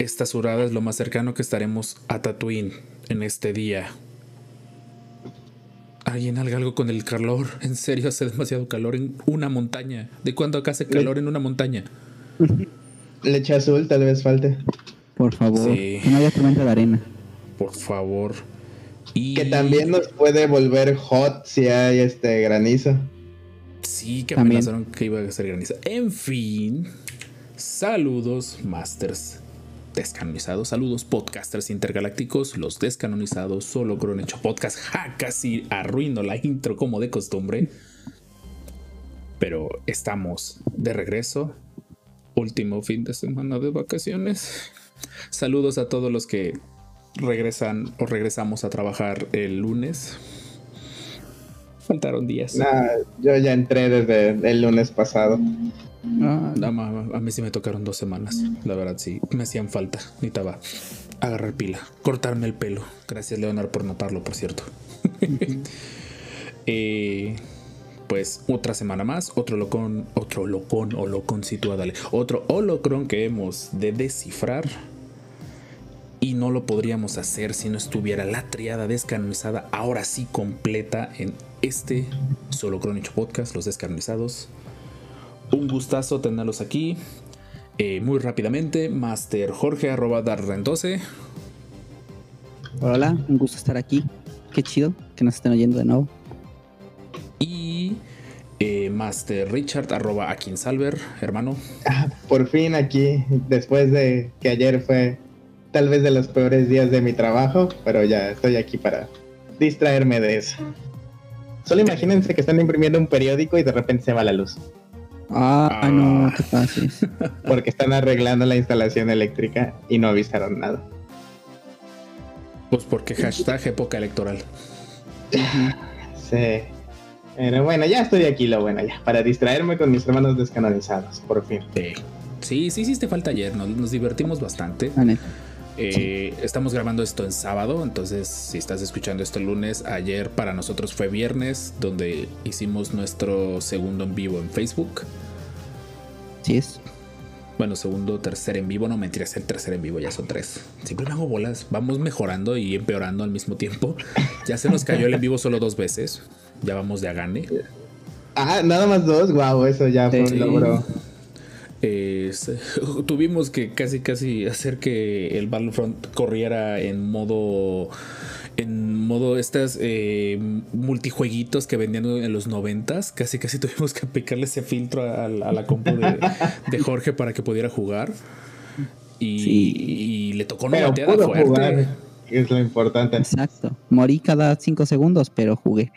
esta surada es lo más cercano que estaremos a Tatooine en este día. ¿Alguien haga algo con el calor? En serio, hace demasiado calor en una montaña. ¿De cuándo acá hace calor en una montaña? Leche azul, tal vez falte. Por favor. Sí. Que no haya tormenta de arena. Por favor. Y Que también nos puede volver hot si hay este granizo. Sí, que También. amenazaron que iba a ser granizo. En fin, saludos, masters descanonizados. Saludos, podcasters intergalácticos. Los descanonizados, solo Cron hecho podcast. Casi arruino la intro como de costumbre. Pero estamos de regreso. Último fin de semana de vacaciones. Saludos a todos los que regresan o regresamos a trabajar el lunes. Faltaron días. Nah, yo ya entré desde el lunes pasado. Ah, No, ma- a mí sí me tocaron dos semanas. La verdad, sí. Me hacían falta. Necesitaba agarrar pila, cortarme el pelo. Gracias, Leonard, por notarlo, por cierto. Eh, pues otra semana más. Otro locón, otro locón o loconcito, dale. Otro holocron que hemos de descifrar. Y no lo podríamos hacer si no estuviera la triada descanonizada, ahora sí completa en este solo crónico podcast, los descanonizados. Un gustazo tenerlos aquí. Eh, muy rápidamente, Master Jorge arroba darren12. hola, un gusto estar aquí. Qué chido que nos estén oyendo de nuevo. Y eh, Master Richard arroba Akinsalver, hermano. Ah, por fin aquí, después de que ayer fue tal vez de los peores días de mi trabajo, pero ya estoy aquí para distraerme de eso. Solo imagínense que están imprimiendo un periódico y de repente se va la luz, Ah, Ah. no, qué pases. porque están arreglando la instalación eléctrica y no avisaron nada. Pues porque hashtag época electoral. Sí. Pero bueno, ya estoy aquí, lo bueno, ya, para distraerme con mis hermanos descanonizados, por fin. Sí, sí, sí hiciste falta ayer. Nos, nos divertimos bastante. Neta. Eh, Estamos grabando esto en sábado, entonces si estás escuchando esto el lunes, ayer para nosotros fue viernes, donde hicimos nuestro segundo en vivo en Facebook. Sí es. Bueno, segundo, tercer en vivo, no mentiras, el tercer en vivo ya son tres. Siempre me hago bolas, vamos mejorando y empeorando al mismo tiempo. Ya se nos cayó el en vivo solo dos veces, ya vamos de a gane. Ah, nada más dos, wow, eso ya fue Sí. un logro. Eh, tuvimos que casi casi hacer que el Battlefront corriera en modo en modo estas eh, multijueguitos que vendían en los noventas casi casi tuvimos que aplicarle ese filtro a, la- a la compu de, de Jorge para que pudiera jugar y, Sí. y le tocó una bateada fuerte jugar, es lo importante. Exacto. Morí cada cinco segundos, pero jugué.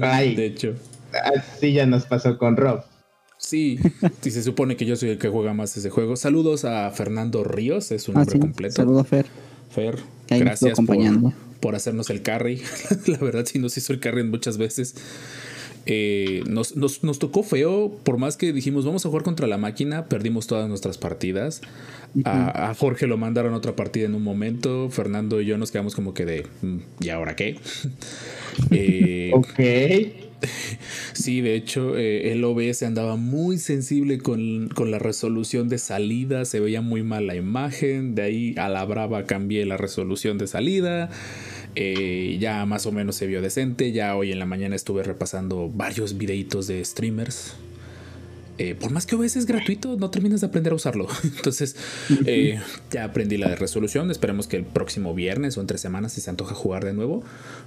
Ay. de hecho Así ya nos pasó con Rob. Sí, sí se supone que yo soy el que juega más ese juego saludos a Fernando Ríos es su Ah, nombre sí. completo Saludo, Fer. Fer, Que gracias por, acompañando. por hacernos el carry. La verdad, sí nos hizo el carry muchas veces. Eh, nos, nos- nos tocó feo, por más que dijimos vamos a jugar contra la máquina, perdimos todas nuestras partidas. A, a Jorge lo mandaron otra partida en un momento. Fernando y yo nos quedamos como que de "Mm, ¿y ahora qué? Eh, Ok. Sí, de hecho, eh, el OBS andaba muy sensible con, con la resolución de salida, se veía muy mal la imagen, de ahí a la brava cambié la resolución de salida, eh, ya más o menos se vio decente, ya hoy en la mañana estuve repasando varios videitos de streamers. Eh, por más que OBS es gratuito, no terminas de aprender a usarlo. Entonces, eh, ya aprendí la de resolución. Esperemos que el próximo viernes o entre semanas, si se antoja jugar de nuevo,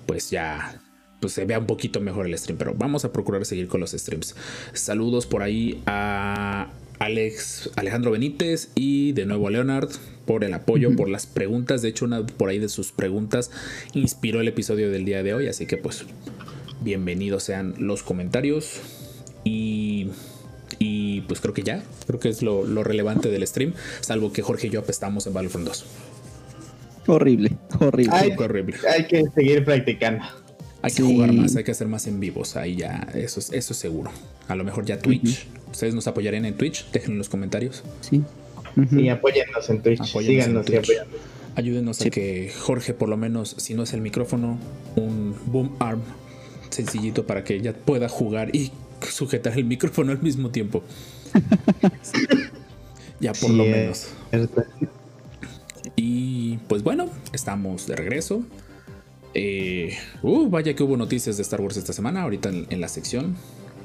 pues ya pues se vea un poquito mejor el stream. Pero vamos a procurar seguir con los streams. Saludos por ahí a Alex, Alejandro Benítez y de nuevo a Leonard por el apoyo, por las preguntas. De hecho, una por ahí de sus preguntas inspiró el episodio del día de hoy. Así que pues bienvenidos sean los comentarios. Y, y pues creo que ya, creo que es lo, lo relevante del stream, salvo que Jorge y yo apestamos en Battlefront 2. Horrible, horrible. Horrible. Hay que seguir practicando. Hay que Sí. jugar más, hay que hacer más en vivos, ahí ya, eso es, eso es seguro. A lo mejor ya Twitch. ¿Ustedes nos apoyarían en Twitch? Déjenlo en los comentarios. Sí. Y apóyennos en Twitch. Apóyennos Síganos en y apóyennos. Ayúdenos a Sí. que Jorge, por lo menos, si no es el micrófono, un boom arm sencillito para que ella pueda jugar y sujetar el micrófono al mismo tiempo. ya por Sí, lo es menos. cierto. Y pues bueno, estamos de regreso. Eh, uh, vaya que hubo noticias de Star Wars esta semana. Ahorita en, en la sección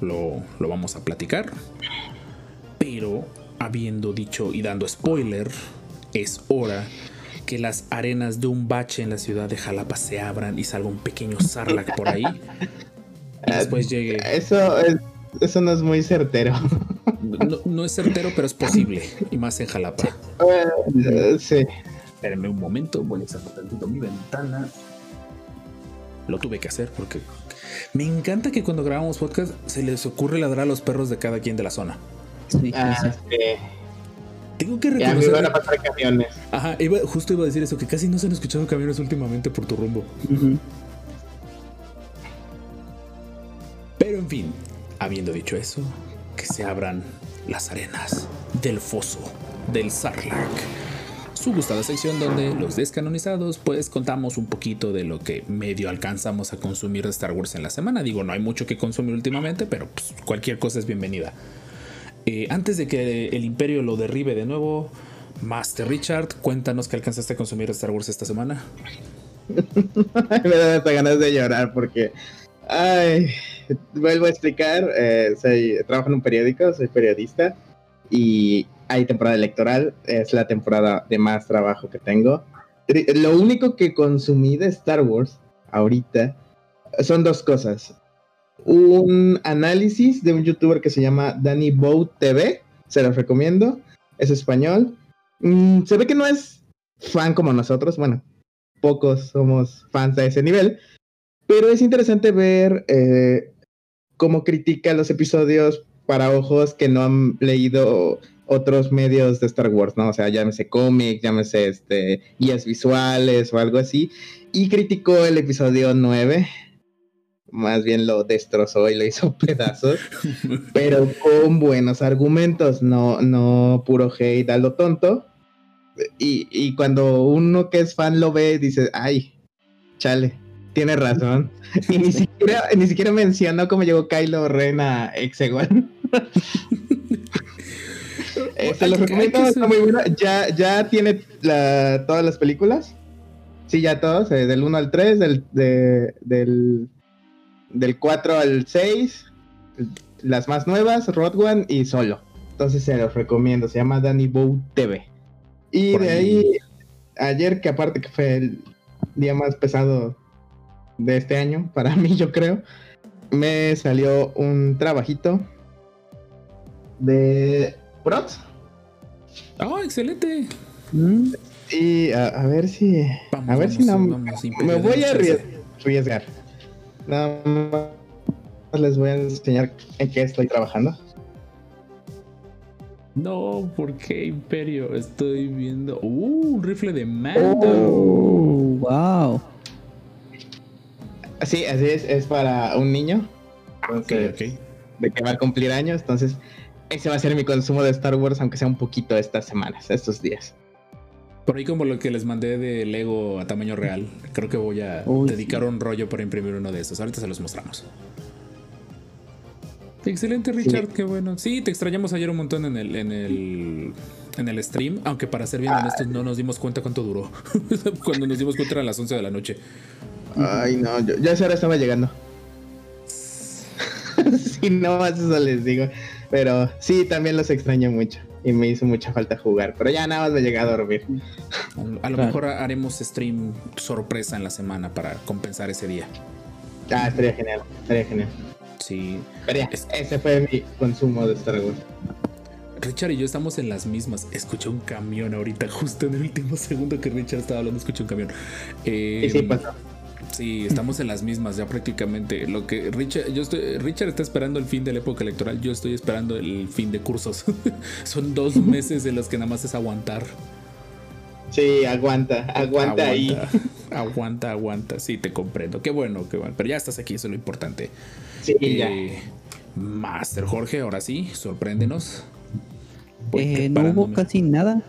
lo, lo vamos a platicar. Pero habiendo dicho y dando spoiler, es hora que las arenas de un bache en la ciudad de Jalapa se abran y salga un pequeño Sarlacc por ahí. Y después llegue. Eso, es- eso no es muy certero. No, no es certero, pero es posible. Y más en Jalapa. Eh, sí. Espérenme un momento, voy a cerrar tantito mi ventana. Lo tuve que hacer porque me encanta que cuando grabamos podcast se les ocurre ladrar a los perros de cada quien de la zona. Sí, sí, Ah, sí. sí. Tengo que Y a mí reconocer. van a pasar camiones. Ajá, iba- justo iba a decir eso, que casi no se han escuchado camiones últimamente por tu rumbo. Pero en fin, habiendo dicho eso, que se abran las arenas del foso del Sarlacc. Su gustada sección donde los descanonizados pues contamos un poquito de lo que medio alcanzamos a consumir de Star Wars en la semana. Digo, no hay mucho que consumir últimamente, pero pues, cualquier cosa es bienvenida. Eh, antes de que el imperio lo derribe de nuevo, Master Richard, cuéntanos qué alcanzaste a consumir de Star Wars esta semana. me dan hasta ganas de llorar porque. Ay, vuelvo a explicar. eh, trabajo en un periódico, soy periodista. Y hay temporada electoral. Es la temporada de más trabajo que tengo. Lo único que consumí de Star Wars ahorita son dos cosas. Un análisis de un youtuber que se llama Danny Bow TV. Se los recomiendo. Es español. Mm, se ve que no es fan como nosotros. Bueno, pocos somos fans a ese nivel. Pero es interesante ver eh, cómo critica los episodios para ojos que no han leído otros medios de Star Wars, ¿no? O sea, llámese cómic, llámese este, guías visuales o algo así. Y criticó el episodio 9. Más bien lo destrozó y lo hizo pedazos. pero con buenos argumentos, no, no puro hate a lo tonto. Y, y cuando uno que es fan lo ve, dice, ay, chale, tiene razón. Y ni siquiera, ni siquiera mencionó cómo llegó Kylo Ren a Exegol. Eh, se los Hay que- recomiendo, está muy bueno. Ya, ya tiene la- todas las películas. Sí, ya todos, eh, del 1 al 3, del, de- del, del 4 al 6, las más nuevas, Road One y Solo. Entonces se los recomiendo, se llama Danny Bow TV. Y Por de ahí- ahí, ayer que aparte que fue el día más pesado de este año, para mí yo creo, me salió un trabajito de Prots. ¡Oh, excelente! Mm, Y a, a ver si. Vamos, a ver si no. vamos, me voy a arriesgar. Nada más les voy a enseñar en qué estoy trabajando. No, ¿por qué Imperio? Estoy viendo. ¡Uh! Un rifle de mando. Oh, wow. Sí, así es, es para un niño. Ok, Entonces, ok. de que va a cumplir años. Entonces, ese va a ser mi consumo de Star Wars, aunque sea un poquito estas semanas, estos días. Por ahí como lo que les mandé de Lego a tamaño real. Creo que voy a Uy, dedicar sí. un rollo para imprimir uno de estos. Ahorita se los mostramos. Excelente, Richard, qué bueno. Sí, te extrañamos ayer un montón en el, en el, en el stream, aunque para ser bien honestos no nos dimos cuenta cuánto duró. Cuando nos dimos cuenta eran las 11 de la noche. Ay, no, yo, yo a esa hora estaba llegando. sí, no más eso les digo. Pero sí, también los extraño mucho. Y me hizo mucha falta jugar. Pero ya nada más me llegué a dormir. A, lo Claro. mejor haremos stream sorpresa en la semana para compensar ese día. Ah, estaría genial. Estaría genial. Sí. Pero ya, Es- ese fue mi consumo de Star Wars. Richard y yo estamos en las mismas. Escuché un camión ahorita, justo en el último segundo que Richard estaba hablando, escuché un camión. Eh, Y sí, pasó. Sí, estamos en las mismas ya prácticamente. Lo que Richard, yo estoy, Richard está esperando el fin de la época electoral, yo estoy esperando el fin de cursos. Son dos meses en los que nada más es aguantar. Sí, aguanta, aguanta, ahí. Aguanta, aguanta. Sí, te comprendo. Qué bueno, qué bueno. Pero ya estás aquí, eso es lo importante. Sí, ya. Eh, Master Jorge, ahora sí, sorpréndenos. Eh, no hubo casi nada.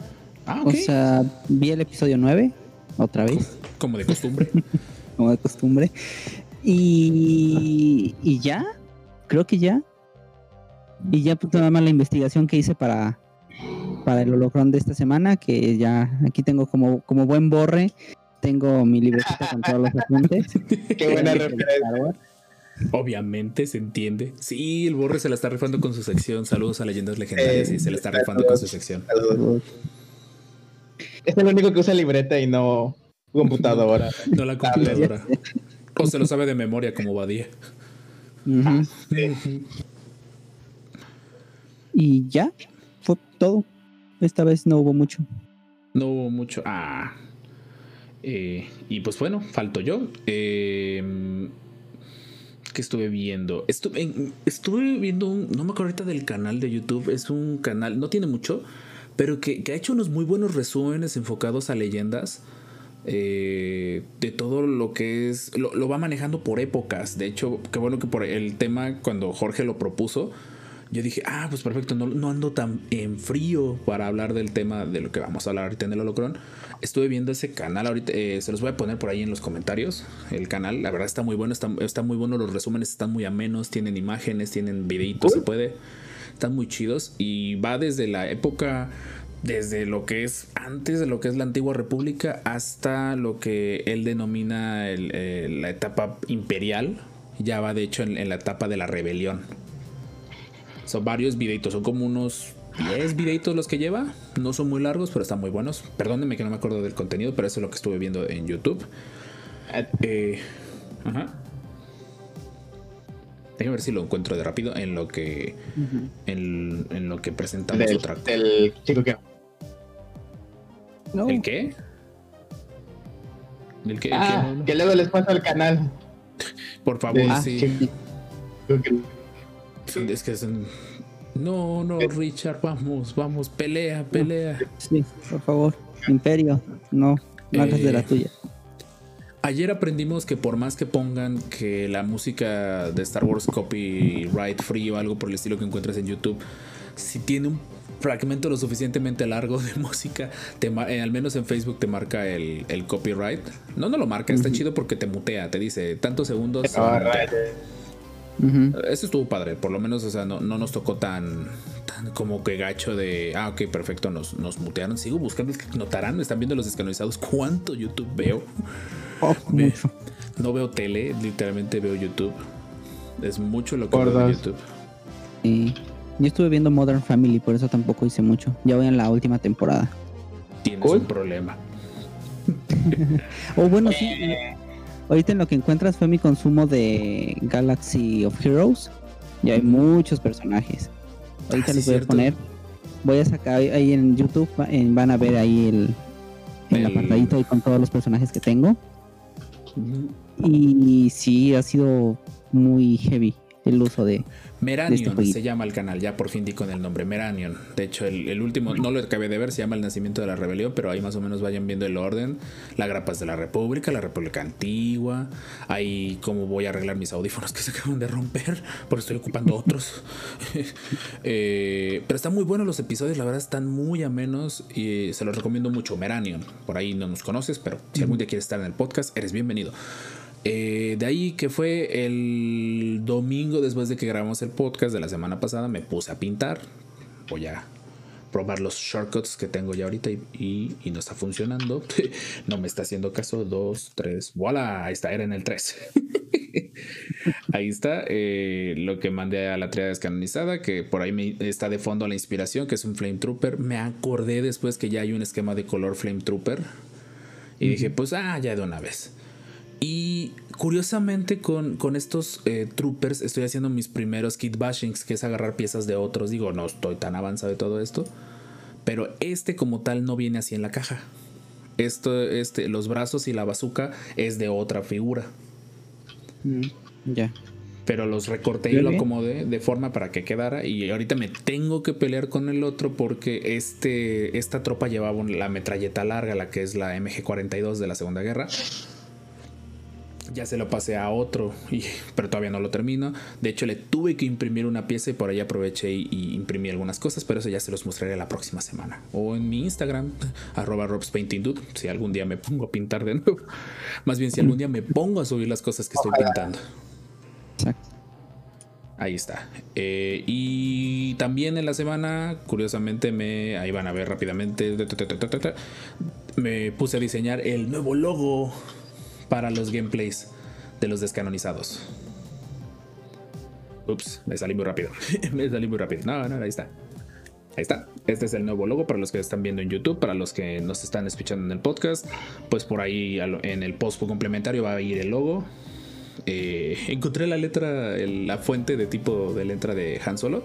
Ah, O ok. sea, vi el episodio 9, otra vez, Como de costumbre. como de costumbre. Y, y ya, creo que ya. Y ya pues nada más la investigación que hice para, para el holocrón de esta semana, que ya aquí tengo como, como buen borre, tengo mi libretita con todos los apuntes. Qué buena referencia. Obviamente se entiende. Sí, el Borre se la está rifando con su sección. Saludos a leyendas legendarias Eh, y se la está rifando con su sección. Saludos. Es el único que usa libreta y no computadora. No la computadora. O se lo sabe de memoria como Badía. Sí. Y ya, fue todo. Esta vez no hubo mucho. No hubo mucho. Ah. Eh, y pues bueno, falto yo. Eh, ¿Qué estuve viendo? Estuve, estuve viendo un. No me acuerdo ahorita del canal de YouTube. Es un canal, no tiene mucho, pero que, que ha hecho unos muy buenos resúmenes enfocados a leyendas. Eh, de todo lo que es. Lo, lo va manejando por épocas. De hecho, qué bueno que por el tema, cuando Jorge lo propuso, yo dije, ah, pues perfecto, no, no ando tan en frío para hablar del tema de lo que vamos a hablar ahorita en el holocrón. Estuve viendo ese canal ahorita, eh, se los voy a poner por ahí en los comentarios. El canal, la verdad está muy bueno, está, está muy bueno, los resúmenes están muy amenos, tienen imágenes, tienen videitos, se puede. Están muy chidos y va desde la época, desde lo que es antes de lo que es la antigua república hasta lo que él denomina el, eh, la etapa imperial. Ya va de hecho en- en la etapa de la rebelión. Son varios videitos, son como unos 10 videitos los que lleva. No son muy largos, pero están muy buenos. Perdónenme que no me acuerdo del contenido, pero eso es lo que estuve viendo en YouTube. Eh, ajá. Déjame ver si lo encuentro de rápido en lo que en, en lo que presentamos Del, otra del chico que. No, ¿El qué? ¿Del qué? Ah, ¿El qué? que luego les paso el canal. Por favor, Ah, sí. Es que es un- No, no, Richard, vamos, vamos, pelea, pelea. Sí, por favor. Imperio, no, no hagas de la Eh, tuya. Ayer aprendimos que por más que pongan que la música de Star Wars copyright free o algo por el estilo que encuentras en YouTube, si tiene un fragmento lo suficientemente largo de música, te eh, al menos en Facebook te marca el, el copyright. No, no lo marca, está chido porque te mutea, te dice tantos segundos. Eso estuvo padre, por lo menos, o sea, no, no nos tocó tan, tan como que gacho de, ah, ok, perfecto, nos, nos mutearon. Sigo buscando, es que notarán, están viendo los descanonizados cuánto YouTube veo. Oh. No veo tele, literalmente veo YouTube. Es mucho lo que Por veo en. YouTube. Sí. Yo estuve viendo Modern Family, por eso tampoco hice mucho. Ya voy en la última temporada. Tienes Cool. un problema. O bueno, sí. Ahorita en lo que encuentras fue mi consumo de Galaxy of Heroes. Y hay muchos personajes. Ahorita Ah, sí, les voy a poner. Voy a sacar ahí en YouTube. en- van a ver ahí el, el El- apartadito ahí con todos los personajes que tengo. Y sí, ha sido muy heavy el uso de. Meranion este se llama el canal, ya por fin di con el nombre, Meranion. De hecho, el, el último, no lo acabé de ver, se llama El Nacimiento de la Rebelión, pero ahí más o menos vayan viendo el orden. La Grapas de la República, la República Antigua. Ahí cómo voy a arreglar mis audífonos que se acaban de romper, porque estoy ocupando otros. Eh, pero están muy buenos los episodios, la verdad están muy amenos y se los recomiendo mucho. Meranion, por ahí no nos conoces, pero si algún día quieres estar en el podcast, eres bienvenido. Eh, de ahí que fue el domingo después de que grabamos el podcast de la semana pasada, me puse a pintar. Voy a probar los shortcuts que tengo ya ahorita y, y- y no está funcionando. no me está haciendo caso. Dos, tres. ¡Voilà! Ahí está, era en el 3. ahí está eh, lo que mandé a la triada descanonizada, que por ahí me está de fondo la inspiración, que es un Flame Trooper. Me acordé después que ya hay un esquema de color Flame Trooper. Y dije, pues, ah, ya de una vez. Y curiosamente con, con estos eh, troopers estoy haciendo mis primeros kit bashings, que es agarrar piezas de otros. Digo, no estoy tan avanzado de todo esto. Pero este como tal no viene así en la caja. esto, este, los brazos y la bazooka es de otra figura. Mm, ya. Pero los recorté y lo acomodé de forma para que quedara. Y ahorita me tengo que pelear con el otro porque este, esta tropa llevaba la metralleta larga, la que es la MG42 de la Segunda Guerra. Ya se lo pasé a otro, y, pero todavía no lo termino. De hecho, le tuve que imprimir una pieza y por ahí aproveché y, imprimí algunas cosas, pero eso ya se los mostraré la próxima semana. O en mi Instagram, arroba robspaintingdude, si algún día me pongo a pintar de nuevo. Más bien, si algún día me pongo a subir las cosas que estoy pintando. Exacto. Ahí está. Eh, y también en la semana, curiosamente, me. Ahí van a ver rápidamente. Me puse a diseñar el nuevo logo para los gameplays de los descanonizados. Ups, me salí muy rápido. me salí muy rápido. No, no, ahí está. Ahí está. Este es el nuevo logo para los que están viendo en YouTube, para los que nos están escuchando en el podcast. Pues por ahí en el post complementario va a ir el logo. Eh, encontré la letra, la fuente de tipo de letra de Han Solo.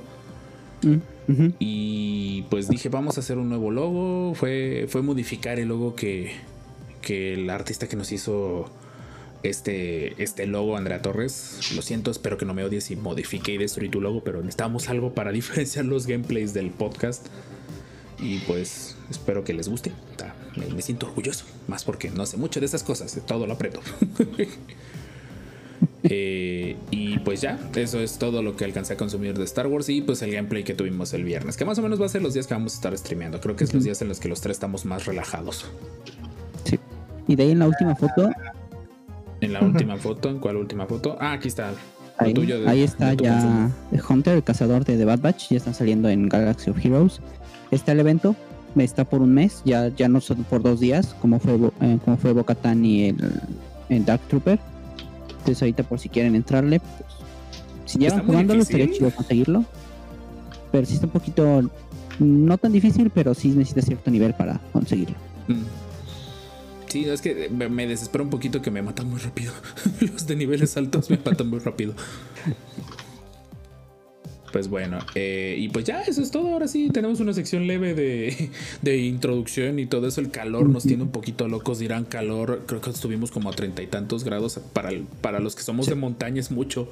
Mm, y pues dije, vamos a hacer un nuevo logo. Fue, fue modificar el logo que, que el artista que nos hizo este, este logo, Andrea Torres. Lo siento, espero que no me odies y modifique y destruí tu logo, pero necesitamos algo para diferenciar los gameplays del podcast. Y pues espero que les guste. Me, siento orgulloso, más porque no sé mucho de esas cosas, todo lo aprendo. Eh, y pues ya, eso es todo lo que alcancé a consumir de Star Wars y pues el gameplay que tuvimos el viernes, que más o menos va a ser los días que vamos a estar streameando. Creo que es los días en los que los tres estamos más relajados. Sí. Y de ahí en la última foto. En la última foto, ¿en cuál última foto? Ah, aquí está. Ahí, está ya Hunter, el cazador de The Bad Batch, ya está saliendo en Galaxy of Heroes. Está el evento, está por un mes, ya, ya no son por dos días, como fue, eh, como fue Bocatan y el, el Dark Trooper entonces ahorita por si quieren entrarle, pues, si llevan jugándolo estaría chido conseguirlo. Pero si está un poquito no tan difícil, pero sí necesita cierto nivel para conseguirlo. Mm. Sí, es que me desespera un poquito que me matan muy rápido. Los de niveles altos me matan muy rápido. Pues bueno, eh, y pues ya eso es todo. Ahora sí, tenemos una sección leve de, de introducción y todo eso. El calor nos tiene un poquito locos. Dirán calor, creo que estuvimos como a treinta y tantos grados. Para, para los que somos de montaña es mucho.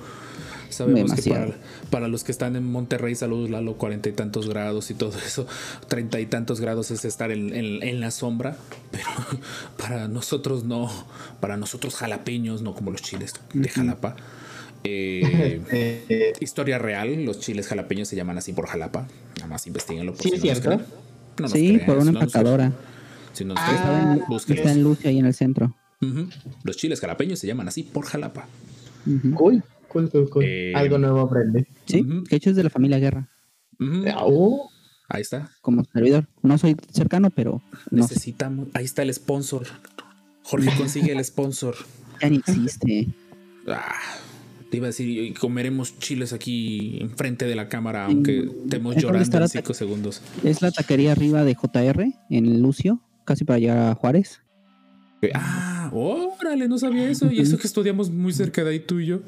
Sabemos que para, para, los que están en Monterrey, saludos Lalo, cuarenta y tantos grados y todo eso, treinta y tantos grados es estar en, en, la sombra, pero para nosotros no, para nosotros jalapeños, no como los chiles de Jalapa. Eh, eh, historia real, los chiles jalapeños se llaman así por Jalapa. Nada más investiguenlo. Por sí, es cierto. sí, por una empacadora. Si nos ah, está, en, Lucia ahí en el centro. Los chiles jalapeños se llaman así por Jalapa. Cool, cool, cool, eh, Algo nuevo aprende. Sí, que hecho es de la familia Guerra. Oh. Ahí está. Como servidor. No soy cercano, pero. Necesitamos. Ahí está el sponsor. Jorge consigue el sponsor. Ya ni existe. Ah. Te iba a decir, comeremos chiles aquí enfrente de la cámara, aunque estemos llorando en cinco segundos. Es la taquería arriba de JR, en Lucio, casi para llegar a Juárez. Ah, órale, no sabía eso. Y eso que estudiamos muy cerca de ahí tú y yo.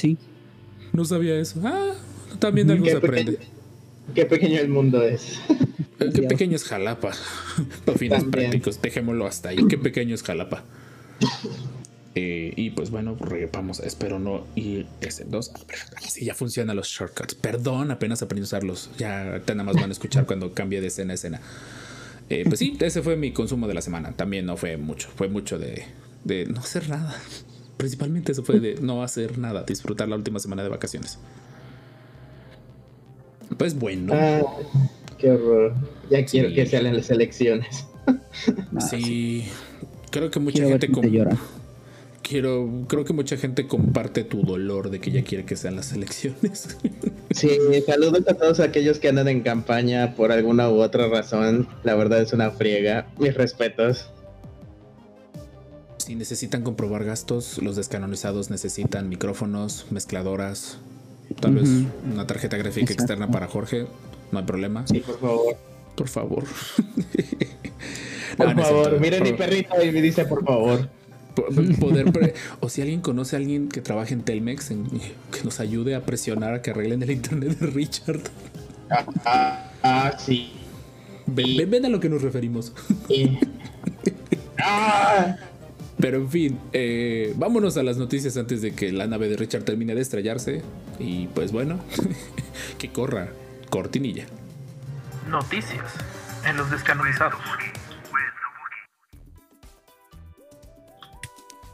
Sí. No sabía eso. Ah, también algo se aprende. Qué pequeño el mundo es. Eh, qué pequeño es Jalapa. Para fines prácticos, dejémoslo hasta ahí. Qué pequeño es Jalapa. Eh, y pues bueno, vamos, espero no ir ese dos. Así ya funcionan los shortcuts. Perdón, apenas aprendí a usarlos. Ya nada más van a escuchar cuando cambie de escena a escena. Eh, pues sí, ese fue mi consumo de la semana. También no fue mucho, fue mucho de, de no hacer nada. Principalmente eso fue de no hacer nada, disfrutar la última semana de vacaciones. Pues bueno. Ah, qué horror. Ya quiero que sean las elecciones. sí, creo que mucha gente como quiero, creo que mucha gente comparte tu dolor de que ya quiere que sean las elecciones. Sí, saludos a todos aquellos que andan en campaña por alguna u otra razón. La verdad es una friega. Mis respetos. Si necesitan comprobar gastos, los descanonizados necesitan micrófonos, mezcladoras, tal vez una tarjeta gráfica externa para Jorge. No hay problema. Sí, por favor. Por favor. por favor, miren mi perrito y me dice por favor. poder o si alguien conoce a alguien que trabaje en Telmex que nos ayude a presionar a que arreglen el internet de Richard ah, ah sí ven, ven, a lo que nos referimos ¡Ah! Pero en fin, eh, vámonos a las noticias antes de que la nave de Richard termine de estrellarse. Y pues bueno, que corra cortinilla. Noticias en los descanonizados.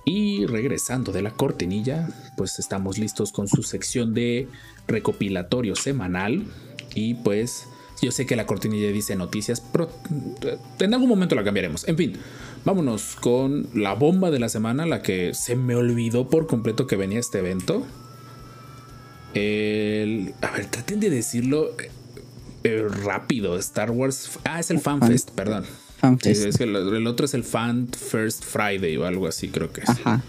Y regresando de la cortinilla, pues estamos listos con su sección de recopilatorio semanal. Y pues yo sé que la cortinilla dice noticias, pero eh, en algún momento la cambiaremos. En fin, vámonos con la bomba de la semana, la que se me olvidó por completo que venía este evento. El, a ver, traten de decirlo eh, rápido. Star Wars. Ah, es el FanFest, perdón. FanFest. Sí, es que el, el otro es el Fan First Friday o algo así, creo que es. Ajá.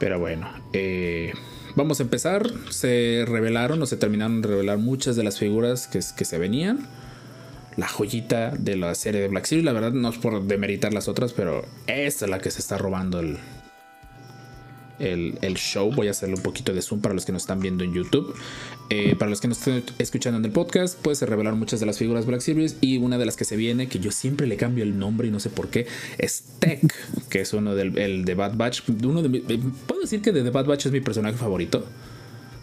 Pero bueno, eh, vamos a empezar. Se revelaron o se terminaron de revelar muchas de las figuras que, que se venían. La joyita de la serie de Black Series, la verdad no es por demeritar las otras, pero esta es la que se está robando el, el, el show. Voy a hacerle un poquito de zoom para los que nos están viendo en YouTube. Eh, para los que nos están escuchando en el podcast, pues se revelaron muchas de las figuras Black Series y una de las que se viene, que yo siempre le cambio el nombre y no sé por qué, es Tech, que es uno del el de Bad Batch. Uno de mi- eh, Puedo decir que de The Bad Batch es mi personaje favorito,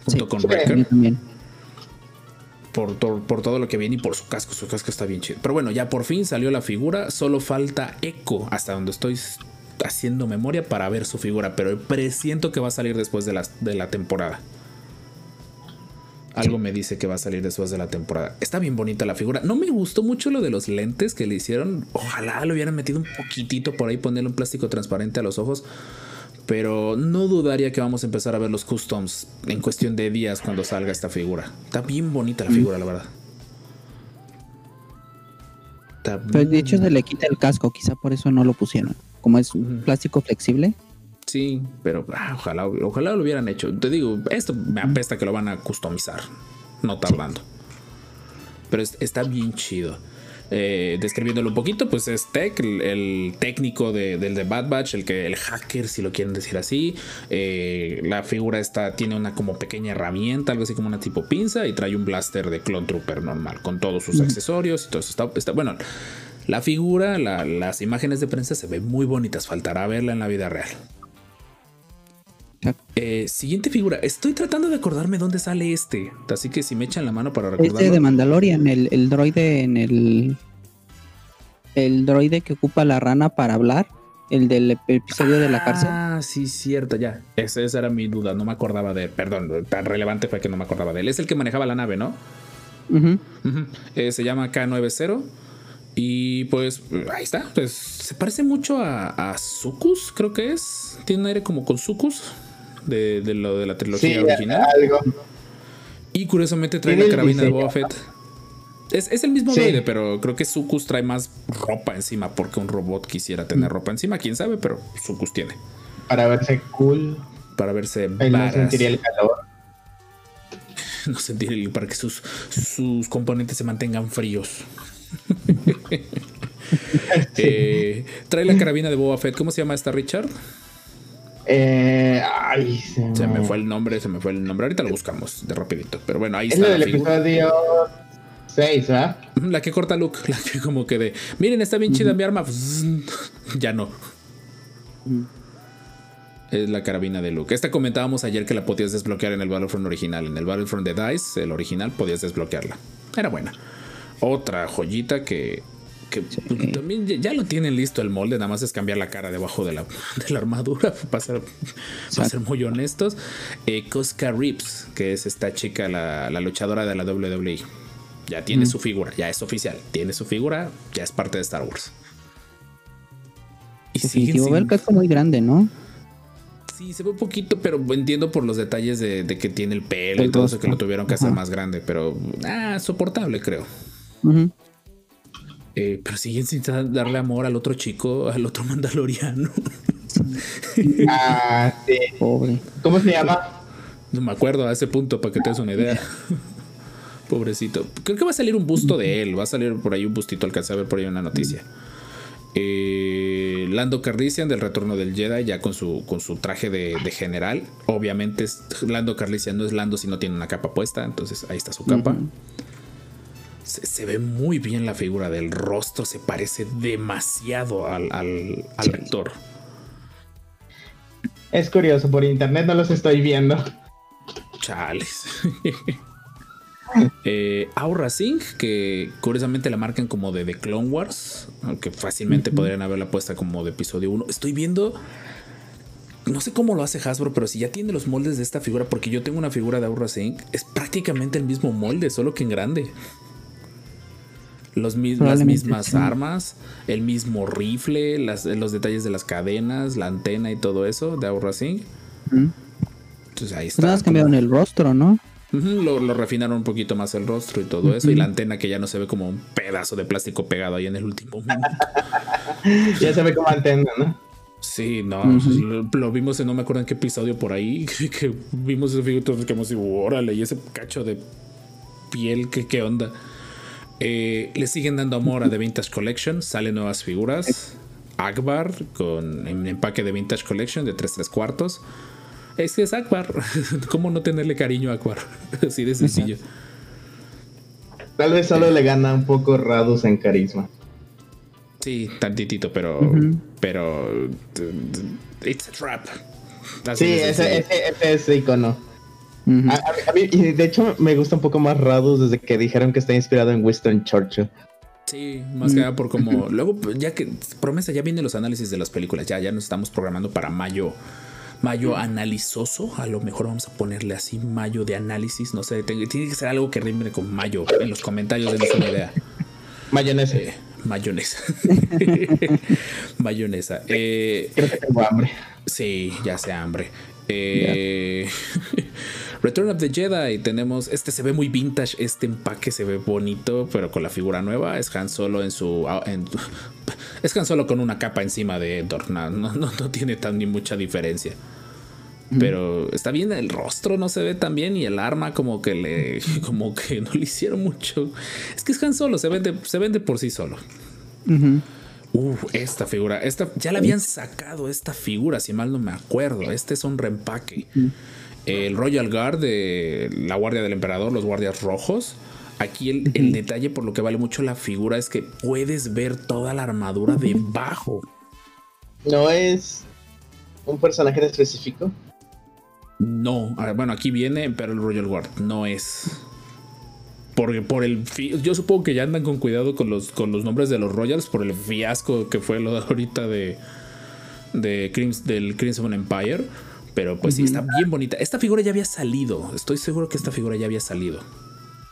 junto Sí. con Sí. Wrecker también. por, to- por todo lo que viene y por su casco. Su casco está bien chido. Pero bueno, ya por fin salió la figura. Solo falta Echo, hasta donde estoy haciendo memoria para ver su figura. Pero presiento que va a salir después de la, de la temporada. Algo me dice que va a salir después de la temporada. Está bien bonita la figura. No me gustó mucho lo de los lentes que le hicieron. Ojalá le hubieran metido un poquitito por ahí, ponerle un plástico transparente a los ojos. Pero no dudaría que vamos a empezar a ver los customs en cuestión de días cuando salga esta figura. Está bien bonita la figura, la verdad. Está Pero de hecho se le quita el casco, quizá por eso no lo pusieron. Como es Ujú. plástico flexible. Sí, pero ah, ojalá, ojalá lo hubieran hecho. Te digo, esto me apesta que lo van a customizar, no tardando. Pero es- está bien chido. Eh, describiéndolo un poquito, pues es Tech, el, el técnico de- del de Bad Batch, el que el hacker, si lo quieren decir así. Eh, la figura esta tiene una como pequeña herramienta, algo así como una tipo pinza, y trae un blaster de Clone Trooper normal, con todos sus accesorios y todo eso. Está, está- bueno, la figura, la- las imágenes de prensa se ven muy bonitas, faltará verla en la vida real. Eh, siguiente figura. Estoy tratando de acordarme dónde sale este. Así que si me echan la mano para recordarlo. Este de Mandalorian, el, el droide en el. El droide que ocupa la rana para hablar. El del ep- episodio de la cárcel. Ah, sí, cierto, ya. Esa, esa era mi duda. No me acordaba de él. Perdón, tan relevante fue que no me acordaba de él. Es el que manejaba la nave, ¿no? Eh, se llama K90. Y pues ahí está. Pues se parece mucho a, a Sucus, creo que es. Tiene un aire como con Sucus. De, de lo de la Sí, trilogía original. algo. Y curiosamente trae la carabina de. Boba Fett. Es, es el mismo Sí. droide, pero creo que Sucus trae más ropa encima porque un robot quisiera tener ropa encima. Quién sabe, pero Sucus tiene. Para verse cool. Para verse Él no sentiría el calor. No sentir el- para que sus, sus componentes se mantengan fríos. Eh, trae la carabina de Boba Fett. ¿Cómo se llama esta Richard? Eh, ay, se, Se me fue el nombre, se me fue el nombre. Ahorita lo buscamos de rapidito. Pero bueno, ahí Es está la del episodio 6, ¿verdad? La que corta Luke, la que como que de, miren, está bien chida mi arma. ya no. Es la carabina de Luke. Esta comentábamos ayer que la podías desbloquear en el Battlefront original. En el Battlefront de DICE, el original, podías desbloquearla. Era buena. Otra joyita que, que pues, también ya, lo tienen listo el molde. Nada más es cambiar la cara debajo de la, de la armadura. Para ser, para ser muy honestos. Eh, Cosca Rips, que es esta chica, la, la luchadora de la WWE. Ya tiene su figura, ya es oficial. Tiene su figura, ya es parte de Star Wars. Y Definitivo. sin- el casco muy grande, ¿no? Sí, se ve un poquito, pero entiendo por los detalles de, de que tiene el pelo y todo eso que lo tuvieron que hacer Ajá. más grande, pero ah, soportable, creo. Eh, pero siguen sin darle amor al otro chico, al otro mandaloriano. Ah, sí. Pobre. ¿Cómo se llama? No me acuerdo a ese punto para que te des una idea. Pobrecito. Creo que va a salir un busto de él. Va a salir por ahí un bustito. Alcancé a ver por ahí una noticia. Eh, Lando Carlisian del Retorno del Jedi, ya con su, con su traje de, de general. Obviamente, es- Lando Carlisian no es Lando si no tiene una capa puesta. Entonces ahí está su capa. Se, se ve muy bien la figura del rostro, se parece demasiado al, al, al actor. Es curioso, por internet no los estoy viendo. Chales. eh, Aura Singh, que curiosamente la marcan como de The Clone Wars, aunque fácilmente podrían haberla puesta como de episodio 1. Estoy viendo. No sé cómo lo hace Hasbro, pero si ya tiene los moldes de esta figura, porque yo tengo una figura de Aura Singh, es prácticamente el mismo molde, solo que en grande. Los mis- las mismas sí. armas, el mismo rifle, las- los detalles de las cadenas, la antena y todo eso de Aura Singh. Ujú. Entonces ahí Pues está. nada más cambiaron el rostro, ¿no? Lo, lo refinaron un poquito más el rostro y todo eso. Y la antena que ya no se ve como un pedazo de plástico pegado ahí en el último minuto. Ya se ve como antena, ¿no? Sí, no, Ujú. lo, lo vimos en no me acuerdo en qué episodio por ahí. Que, que vimos ese y todos quedamos así, órale, y ese cacho de piel, ¿qué, qué onda? Eh, le siguen dando amor a The Vintage Collection, salen nuevas figuras. Akbar con en empaque de Vintage Collection de 3 3 cuartos. Es que es Akbar. ¿Cómo no tenerle cariño a Akbar? Así de sencillo. Tal vez solo le gana un poco Radus en carisma. Sí, tantitito, pero. Pero. It's a trap. Así Sí, ese, ese, ese es icono. A, a- a mí- y de hecho, me gusta un poco más Radus desde que dijeron que está inspirado en Winston Churchill. Sí, más que nada por como. Luego, pues, ya que. Promesa, ya vienen los análisis de las películas. Ya, ya nos estamos programando para mayo. Mayo analizoso. A lo mejor vamos a ponerle así mayo de análisis. No sé, tiene tiene que ser algo que rime con mayo. En los comentarios denos una idea. Mayonesa. Eh, mayonesa. mayonesa. Eh, Creo que tengo hambre. Sí, ya sea hambre. Eh, Return of the Jedi. Tenemos. Este se ve muy vintage. Este empaque se ve bonito, pero con la figura nueva. Es Han Solo en su. en- es Han Solo con una capa encima de Endor. No, no, no, tiene tan ni mucha diferencia. Pero está bien el rostro, no se ve tan bien. Y el arma, como que le. Como que no le hicieron mucho. Es que es Han Solo, se vende, se vende por sí solo. Uh, esta figura, esta ya la habían sacado esta figura, si mal no me acuerdo. Este es un reempaque. El Royal Guard de la Guardia del Emperador, los guardias rojos. Aquí el, el detalle por lo que vale mucho la figura es que puedes ver toda la armadura debajo. No es un personaje en específico. No, ah, bueno, aquí viene, pero el Royal Guard no es. Porque por el yo supongo que ya andan con cuidado con los con los nombres de los Royals por el fiasco que fue lo de ahorita de de Crims- del Crimson Empire, pero pues sí está bien bonita. Esta figura ya había salido, estoy seguro que esta figura ya había salido.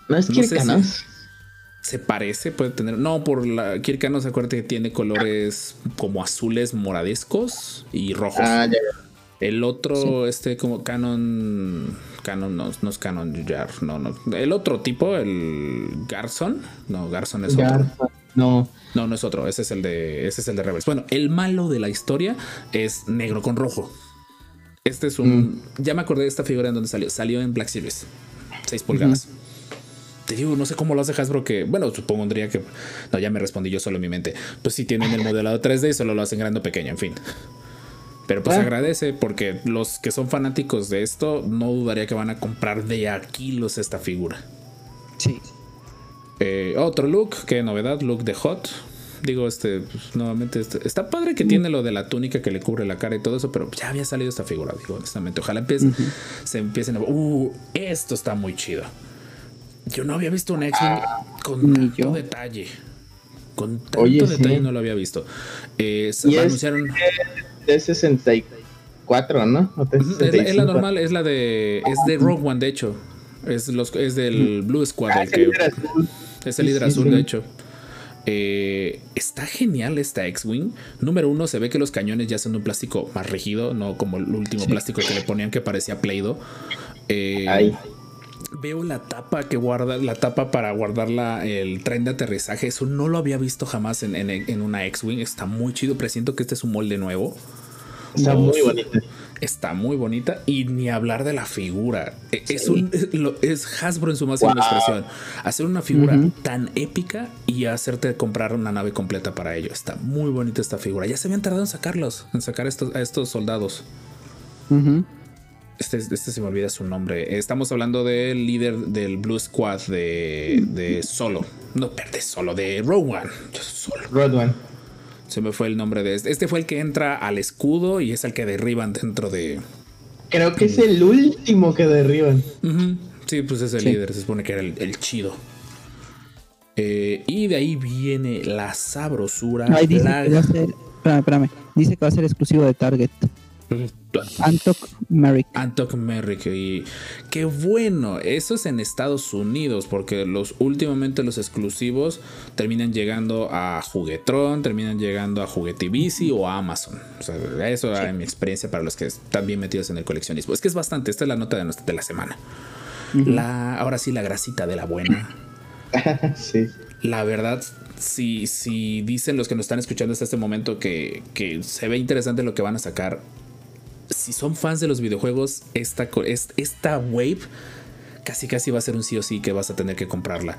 No es No Kirk sé si- Canos. Se parece, puede tener. No, por la Kirkano se acuerda que tiene colores como azules moradescos y rojos. Ah, ya, ya. El otro, este como Canon. Canon no, no es Canon Jar, no, no. El otro tipo, el Garson. No, Garson es otro. No. No, no es otro. Ese es el de. Ese es el de Rebels. Bueno, el malo de la historia es negro con rojo. Este es un. Ya me acordé de esta figura en donde salió. Salió en Black Series. 6 pulgadas. Te digo, no sé cómo lo hace Hasbro que. Bueno, supondría que. No, ya me respondí yo solo en mi mente. Pues sí tienen el modelado 3D y solo lo hacen grande o pequeño, en fin. Pero pues Ah. agradece porque los que son fanáticos de esto no dudaría que van a comprar de a kilos esta figura. Sí. Eh, otro look, qué novedad, look de Hot. Digo, este, pues, nuevamente, este- está padre que tiene lo de la túnica que le cubre la cara y todo eso, pero ya había salido esta figura, digo, honestamente. Ojalá empiece- se empiecen a. Uh, esto está muy chido. Yo no había visto un X-Men con Ni tanto yo. detalle. Con tanto Oye, sí. detalle no lo había visto. Eh, se Y es- anunciaron. De 64, ¿no? O de Ujú, Es la, es la 65. normal, es la de. Es de Rogue One, de hecho. Es, los, es del Blue Squad. Ah, el es el líder azul. Es Sí, sí. de hecho. Eh, está genial esta X-Wing. Número uno, se ve que los cañones ya son de un plástico más rígido, no como el último plástico que le ponían que parecía Play-Doh. Eh, Ay. Veo la tapa que guarda, la tapa para guardar la- el tren de aterrizaje. Eso no lo había visto jamás en, en- en una X-Wing. Está muy chido. Presiento que este es un molde nuevo. Está muy sí. Está muy bonita y ni hablar de la figura. E- Es, un, es, lo- es Hasbro en su máxima Wow. expresión. Hacer una figura tan épica y hacerte comprar una nave completa para ello. Está muy bonita esta figura. Ya se habían tardado en sacarlos, en sacar estos, a estos soldados. Este, este se me olvida su nombre. Estamos hablando del líder del Blue Squad de, de Solo. No, perde Solo, de One. Solo. One. Se me fue el nombre de este. Este fue el que entra al escudo y es el que derriban dentro de. Creo que es el último que derriban. Sí, pues es el Sí. líder. Se supone que era el, el chido. Eh, y de ahí viene la sabrosura. Ahí dice la- que va a ser. Espérame, espérame. Dice que va a ser exclusivo de Target. Antok Merrick. Antok Merrick y qué bueno, eso es en Estados Unidos porque los últimamente los exclusivos terminan llegando a Juguetron, terminan llegando a Juguetivici o a Amazon. O sea, eso era mi experiencia para los que están bien metidos en el coleccionismo. Es que es bastante, esta es la nota de, nuestra- de la semana. La, ahora sí la grasita de la buena. sí. La verdad, si, si dicen los que nos están escuchando hasta este momento que, que se ve interesante lo que van a sacar, si son fans de los videojuegos, esta, esta wave casi casi va a ser un sí o sí que vas a tener que comprarla.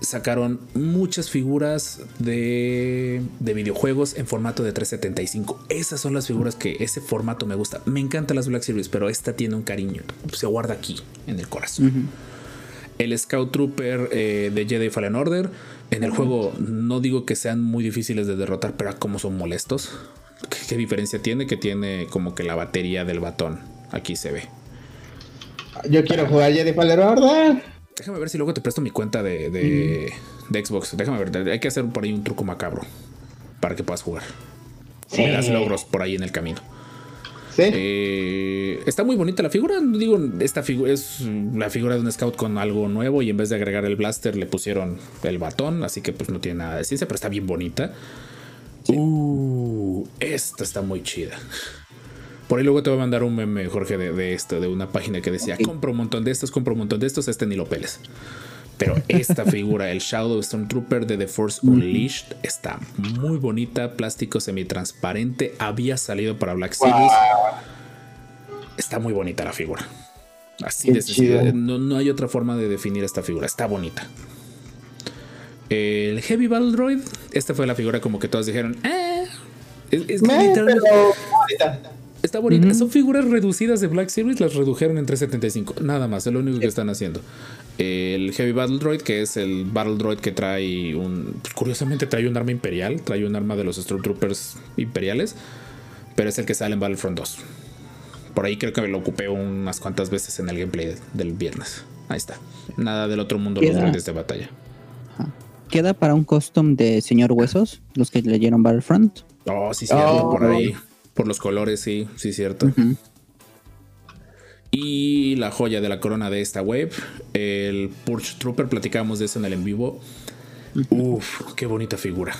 Sacaron muchas figuras de, de videojuegos en formato de 375. Esas son las figuras que ese formato me gusta. Me encantan las Black Series, pero esta tiene un cariño. Se guarda aquí, en el corazón el Scout Trooper eh, de Jedi Fallen Order. En el juego no digo que sean muy difíciles de derrotar, pero como son molestos. ¿Qué, qué diferencia tiene? Que tiene como que la batería del batón. Aquí se ve. Yo quiero jugar Jedi Fallen Order. Déjame ver si luego te presto mi cuenta de, de, de Xbox. Déjame ver, hay que hacer por ahí un truco macabro para que puedas jugar. Sí. Me das logros por ahí en el camino. Sí. Eh, está muy bonita la figura. Digo, esta figura es la figura de un scout con algo nuevo y en vez de agregar el blaster le pusieron el batón, así que pues no tiene nada de ciencia, pero está bien bonita. Uh, esta está muy chida. Por ahí luego te voy a mandar un meme, Jorge, de, de esto, de una página que decía, compro un montón de estos, compro un montón de estos, este ni lo peles. Pero esta figura, el Shadow Stormtrooper de The Force Unleashed, está muy bonita, plástico semitransparente, había salido para Black Series. Está muy bonita la figura. Así Qué de. No, no hay otra forma de definir esta figura. Está bonita. El Heavy Battle Droid. Esta fue la figura como que todos dijeron. "Eh". Es, es que Meh, literalmente pero ahorita. está bonita. Son figuras reducidas de Black Series. Las redujeron en 375. Nada más. Es lo único que están haciendo. El Heavy Battle Droid, que es el Battle Droid que trae un. Curiosamente trae un arma imperial. Trae un arma de los Stormtroopers imperiales. Pero es el que sale en Battlefront 2. Por ahí creo que lo ocupé unas cuantas veces en el gameplay del viernes. Ahí está. Nada del otro mundo los droides de batalla. Queda para un custom de Señor Huesos, los que leyeron Battlefront. Oh, sí, cierto. Oh. por ahí. Por los colores, sí, sí, cierto. Y la joya de la corona de esta web, el Purge Trooper, platicábamos de eso en el en vivo. Uf, qué bonita figura.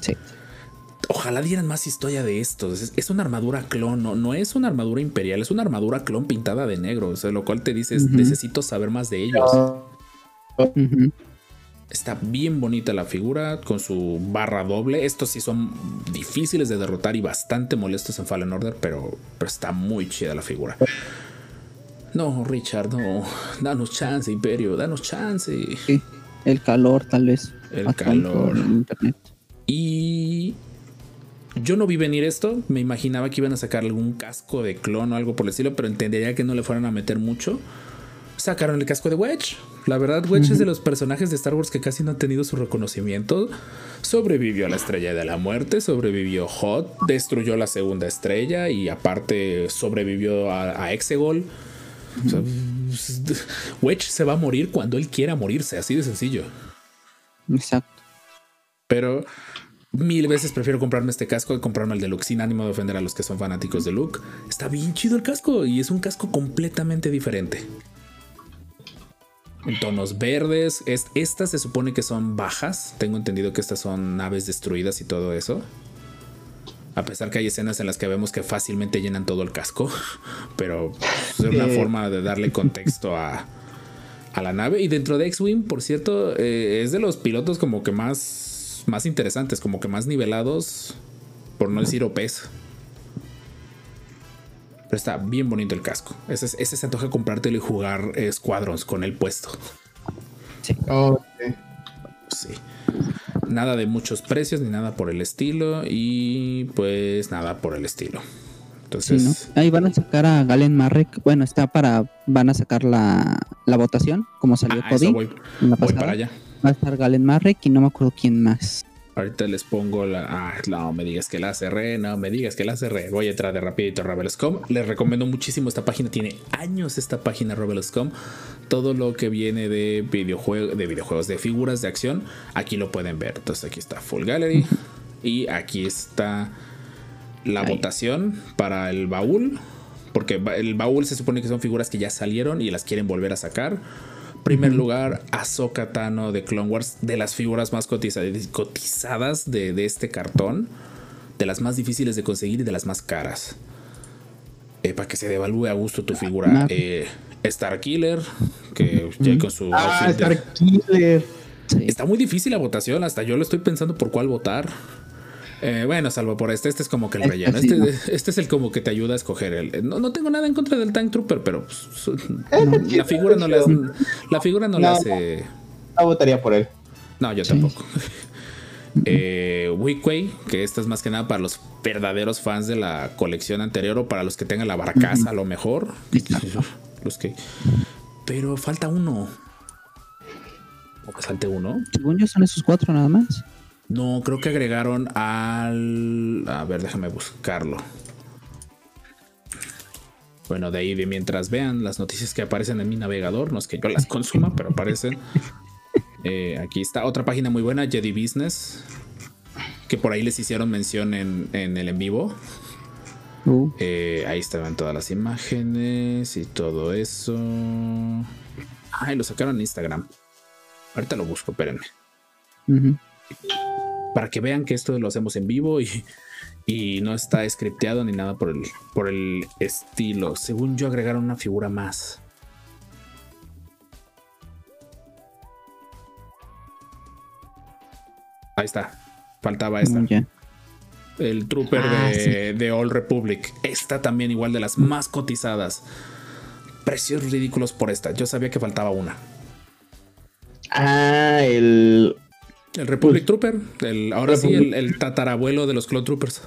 Sí. Ojalá dieran más historia de esto. Es, es una armadura clon, no, no es una armadura imperial, es una armadura clon pintada de negro. O sea, lo cual te dices, necesito saber más de ellos. Ujú. Está bien bonita la figura con su barra doble. Estos sí son difíciles de derrotar y bastante molestos en Fallen Order, pero, pero está muy chida la figura. No, Richard, no. Danos chance, Imperio, danos chance. Sí. El calor, tal vez. El calor. internet. Y yo no vi venir esto. Me imaginaba que iban a sacar algún casco de clon o algo por el estilo, pero entendería que no le fueran a meter mucho. Sacaron el casco de Wedge. La verdad, Wedge es de los personajes de Star Wars que casi no han tenido su reconocimiento. Sobrevivió a la estrella de la muerte, sobrevivió Hot, destruyó la segunda estrella y aparte sobrevivió a, a Exegol. O sea, Wedge se va a morir cuando él quiera morirse, así de sencillo. Exacto. Pero mil veces prefiero comprarme este casco que comprarme el de Luke sin ánimo de ofender a los que son fanáticos de Luke. Está bien chido el casco y es un casco completamente diferente. En tonos verdes. Es, estas se supone que son bajas. Tengo entendido que estas son naves destruidas y todo eso. A pesar que hay escenas en las que vemos que fácilmente llenan todo el casco. Pero es una forma de darle contexto a, a la nave. Y dentro de X-Wing, por cierto, eh, es de los pilotos como que más, más interesantes, como que más nivelados, por no decir OPs. Pero está bien bonito el casco. Ese, es- ese se antoja comprártelo y jugar eh, Squadrons con el puesto. Oh, sí. Sí. Nada de muchos precios ni nada por el estilo. Y pues nada por el estilo. Sí, Entonces, ¿no? Ahí van a sacar a Galen Marek. Bueno, está para. Van a sacar la, la votación, como salió ah, Cody. voy, voy para allá. Va a estar Galen Marek y no me acuerdo quién más. Ahorita les pongo la. Ah, no me digas que la cerré, no me digas que la cerré. Voy a entrar de rapidito a Rebels.com. Les recomiendo muchísimo esta página. Tiene años esta página Rebels.com. Todo lo que viene de, videojuegos, de videojuegos, de figuras de acción, aquí lo pueden ver. Entonces aquí está Full Gallery. Y aquí está la votación para el baúl. Porque el baúl se supone que son figuras que ya salieron y las quieren volver a sacar. Primer lugar, Ahsoka Tano de Clone Wars, de las figuras más cotiza- cotizadas de, de este cartón, de las más difíciles de conseguir y de las más caras. Eh, para que se devalúe a gusto tu figura. Ah. Eh, Star Killer, que ya con su Ah, Star Killer. Está muy difícil la votación, hasta yo lo estoy pensando por cuál votar. Eh, bueno, salvo por este, este es como que el Este relleno. sí, Este, ¿no? este es el como que te ayuda a escoger. El, no, no tengo nada en contra del Tank Trooper, pero pues, chido, la figura no le hace, la figura no, le No, hace. No votaría por él. No, yo Sí. tampoco. Eh, Wickway, que esto es más que nada para los verdaderos fans de la colección anterior o para los que tengan la barcaza a lo mejor. Los que. Pero falta uno. ¿O que salte uno? Según yo, son esos cuatro nada más. No, creo que agregaron al. A ver, déjame buscarlo. Bueno, de ahí de mientras vean las noticias que aparecen en mi navegador, no es que yo las consuma, pero aparecen. Eh, aquí está otra página muy buena, Jedi Business, que por ahí les hicieron mención en, en el en vivo. Uh, Eh, ahí estaban todas las imágenes y todo eso. Ay, lo sacaron en Instagram. Ahorita lo busco, espérenme. Para que vean que esto lo hacemos en vivo y, y no está scripteado ni nada por el, por el estilo. Según yo, agregaron una figura más. Ahí está. Faltaba esta. El Trooper Ah, de, de All Republic. Esta también igual de las más cotizadas. Precios ridículos por esta. Yo sabía que faltaba una. Ah, el. El Republic Trooper. El, ahora sí, el, tatarabuelo de los Clone Troopers.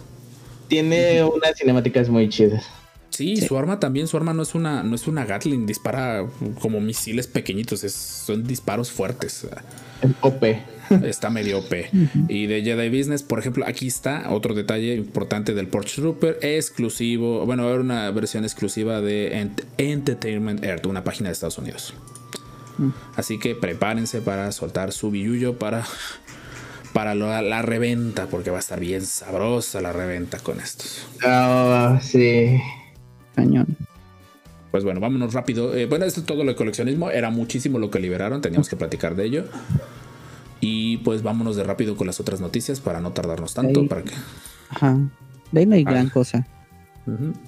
Tiene unas cinemáticas muy chidas. Sí, Sí. su arma también, su arma no es una, no es una Gatling, dispara como misiles pequeñitos, es- son disparos fuertes. El OP. Está medio OP. Y de Jedi Business, por ejemplo, aquí está otro detalle importante del Porch Trooper, exclusivo, bueno, era una versión exclusiva de Ent- Entertainment Earth, una página de Estados Unidos. Así que prepárense para soltar su billuyo para, para la reventa, porque va a estar bien sabrosa la reventa con estos. Ah, sí. Cañón. Pues bueno, vámonos rápido. Eh, bueno, esto es todo lo de coleccionismo. Era muchísimo lo que liberaron. Teníamos que platicar de ello. Y pues vámonos de rápido con las otras noticias para no tardarnos tanto. Ahí. Para que... Ajá. De ahí no hay Ah. gran cosa.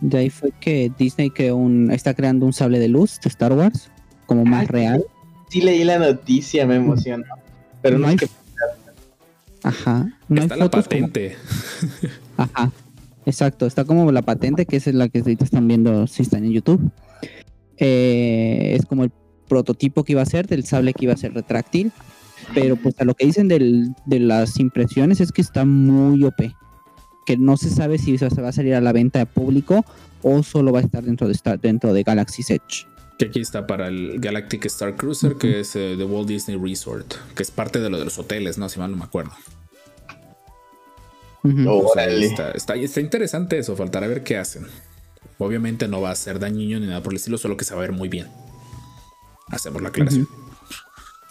De ahí fue que Disney creó un, está creando un sable de luz de Star Wars, como más Ah, real. Sí leí la noticia, me emocionó. Pero no, No es hay- que Ajá. No Está hay la como- patente. Ajá. Exacto. Está como la patente, que es la que ahorita están viendo si están en YouTube. Eh, es como el prototipo que iba a ser del sable que iba a ser retráctil. Pero pues a lo que dicen del- de las impresiones es que está muy OP. Que no se sabe si se va a salir a la venta de público o solo va a estar dentro de, dentro de Galaxy's Edge. Que aquí está para el Galactic Star Cruiser, que es eh, de Walt Disney Resort. Que es parte de lo de los hoteles, ¿no? Si mal no me acuerdo. Oh. O sea, está, está, está interesante eso. Faltará ver qué hacen. Obviamente no va a ser dañino ni nada por el estilo, solo que se va a ver muy bien. Hacemos la aclaración.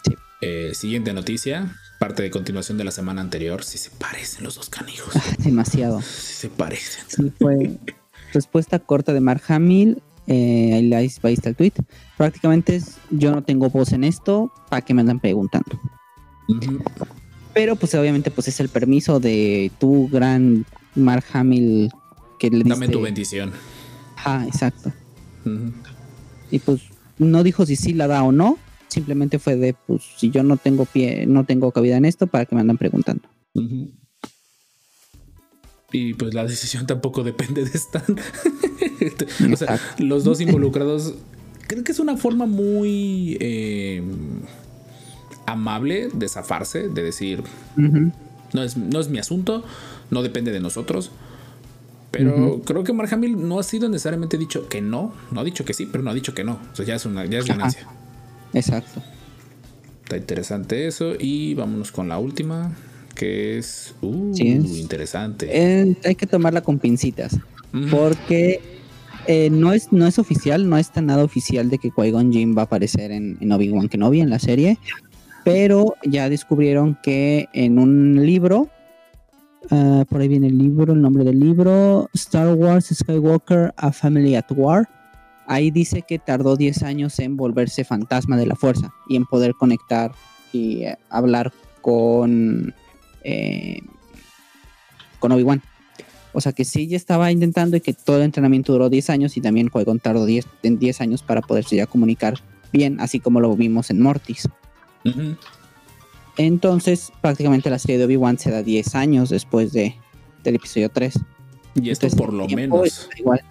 Sí. Eh, siguiente noticia, parte de continuación de la semana anterior. Si se parecen los dos canijos. Ah, demasiado. Si se parecen. Sí, fue respuesta corta de Mark Hamill. Eh, ahí, ahí ahí está el tweet. Prácticamente es: Yo no tengo voz en esto, ¿para qué me andan preguntando? Pero, pues, obviamente, pues es el permiso de tu gran Mark Hamill que le Dame diste- tu bendición. Ajá, exacto. Y pues no dijo si sí la da o no. Simplemente fue de: Pues, si yo no tengo pie, no tengo cabida en esto, ¿para qué me andan preguntando? Ujú. Y pues la decisión tampoco depende de Stan. o sea, los dos involucrados. Creo que es una forma muy eh, amable de zafarse, de decir, no es, no es mi asunto, no depende de nosotros. Pero creo que Mark Hamill no ha sido necesariamente dicho que no. No ha dicho que sí, pero no ha dicho que no. O sea, ya es una ya es ganancia. Exacto. Está interesante eso. Y vámonos con la última, que es. Uh, Sí, es- interesante. Eh, hay que tomarla con pincitas. Porque eh, no, es, no es oficial, no está nada oficial de que Qui-Gon Jinn va a aparecer en, en Obi-Wan Kenobi en la serie. Pero ya descubrieron que en un libro, ah, por ahí viene el libro, el nombre del libro, Star Wars Skywalker, A Family at War. Ahí dice que tardó 10 años en volverse fantasma de la fuerza y en poder conectar y eh, hablar con, eh, con Obi-Wan. O sea que sí ya estaba intentando y que todo el entrenamiento duró 10 años y también Qui-Gon tardó 10, en 10 años para poderse ya comunicar bien, así como lo vimos en Mortis. Entonces, prácticamente la serie de Obi-Wan se da 10 años después de, del episodio 3. Y esto Entonces, por lo menos. igual.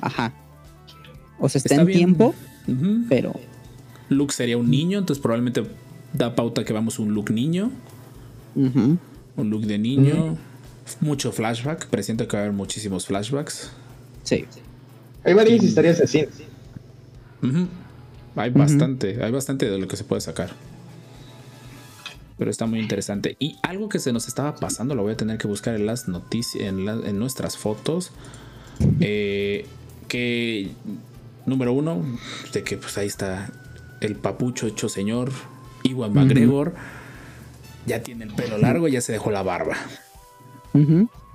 Ajá. O sea, está, Está en bien. tiempo, pero Luke sería un niño, entonces probablemente da pauta que vamos un Luke niño. ujú, Un look de niño. Mucho flashback. Presiento que va a haber muchísimos flashbacks. sí. Hay varias historias así. Hay bastante, hay bastante de lo que se puede sacar. Pero está muy interesante. Y algo que se nos estaba pasando, lo voy a tener que buscar en las noticias, en, la- en nuestras fotos. eh, que número uno, de que pues ahí está el papucho hecho señor, Iwan McGregor. Ya tiene el pelo largo, ya se dejó la barba.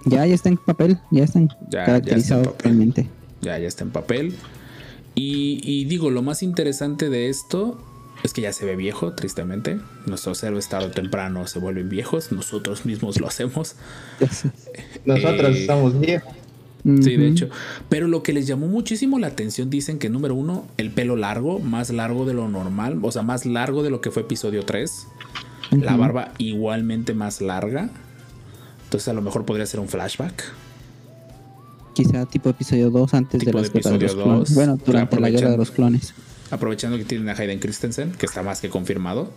Ya, ya está en papel, ya están Ya- ya caracterizados está en papel. ya, ya está en papel. Y, y digo, lo más interesante de esto es que ya se ve viejo, tristemente. Nuestros héroes tarde o temprano se vuelven viejos, nosotros mismos lo hacemos. Nosotros Eh, estamos viejos. Sí, de hecho. Pero lo que les llamó muchísimo la atención, dicen que número uno, el pelo largo, más largo de lo normal, o sea, más largo de lo que fue episodio 3. La barba igualmente más larga. Entonces a lo mejor podría ser un flashback. Quizá tipo episodio 2 antes Tipo de de las guerras de los episodio clones. 2, Bueno, durante la guerra de los clones. Aprovechando que tienen a Hayden Christensen, que está más que confirmado.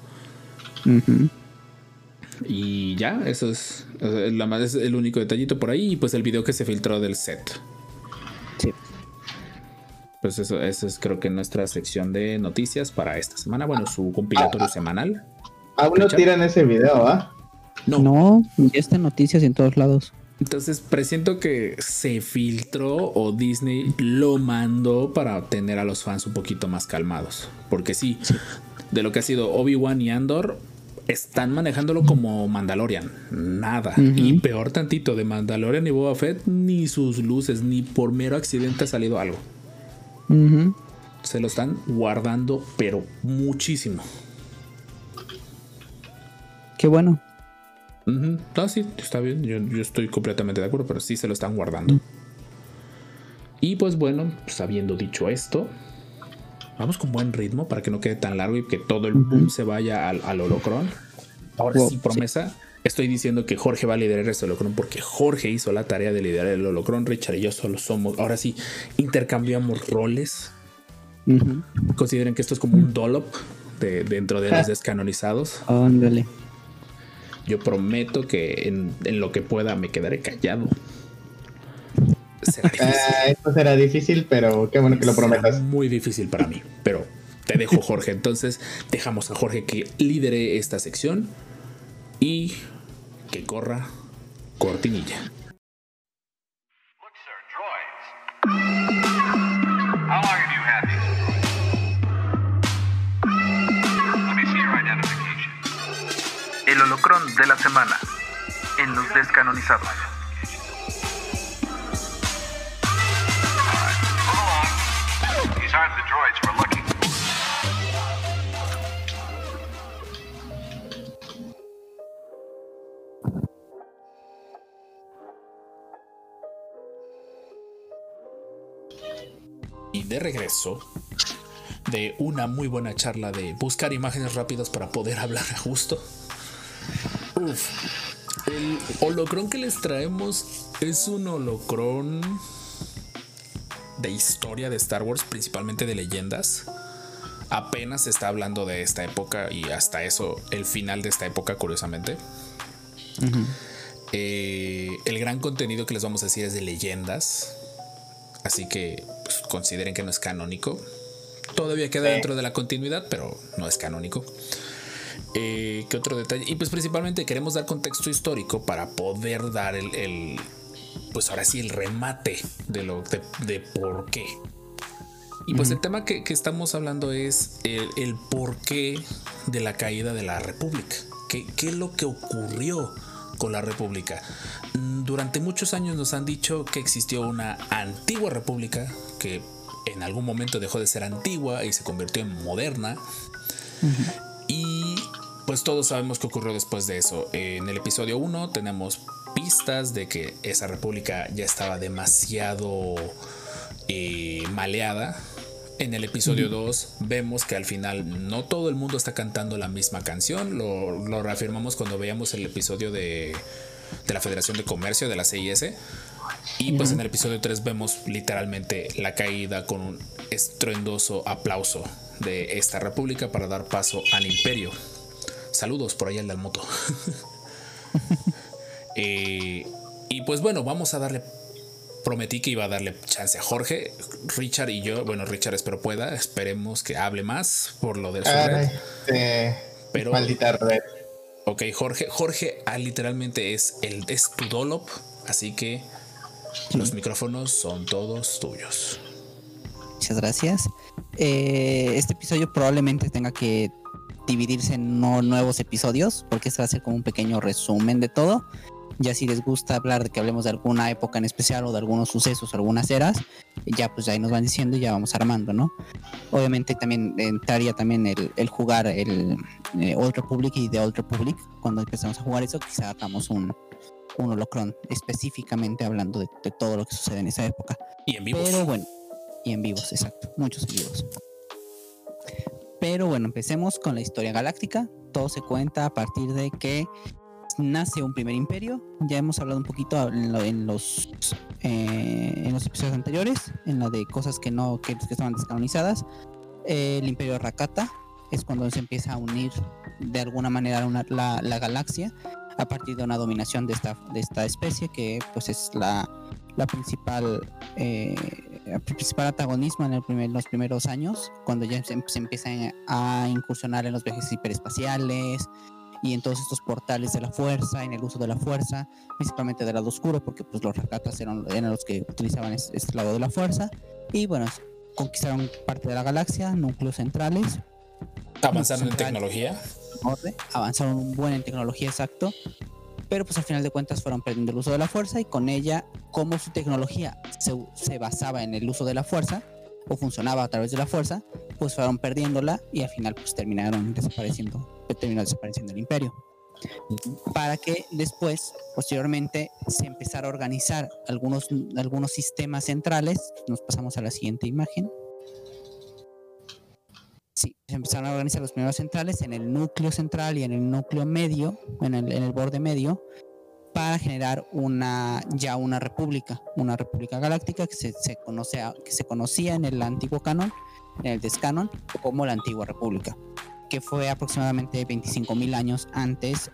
Y ya, eso es el único detallito por ahí. Y pues el video que se filtró del set. Sí. Pues eso, eso es creo que nuestra sección de noticias para esta semana. Bueno, su compilatorio semanal. Aún no tiran ese video, ¿ah? No. No, ya está en noticias en todos lados. Entonces presiento que se filtró o Disney lo mandó para tener a los fans un poquito más calmados. Porque sí, de lo que ha sido Obi-Wan y Andor, están manejándolo como Mandalorian. Nada. Y peor tantito, de Mandalorian y Boba Fett, ni sus luces, ni por mero accidente ha salido algo. Se lo están guardando, pero muchísimo. Qué bueno. Ujú. No, sí, está bien. Yo, yo estoy completamente de acuerdo, pero sí se lo están guardando. Y pues bueno, pues habiendo dicho esto, vamos con buen ritmo para que no quede tan largo y que todo el boom se vaya al, al holocron. Ahora Wow, sí, promesa. Estoy diciendo que Jorge va a liderar este holocron porque Jorge hizo la tarea de liderar el holocron. Richard y yo solo somos. Ahora sí, intercambiamos roles. Consideren que esto es como un dollop de, dentro de los descanonizados. Ándale. Yo prometo que en, en lo que pueda me quedaré callado. Será difícil. Ah, esto será difícil, pero qué bueno que lo prometas. muy difícil para mí. Pero te dejo, Jorge. Entonces, dejamos a Jorge que lidere esta sección y que corra cortinilla. El holocrón de la semana en los descanonizados. Y de regreso de una muy buena charla de buscar imágenes rápidas para poder hablar a gusto. Uf, el holocrón que les traemos es un holocrón de historia de Star Wars, principalmente de leyendas. Apenas se está hablando de esta época y hasta eso, el final de esta época, curiosamente. Eh, el gran contenido que les vamos a decir es de leyendas. Así que pues, consideren que no es canónico. Todavía queda Sí. dentro de la continuidad, pero no es canónico. Eh, ¿Qué otro detalle? Y pues principalmente queremos dar contexto histórico para poder dar el, el- pues ahora sí, el remate de lo de, de por qué. Y pues el tema que, que estamos hablando es el, el porqué de la caída de la República. ¿Qué, ¿Qué es lo que ocurrió con la República? Mm, Durante muchos años nos han dicho que existió una antigua República que en algún momento dejó de ser antigua y se convirtió en moderna. Pues todos sabemos qué ocurrió después de eso. En el episodio 1 tenemos pistas de que esa república ya estaba demasiado eh, maleada. En el episodio 2 vemos que al final no todo el mundo está cantando la misma canción. Lo, lo reafirmamos cuando veíamos el episodio de, de la Federación de Comercio de la CIS. Y pues en el episodio 3 vemos literalmente la caída con un estruendoso aplauso de esta república para dar paso al imperio. Saludos por ahí al del moto. Eh, y pues bueno, vamos a darle. Prometí que iba a darle chance a Jorge. Richard y yo, bueno, Richard espero pueda. Esperemos que hable más por lo del su red. Ay, sí. Pero- Maldita red. Ok, Jorge, Jorge ah, literalmente es el es tu dolop, así que los micrófonos son todos tuyos. Muchas gracias. Eh, este episodio probablemente tenga que dividirse en no nuevos episodios, porque este va a ser como un pequeño resumen de todo. Ya si les gusta hablar de que hablemos de alguna época en especial o de algunos sucesos o algunas eras, ya pues ahí nos van diciendo y ya vamos armando, ¿no? Obviamente también entraría también el, el jugar el eh, Old Republic y The Old Republic. Cuando empezamos a jugar eso, quizá hagamos un, un holocron específicamente hablando de, de todo lo que sucede en esa época. Y en vivo. Pero bueno, y en vivos, exacto, muchos en vivos. Pero bueno, empecemos con la historia galáctica. Todo se cuenta a partir de que nace un primer imperio. Ya hemos hablado un poquito eh, en los episodios anteriores, en lo de cosas que no que, que estaban descanonizadas. El imperio Rakata es cuando se empieza a unir de alguna manera la, la galaxia a partir de una dominación de esta, de esta especie que pues es la, principal eh, principal antagonismo en el primer- los primeros años, cuando ya se, se empiezan a incursionar en los viajes hiperespaciales y en todos estos portales de la fuerza, en el uso de la fuerza, principalmente del lado oscuro, porque pues los rakatas eran, eran los que utilizaban es- este lado de la fuerza, y bueno, conquistaron parte de la galaxia, núcleos centrales, Avanzando en tecnología. orden, avanzaron un buen en tecnología exacto, pero pues al final de cuentas fueron perdiendo el uso de la fuerza y con ella, como su tecnología se, se basaba en el uso de la fuerza o funcionaba a través de la fuerza, pues fueron perdiéndola y al final pues terminaron desapareciendo, terminó desapareciendo el imperio. Para que después, posteriormente, se empezara a organizar algunos, algunos sistemas centrales. Nos pasamos a la siguiente imagen. Sí, se empezaron a organizar los primeros centrales en el núcleo central y en el núcleo medio, en el, en el borde medio, para generar una ya una república, una república galáctica que se, se conoce que se conocía en el antiguo canon, en el descanon, como la antigua república, que fue aproximadamente 25.000 años antes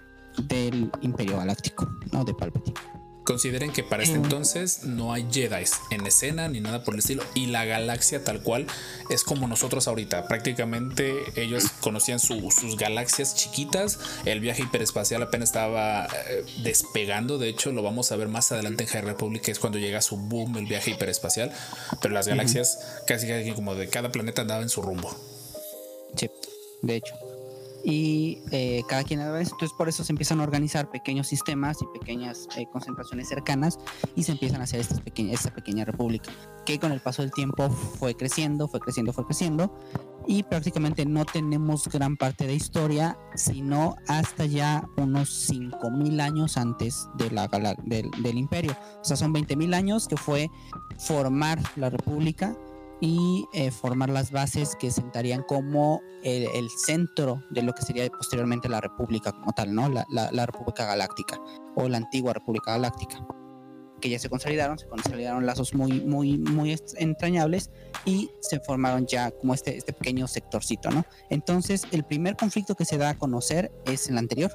del Imperio Galáctico, no de Palpatine. Consideren que para este Mm. entonces no hay Jedi en escena ni nada por el estilo. Y la galaxia tal cual es como nosotros ahorita. Prácticamente ellos conocían su- sus galaxias chiquitas. El viaje hiperespacial apenas estaba eh, despegando. De hecho, lo vamos a ver más adelante en High Republic, que es cuando llega su boom el viaje hiperespacial. Pero las galaxias casi, casi como de cada planeta andaba en su rumbo. Sí, de hecho. Y eh, cada quien haga eso. Entonces, por eso se empiezan a organizar pequeños sistemas y pequeñas eh, concentraciones cercanas y se empiezan a hacer estas pequeñas, esta pequeña república que con el paso del tiempo fue creciendo, fue creciendo, fue creciendo. Y prácticamente no tenemos gran parte de historia, sino hasta ya unos 5.000 años antes de la, del, del imperio. O sea, son 20.000 años que fue formar la república y eh, formar las bases que sentarían como el, el centro de lo que sería posteriormente la República como tal, ¿no? La, la- la República Galáctica o la antigua República Galáctica, que ya se consolidaron, se consolidaron lazos muy, muy, muy entrañables y se formaron ya como este, este pequeño sectorcito, ¿no? Entonces, el primer conflicto que se da a conocer es el anterior,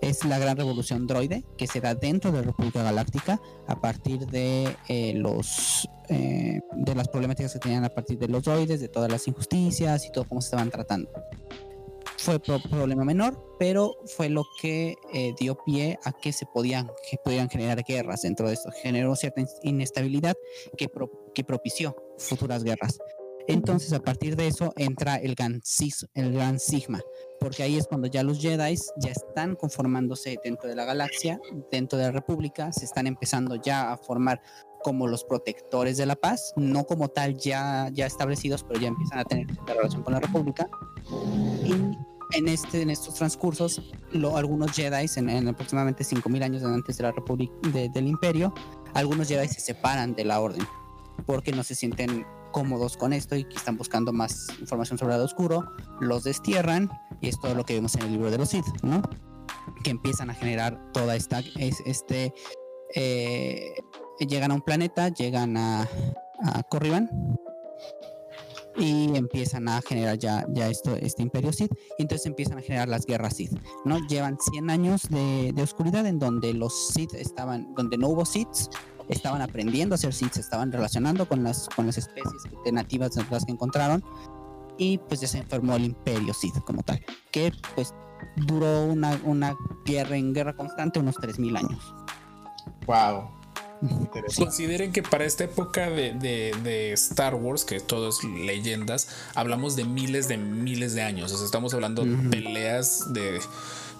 es la gran revolución droide que se da dentro de la República Galáctica a partir de eh, los eh, de las problemáticas que tenían a partir de los droides, de todas las injusticias y todo cómo se estaban tratando. Fue pro- problema menor, pero fue lo que eh, dio pie a que se podían, que pudieran generar guerras dentro de esto. Generó cierta inestabilidad que, pro- que propició futuras guerras. Entonces, a partir de eso entra el gran, el gran Sigma, porque ahí es cuando ya los Jedi ya están conformándose dentro de la galaxia, dentro de la República, se están empezando ya a formar como los protectores de la paz, no como tal ya, ya establecidos, pero ya empiezan a tener relación con la República. Y en, este, en estos transcursos, lo- algunos Jedi, en, en aproximadamente 5.000 años antes de la República de- del Imperio, algunos Jedi se separan de la Orden porque no se sienten cómodos con esto y que están buscando más información sobre el lado oscuro, los destierran y es todo lo que vemos en el libro de los Sith, ¿no? Que empiezan a generar toda esta, es, este, eh, llegan a un planeta, llegan a, a Corriban y empiezan a generar ya, ya esto, este imperio Sith y entonces empiezan a generar las guerras Sith, ¿no? Llevan 100 años de, de oscuridad en donde los Sith estaban, donde no hubo Siths, estaban aprendiendo a hacer Sith, se estaban relacionando con las, con las especies de nativas de las que encontraron y pues ya se formó el imperio Sith como tal, que pues duró una, una guerra en guerra constante unos 3.000 años. Wow. Interesante. Consideren que para esta época de, de- de Star Wars, que todo es leyendas, hablamos de miles de miles de años. O sea, estamos hablando de Ujú. peleas de,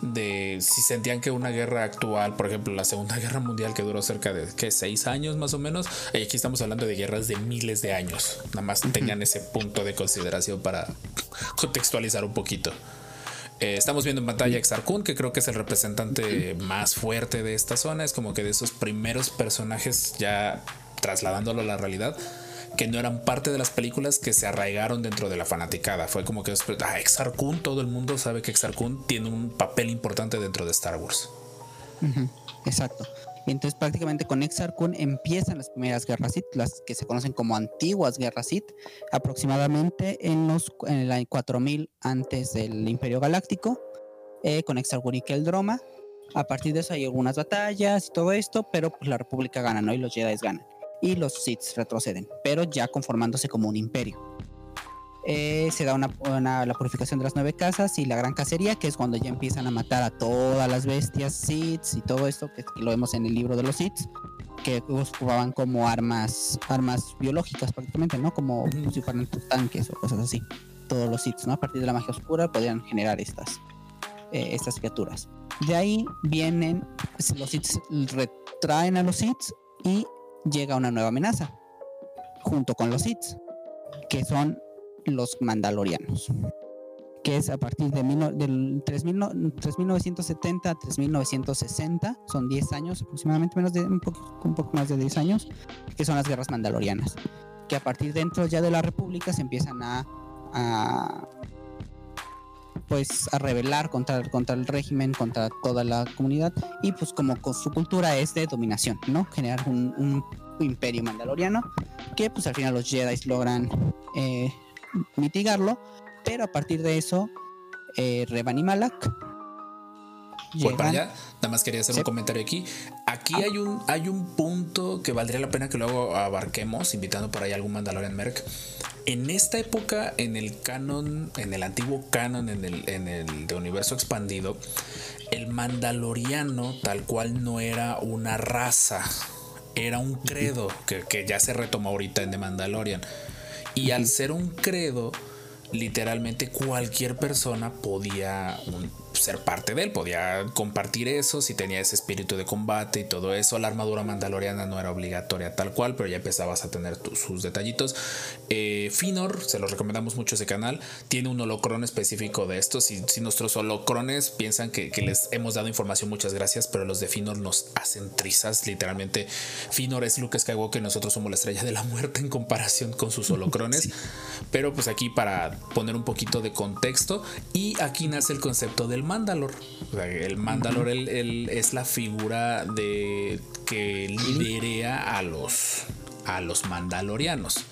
de si sentían que una guerra actual, por ejemplo, la Segunda Guerra Mundial que duró cerca de ¿qué? seis años más o menos, y aquí estamos hablando de guerras de miles de años. Nada más tengan ese punto de consideración para contextualizar un poquito. Eh, estamos viendo en pantalla a que creo que es el representante más fuerte de esta zona. Es como que de esos primeros personajes ya trasladándolo a la realidad, que no eran parte de las películas que se arraigaron dentro de la fanaticada. Fue como que ah, Exar Kun, todo el mundo sabe que Exar Kun tiene un papel importante dentro de Star Wars. Ujú, Exacto. Y entonces prácticamente con Exar Kun empiezan las primeras guerras Sith, las que se conocen como antiguas guerras Sith, aproximadamente en los en el año 4000 antes del Imperio Galáctico, eh, con Exar Kun y Keldroma. A partir de eso hay algunas batallas y todo esto, pero pues la República gana, ¿no? Y los Jedi ganan. Y los Sith retroceden, pero ya conformándose como un imperio. Eh, se da una, una- la purificación de las nueve casas y la gran cacería, que es cuando ya empiezan a matar a todas las bestias Sith y todo esto, que, que lo vemos en el libro de los Sith, que ocupaban como armas, armas biológicas prácticamente, ¿no? Como Ujú. si fueran tanques o cosas así. Todos los Sith, ¿no? A partir de la magia oscura podían generar estas, eh, estas criaturas. De ahí vienen, los Sith retraen a los Sith y llega una nueva amenaza, junto con los Sith, que son los mandalorianos, que es a partir de mil no- del 3000 no- 3970 a 3960, son 10 años aproximadamente, menos de un poco, más de 10 años, que son las guerras mandalorianas, que a partir dentro ya de la República se empiezan a pues a rebelar contra, contra el régimen, contra toda la comunidad y pues como con su cultura es de dominación, ¿no? Generar un, imperio mandaloriano que pues al final los Jedi logran eh, mitigarlo, pero a partir de eso eh, Revan y Malak Voy para llegan- allá. Nada más quería hacer Sí. un comentario aquí. Aquí hay un, hay un punto que valdría la pena que luego abarquemos, invitando por ahí a algún Mandalorian Merc. En esta época, en el canon, en el antiguo canon, en el, en el de universo expandido, el Mandaloriano tal cual no era una raza, era un credo que, que ya se retomó ahorita en The Mandalorian. Y al ser un credo, literalmente cualquier persona podía un- ser parte de él, podía compartir eso si tenía ese espíritu de combate y todo eso. La armadura mandaloriana no era obligatoria tal cual, pero ya empezabas a tener tus- sus detallitos. Eh, Finor, se los recomendamos mucho ese canal, tiene un holocron específico de esto. Si, si nuestros holocrones piensan que, que les hemos dado información, muchas gracias, pero los de Finor nos hacen trizas, literalmente. Finor es Luke Skywalker, nosotros somos la estrella de la muerte en comparación con sus holocrones. Pero pues aquí para poner un poquito de contexto y aquí nace el concepto del Mandalor. O sea, el Mandalor es la figura de que liderea a los a los mandalorianos.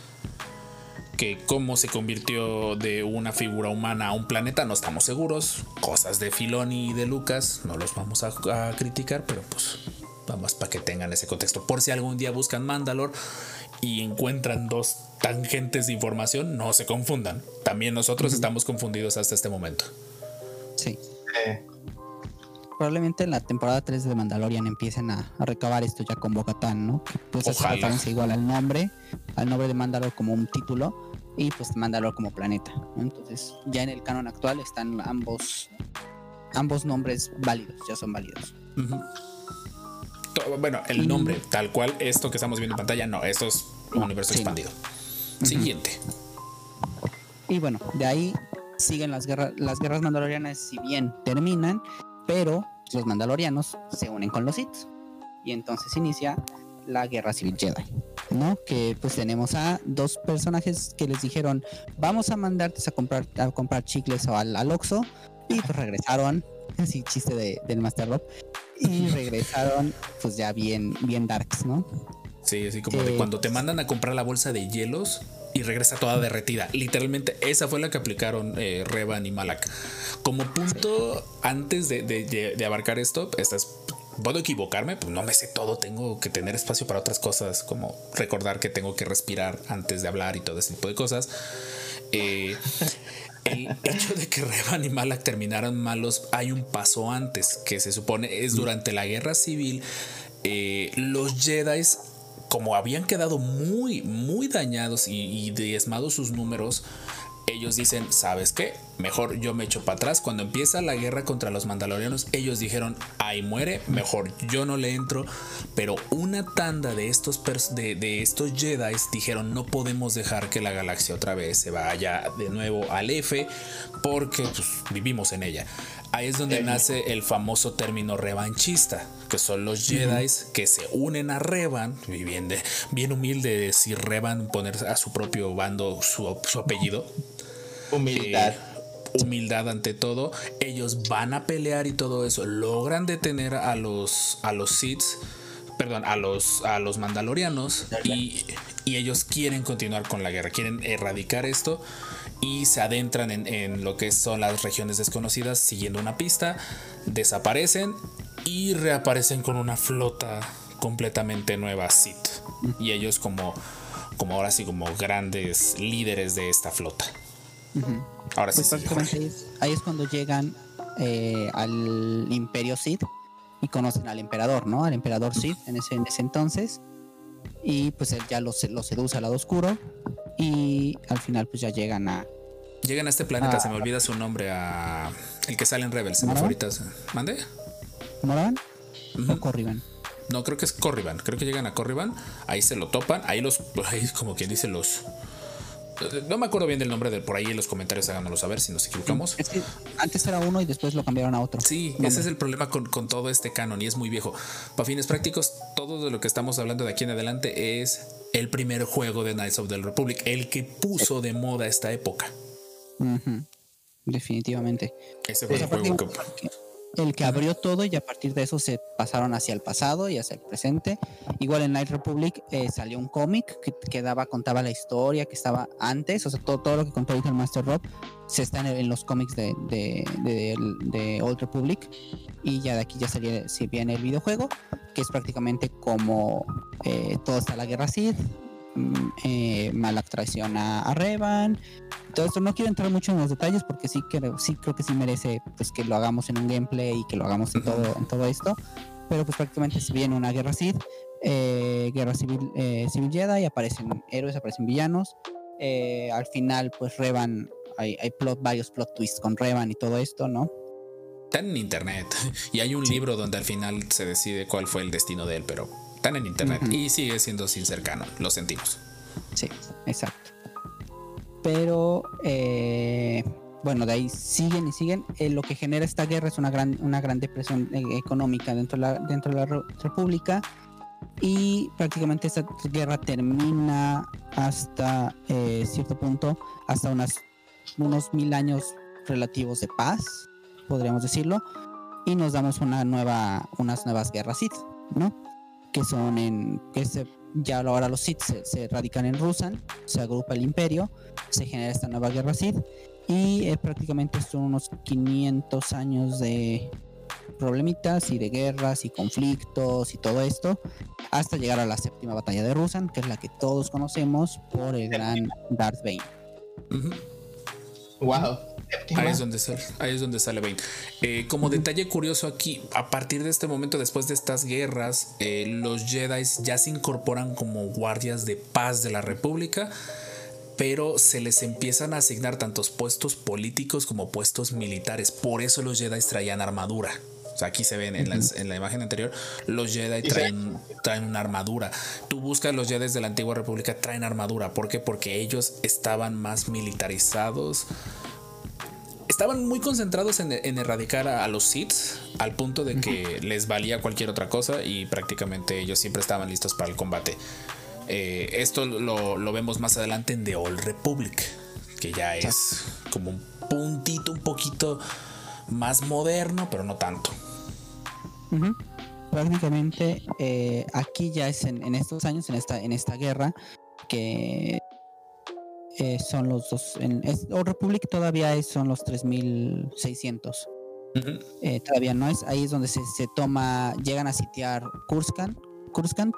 que cómo se convirtió de una figura humana a un planeta, no estamos seguros. Cosas de Filoni y de Lucas, no los vamos a, a criticar, pero pues vamos para que tengan ese contexto. Por si algún día buscan Mandalor y encuentran dos tangentes de información, no se confundan. También nosotros estamos confundidos hasta este momento. Sí. Probablemente en la temporada 3 de Mandalorian empiecen a, a recabar esto ya con Bocatán, ¿no? Que pues hace referencia igual al nombre, al nombre de Mandalor como un título y pues Mandalor como planeta. ¿no? Entonces, ya en el canon actual están ambos ambos nombres válidos, ya son válidos. Bueno, el nombre, tal cual, esto que estamos viendo en pantalla, no, esto es un universo sí, no. expandido. Siguiente. Y bueno, de ahí siguen las guerras, las guerras mandalorianas, si bien terminan, pero los mandalorianos se unen con los Sith. Y entonces inicia la guerra civil Jedi. ¿No? Que pues tenemos a dos personajes que les dijeron, vamos a mandarte a comprar, a comprar chicles o al, al Oxxo", Y pues regresaron, así chiste de, del Master Rob. Y regresaron pues ya bien, bien darks, ¿no? Sí, así como de Eh, cuando te mandan a comprar la bolsa de hielos y regresa toda derretida. Literalmente, esa fue la que aplicaron eh, Revan y Malak. Como punto, antes de, de- abarcar esto, estas, puedo equivocarme, pues no me sé todo, tengo que tener espacio para otras cosas, como recordar que tengo que respirar antes de hablar y todo ese tipo de cosas. Eh, el hecho de que Revan y Malak terminaran malos, hay un paso antes, que se supone es durante la guerra civil. eh, los Jedi, como habían quedado muy, muy dañados y, diezmados sus números, ellos dicen, ¿sabes qué? Mejor yo me echo para atrás. Cuando empieza la guerra contra los mandalorianos, ellos dijeron, ahí muere, mejor yo no le entro. Pero una tanda de estos, de, de estos Jedi dijeron, no podemos dejar que la galaxia otra vez se vaya de nuevo al F, porque pues, vivimos en ella. Ahí es donde nace el famoso término revanchista, que son los Jedi que se unen a Revan, y bien, de- bien humilde decir Revan, poner a su propio bando su, su apellido. humildad. Eh, humildad ante todo. Ellos van a pelear y todo eso. Logran detener a los a los Sith, perdón, a los a los Mandalorianos y, y ellos quieren continuar con la guerra, quieren erradicar esto y se adentran en, en lo que son las regiones desconocidas siguiendo una pista, desaparecen y reaparecen con una flota completamente nueva Sith y ellos como como ahora sí como grandes líderes de esta flota. Ahora sí, Pues sí, es, ahí es cuando llegan eh, al Imperio Sith y conocen al emperador, ¿no? Al emperador Sith en ese, en ese entonces. Y pues él ya los, los seduce al lado oscuro. Y al final pues ya llegan a... Llegan a este planeta, Ah. se me olvida su nombre, a el que sale en Rebels. Se me fue ¿Mara? ahorita. ¿Mande? ¿Moraban? ¿O Corriban? No, creo que es Corriban. Creo que llegan a Corriban. Ahí se lo topan. Ahí los. Ahí como quien dice los. No me acuerdo bien del nombre de por ahí en los comentarios, háganoslo saber si nos equivocamos. Es que antes era uno y después lo cambiaron a otro. Sí, Nombre. ese es el problema con, con todo este canon y es muy viejo. Para fines prácticos, todo de lo que estamos hablando de aquí en adelante es el primer juego de Knights of the Republic, el que puso de moda esta época. Definitivamente. Ese fue Pues el juego que. El que abrió todo y a partir de eso se pasaron hacia el pasado y hacia el presente. Igual en Night Republic eh, salió un cómic que, daba, contaba la historia que estaba antes, o sea, todo, todo lo que contó el Master Rob se está en, los cómics de, de, de- Old Republic y ya de aquí ya salía, si viene el videojuego, que es prácticamente como eh, todo está la guerra Sith, eh, Malak traiciona a Revan, todo esto no quiero entrar mucho en los detalles porque sí creo, sí creo que sí merece pues que lo hagamos en un gameplay y que lo hagamos en todo, en todo esto. Pero pues prácticamente se viene una guerra Sith, eh, guerra civil, eh, civil Jedi, aparecen héroes, aparecen villanos. eh, al final, pues Revan, hay, hay plot, varios plot twists con Revan y todo esto, ¿no? Están en internet. Y hay un libro donde al final se decide cuál fue el destino de él, pero están en internet y sigue siendo sin cercano. Lo sentimos. Sí, exacto. Pero eh, bueno, de ahí siguen y siguen. Eh, lo que genera esta guerra es una gran, una gran depresión eh, económica dentro de la, dentro de la re- república. Y prácticamente esta guerra termina hasta eh, cierto punto, hasta unas, unos mil años relativos de paz, podríamos decirlo. Y nos damos una nueva, unas nuevas guerras Sith, ¿no? Que son en, que se ya ahora los Sith se, se radican en Rusan, se agrupa el imperio, se genera esta nueva guerra Sith y eh, prácticamente son unos 500 años de problemitas y de guerras y conflictos y todo esto hasta llegar a la séptima batalla de Rusan, que es la que todos conocemos por el gran Darth Bane. Ujú. Wow. Ahí es donde sale, ahí es donde sale Bane. Eh, como detalle curioso aquí, a partir de este momento, después de estas guerras, eh, los Jedi ya se incorporan como guardias de paz de la República, pero se les empiezan a asignar tantos puestos políticos como puestos militares. Por eso los Jedi traían armadura. O sea, aquí se ven en, las- en la imagen anterior, los Jedi traen, traen una armadura. Tú buscas los Jedi de la antigua República, traen armadura. ¿Por qué? Porque ellos estaban más militarizados, estaban muy concentrados en, en erradicar a, a los Sith al punto de que les valía cualquier otra cosa y prácticamente ellos siempre estaban listos para el combate. Eh, esto lo, lo vemos más adelante en The Old Republic, que ya es como un puntito un poquito más moderno, pero no tanto. Prácticamente eh, aquí ya es en, en estos años, en esta, en esta guerra, que eh, son los dos. En, es, Old Republic todavía es, son los 3600. Ujú. eh, todavía no es. Ahí es donde se, se toma, llegan a sitiar Kurskan, Kurskant.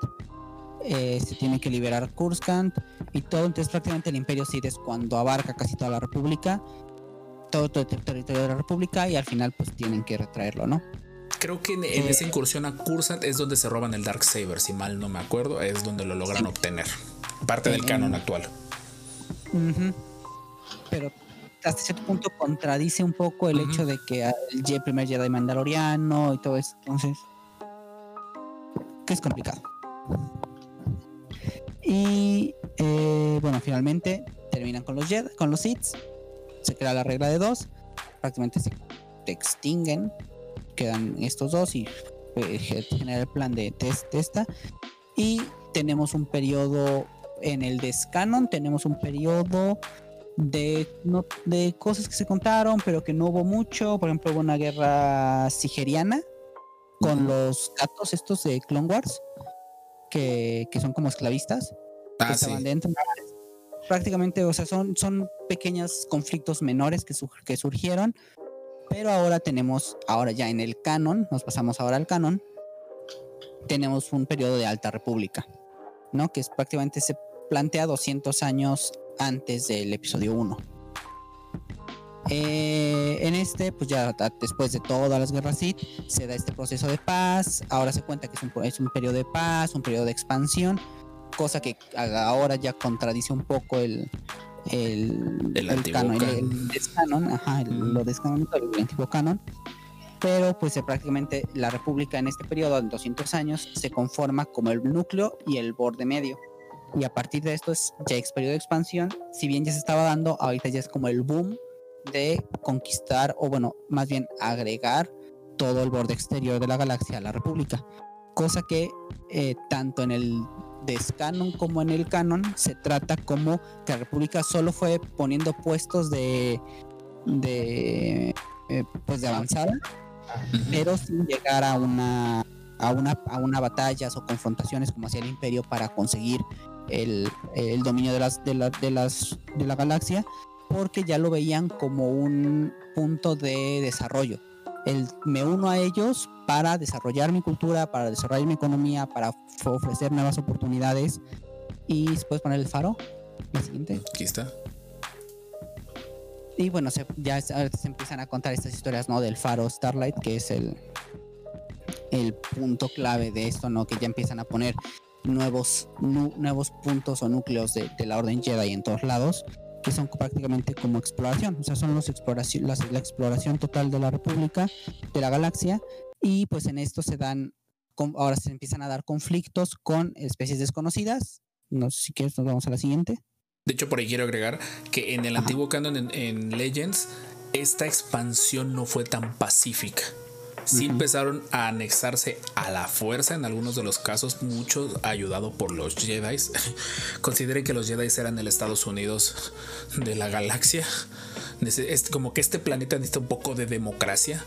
eh, se tiene que liberar Kurskant y todo. Entonces, prácticamente el Imperio Sith es cuando abarca casi toda la República, todo, todo el territorio de la República, y al final, pues tienen que retraerlo, ¿no? Creo que en, en Eh. esa incursión a Kursant es donde se roban el Dark Saber, si mal no me acuerdo, es donde lo logran obtener. Parte del canon actual. Pero hasta cierto punto contradice un poco el hecho de que el primer Jedi Mandaloriano y todo eso. Entonces, que es complicado. Y eh, bueno, finalmente terminan con los Jedi, con los Sith. Se crea la regla de dos. Prácticamente se extinguen. Quedan estos dos y eh, genera el plan de test de esta. Y tenemos un periodo en el descanon, tenemos un periodo de, no, de cosas que se contaron, pero que no hubo mucho. Por ejemplo, hubo una guerra sigeriana con los gatos estos de Clone Wars, que, que son como esclavistas, que Ah, sí. estaban dentro. Prácticamente, o sea, son, son pequeños conflictos menores que, sur- que surgieron, pero ahora tenemos, ahora ya en el canon, nos pasamos ahora al canon, tenemos un periodo de alta república, ¿no? Que es prácticamente se plantea 200 años antes del episodio 1. Eh, en este, pues ya después de todas las guerras Sith, se da este proceso de paz. Ahora se cuenta que es un, pro- es un periodo de paz, un periodo de expansión, cosa que ahora ya contradice un poco el, el, El el, canon. el descanon, ajá, el- lo descanónico, el antiguo canon. Pero pues eh, prácticamente la república en este periodo, en 200 años, se conforma como el núcleo y el borde medio. Y a partir de esto es ex periodo de expansión. Si bien ya se estaba dando, ahorita ya es como el boom de conquistar, o bueno, más bien agregar todo el borde exterior de la galaxia a la República. Cosa que eh, tanto en el descanon como en el canon se trata como que la República solo fue poniendo puestos de, de eh, pues de avanzada, pero sin llegar a una a una a una batallas o confrontaciones como hacía el Imperio para conseguir el, el dominio de las de, la- de las de la galaxia porque ya lo veían como un punto de desarrollo. El, me uno a ellos para desarrollar mi cultura, para desarrollar mi economía, para ofrecer nuevas oportunidades. Y puedes poner el faro, la siguiente. Aquí está. Y bueno, se, ya ahora se empiezan a contar estas historias, ¿no? Del faro Starlight, que es el, el punto clave de esto, ¿no? Que ya empiezan a poner nuevos, nu- nuevos puntos o núcleos de, de la Orden Jedi en todos lados, que son prácticamente como exploración. O sea, son los exploración, las- la exploración total de la República, de la galaxia. Y pues en esto se dan, ahora se empiezan a dar conflictos con especies desconocidas. No sé si quieres, nos vamos a la siguiente. De hecho, por ahí quiero agregar que en el Ajá. antiguo canon en, en Legends, esta expansión no fue tan pacífica. Sí Ujú. empezaron a anexarse a la fuerza en algunos de los casos, mucho ayudado por los Jedi. Consideren que los Jedi eran el Estados Unidos de la galaxia. Es como que este planeta necesita un poco de democracia.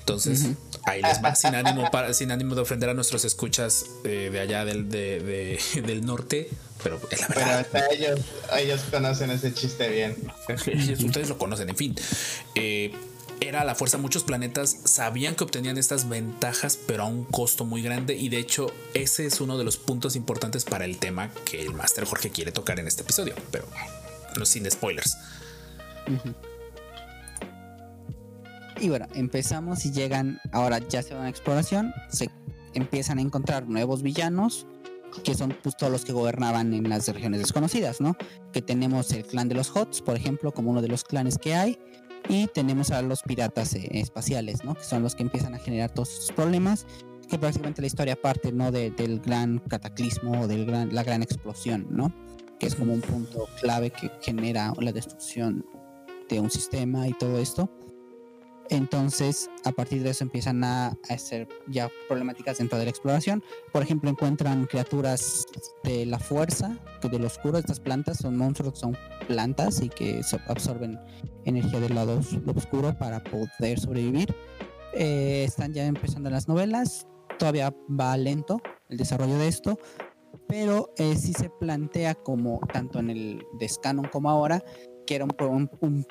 Entonces, ahí les va, sin ánimo, para, sin ánimo de ofender a nuestros escuchas eh, de allá del, de- de- del norte, pero es la Pero verdad. hasta ellos, ellos conocen ese chiste bien. Ustedes lo conocen, en fin. Eh, era la fuerza, muchos planetas sabían que obtenían estas ventajas, pero a un costo muy grande. Y de hecho, ese es uno de los puntos importantes para el tema que el Master Jorge quiere tocar en este episodio, pero no sin spoilers. Y bueno, empezamos y llegan, ahora ya se van a exploración, se empiezan a encontrar nuevos villanos, que son pues, todos los que gobernaban en las regiones desconocidas, ¿no? Que tenemos el clan de los Hots, por ejemplo, como uno de los clanes que hay, y tenemos a los piratas eh, espaciales, ¿no? Que son los que empiezan a generar todos estos problemas, que prácticamente la historia parte, ¿no? De- del gran cataclismo o de la gran explosión, ¿no? Que es como un punto clave que genera la destrucción de un sistema y todo esto. Entonces, a partir de eso empiezan a, hacer ya problemáticas dentro de la exploración. Por ejemplo, encuentran criaturas de la fuerza, que del oscuro. Estas plantas son monstruos son plantas y que so- absorben energía del lado os- oscuro para poder sobrevivir. Eh, están ya empezando las novelas. Todavía va lento el desarrollo de esto. Pero eh, sí se plantea como, tanto en el Descanon como ahora, que era un, un- un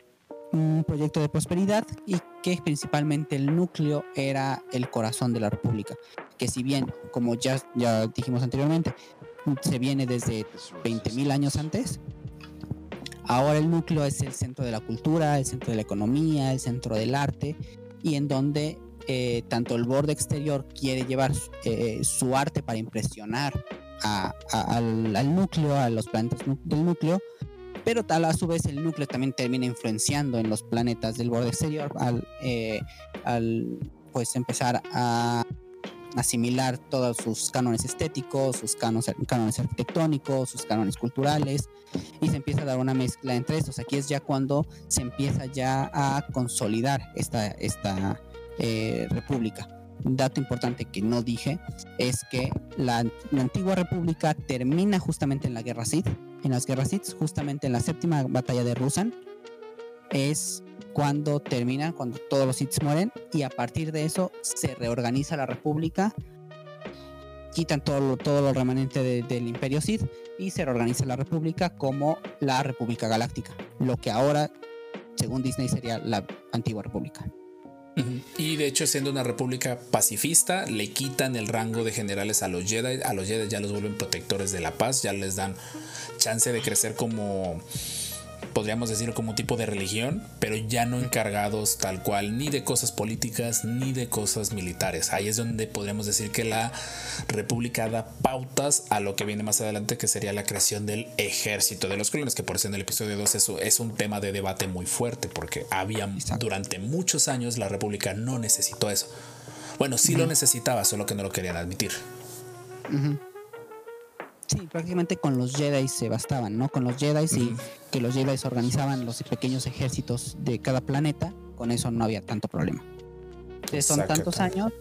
un proyecto de prosperidad y que principalmente el núcleo era el corazón de la república que si bien como ya, ya dijimos anteriormente se viene desde 20.000 años antes ahora el núcleo es el centro de la cultura el centro de la economía el centro del arte y en donde eh, tanto el borde exterior quiere llevar eh, su arte para impresionar al, núcleo a los planetas del núcleo pero tal a su vez el núcleo también termina influenciando en los planetas del borde exterior al, eh, al pues empezar a asimilar todos sus cánones estéticos, sus cánones, arquitectónicos, sus cánones culturales y se empieza a dar una mezcla entre estos. Aquí es ya cuando se empieza ya a consolidar esta, esta eh, república. Un dato importante que no dije es que la, la antigua república termina justamente en la guerra Sith en las guerras Sith, justamente en la séptima batalla de Rusan, es cuando termina, cuando todos los Sith mueren, y a partir de eso se reorganiza la República, quitan todo lo, todo lo remanente de- del Imperio Sith y se reorganiza la República como la República Galáctica, lo que ahora, según Disney, sería la antigua República. Y de hecho, siendo una república pacifista, le quitan el rango de generales a los Jedi. A los Jedi ya los vuelven protectores de la paz, ya les dan chance de crecer como, podríamos decir, como un tipo de religión, pero ya no encargados tal cual ni de cosas políticas ni de cosas militares. Ahí es donde podríamos decir que la república da pautas a lo que viene más adelante, que sería la creación del ejército de los clones, que por eso en el episodio 2 es, es un tema de debate muy fuerte, porque había Exacto. durante muchos años la república no necesitó eso. Bueno, sí lo necesitaba, solo que no lo querían admitir. Ujú. Sí, prácticamente con los Jedi se bastaban, ¿no? Con los Jedi y que los Jedi organizaban los pequeños ejércitos de cada planeta, con eso no había tanto problema. Entonces, son tantos años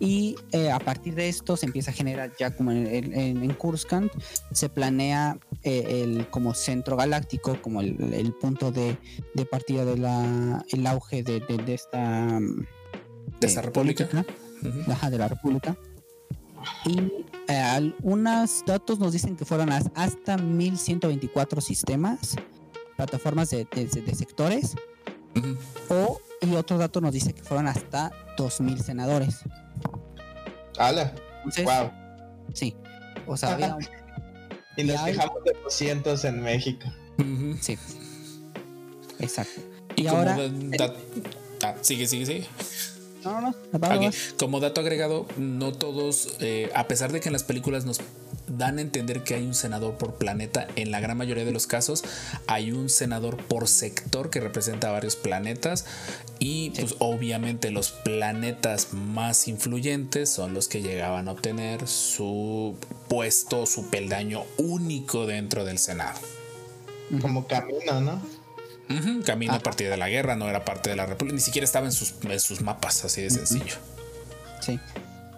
y eh, a partir de esto se empieza a generar ya como en, en, en- Coruscant se planea eh, el como centro galáctico como el, el punto de, de partida de la el auge de, de- de esta mm, De esta república. política de la República. Y eh, algunos datos nos dicen que fueron as- hasta 1124 sistemas, plataformas de, de- de sectores, Ujú. o, y otro dato nos dice que fueron hasta 2000 senadores. hala, Entonces, wow. sí, o sea, había un- Y nos hay- quejamos de 200 en México. Ujú. sí, exacto. Y, Y, ahora, da- da- ah, sigue, sigue, sigue. No, no, no, vas, Ok, vas. Como dato agregado, no todos, eh, a pesar de que en las películas nos dan a entender que hay un senador por planeta, en la gran mayoría de los casos hay un senador por sector que representa varios planetas y pues obviamente los planetas más influyentes son los que llegaban a obtener su puesto, su peldaño único dentro del Senado. Como camino, ¿no? Camino Ah. a partir de la guerra, no era parte de la República, ni siquiera estaba en sus, en sus mapas, así de sencillo. Sí,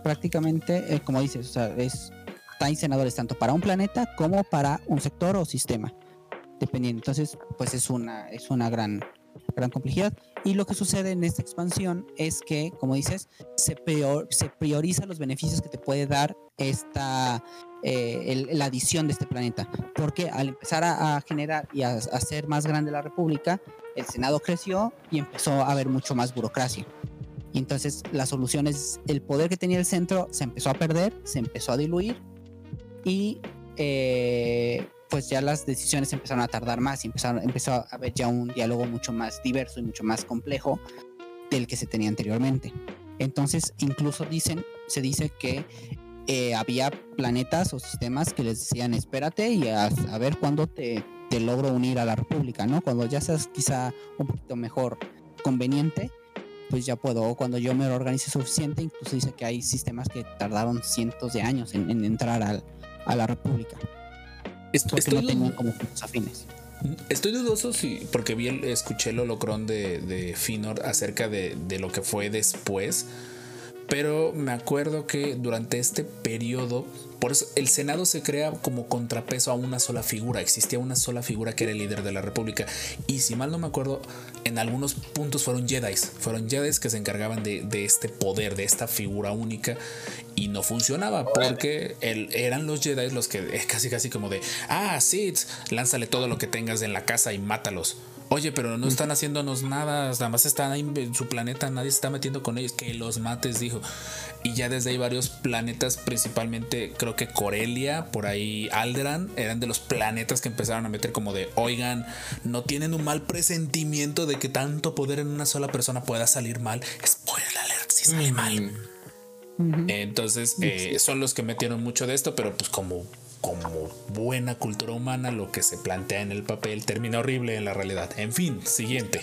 prácticamente, eh, como dices, o sea, es, hay senadores tanto para un planeta como para un sector o sistema, dependiendo. Entonces, pues es una, es una gran gran complejidad. Y lo que sucede en esta expansión es que, como dices, se, prior- se prioriza los beneficios que te puede dar esta eh, la adición de este planeta. Porque al empezar a, generar y a, hacer más grande la República, el Senado creció y empezó a haber mucho más burocracia. Y entonces la solución es el poder que tenía el centro se empezó a perder, se empezó a diluir y eh, pues ya las decisiones empezaron a tardar más y empezó a haber ya un diálogo mucho más diverso y mucho más complejo del que se tenía anteriormente. Entonces incluso dicen, se dice que eh, había planetas o sistemas que les decían espérate y a, a ver cuándo te, te logro unir a la República, ¿no? Cuando ya seas quizá un poquito mejor conveniente, pues ya puedo. O cuando yo me organice suficiente, incluso dice que hay sistemas que tardaron cientos de años en, en entrar al- a la República, Est- porque Estoy, no tenían como puntos afines. estoy dudoso si, porque vi el- escuché el holocrón de, de Finor acerca de, de lo que fue después, pero me acuerdo que durante este periodo, por eso el Senado se crea como contrapeso a una sola figura, existía una sola figura que era el líder de la República, y si mal no me acuerdo, en algunos puntos fueron Jedi, fueron Jedi que se encargaban de, este poder, de esta figura única, y no funcionaba porque eran los Jedi los que eh, casi casi como de, ah, Sith, lánzale todo lo que tengas en la casa y mátalos. Oye, pero no están haciéndonos nada, nada más están ahí en su planeta, nadie se está metiendo con ellos, que los mates, dijo. Y ya desde ahí varios planetas, principalmente creo que Corelia, por ahí Alderan, eran de los planetas que empezaron a meter como de, oigan, no tienen un mal presentimiento de que tanto poder en una sola persona pueda salir mal. Spoiler alert, si sale mal. Entonces, eh, son los que metieron mucho de esto, pero pues como, como buena cultura humana, lo que se plantea en el papel termina horrible en la realidad. En fin, siguiente.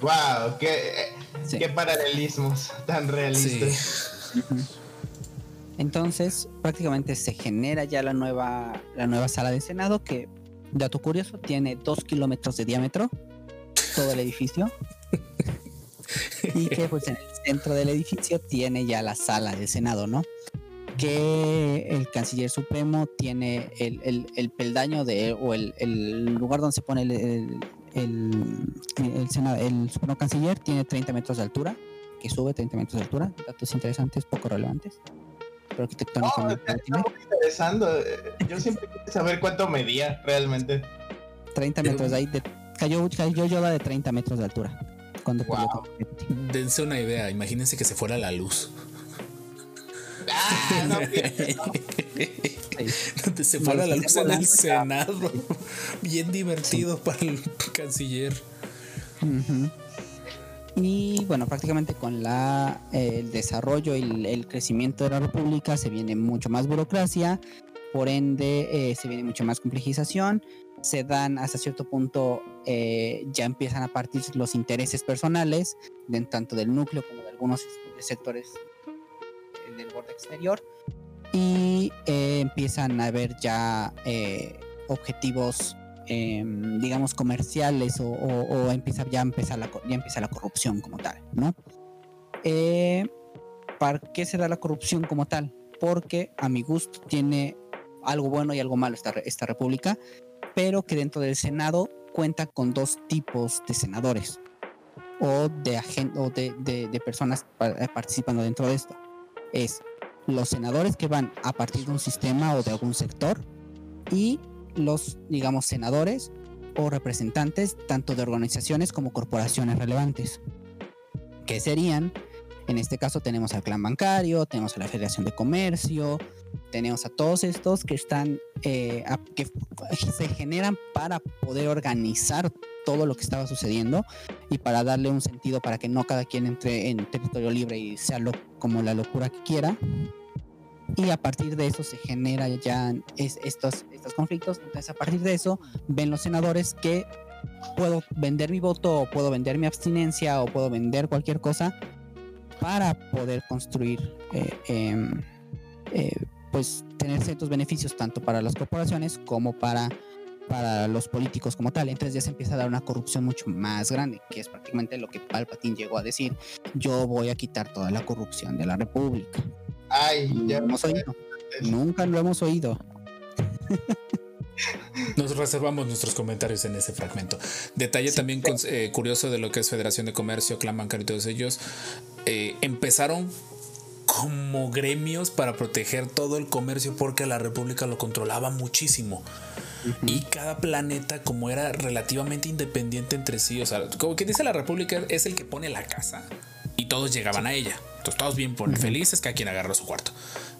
Wow, qué, Sí. qué paralelismos tan realistas. Entonces, prácticamente se genera ya la nueva, la nueva sala de Senado, que, dato curioso, tiene dos kilómetros de diámetro, todo el edificio. y que pues en el centro del edificio tiene ya la sala del Senado, ¿no? Que el canciller supremo tiene el, el- el peldaño de, o el, el lugar donde se pone el, el, el, el Senado- el supremo canciller, tiene 30 metros de altura, que sube 30 metros de altura. Datos interesantes, poco relevantes, pero Oh, arquitectónicamente está muy interesando. eh, Yo siempre quise saber cuánto medía realmente. 30 metros de ahí, de- cayó, cayó Yoda de 30 metros de altura. Cuando Wow. Dense una idea, imagínense que se fuera la luz. Ah, no, Donde se fuera la luz en el. Senado. Bien divertido para el canciller. Ujú. Y bueno, prácticamente con la, el desarrollo y el, el crecimiento de la República se viene mucho más burocracia, por ende eh, se viene mucha más complejización, se dan hasta cierto punto, eh, ya empiezan a partir los intereses personales, de, tanto del núcleo como de algunos sectores del borde exterior, y eh, empiezan a haber ya eh, objetivos eh, digamos comerciales o, empieza ya empieza la ya empieza la corrupción como tal no Eh, ¿para qué se da la corrupción como tal? porque a mi gusto tiene algo bueno y algo malo esta, esta república pero que dentro del senado cuenta con dos tipos de senadores o de o de, de- personas pa- participando dentro de esto es los senadores que van a partir de un sistema o de algún sector y los, digamos, senadores o representantes tanto de organizaciones como corporaciones relevantes. Que serían, en este caso tenemos al clan bancario, tenemos a la Federación de Comercio, tenemos a todos estos que están, eh, a- que se generan para poder organizar todo lo que estaba sucediendo y para darle un sentido para que no cada quien entre en territorio libre y sea lo, como la locura que quiera. Y a partir de eso se genera ya es- estos, estos conflictos. Entonces a partir de eso ven los senadores que puedo vender mi voto o puedo vender mi abstinencia o puedo vender cualquier cosa para poder construir, eh, em, eh, pues tener ciertos beneficios tanto para las corporaciones como para, para los políticos como tal. Entonces ya se empieza a dar una corrupción mucho más grande, que es prácticamente lo que Palpatine llegó a decir. Yo voy a quitar toda la corrupción de la República. Ay, ya No hemos oído. Nunca lo hemos oído. Nos reservamos nuestros comentarios en ese fragmento. Detalle también eh, curioso de lo que es Federación de Comercio, Clan Bancario y todos ellos. eh, empezaron como gremios para proteger todo el comercio porque la República lo controlaba muchísimo. Y cada planeta, como era relativamente independiente entre sí, o sea, como que dice la República, es el que pone la casa y todos llegaban a ella. Entonces, todos bien felices, cada quien agarró su cuarto.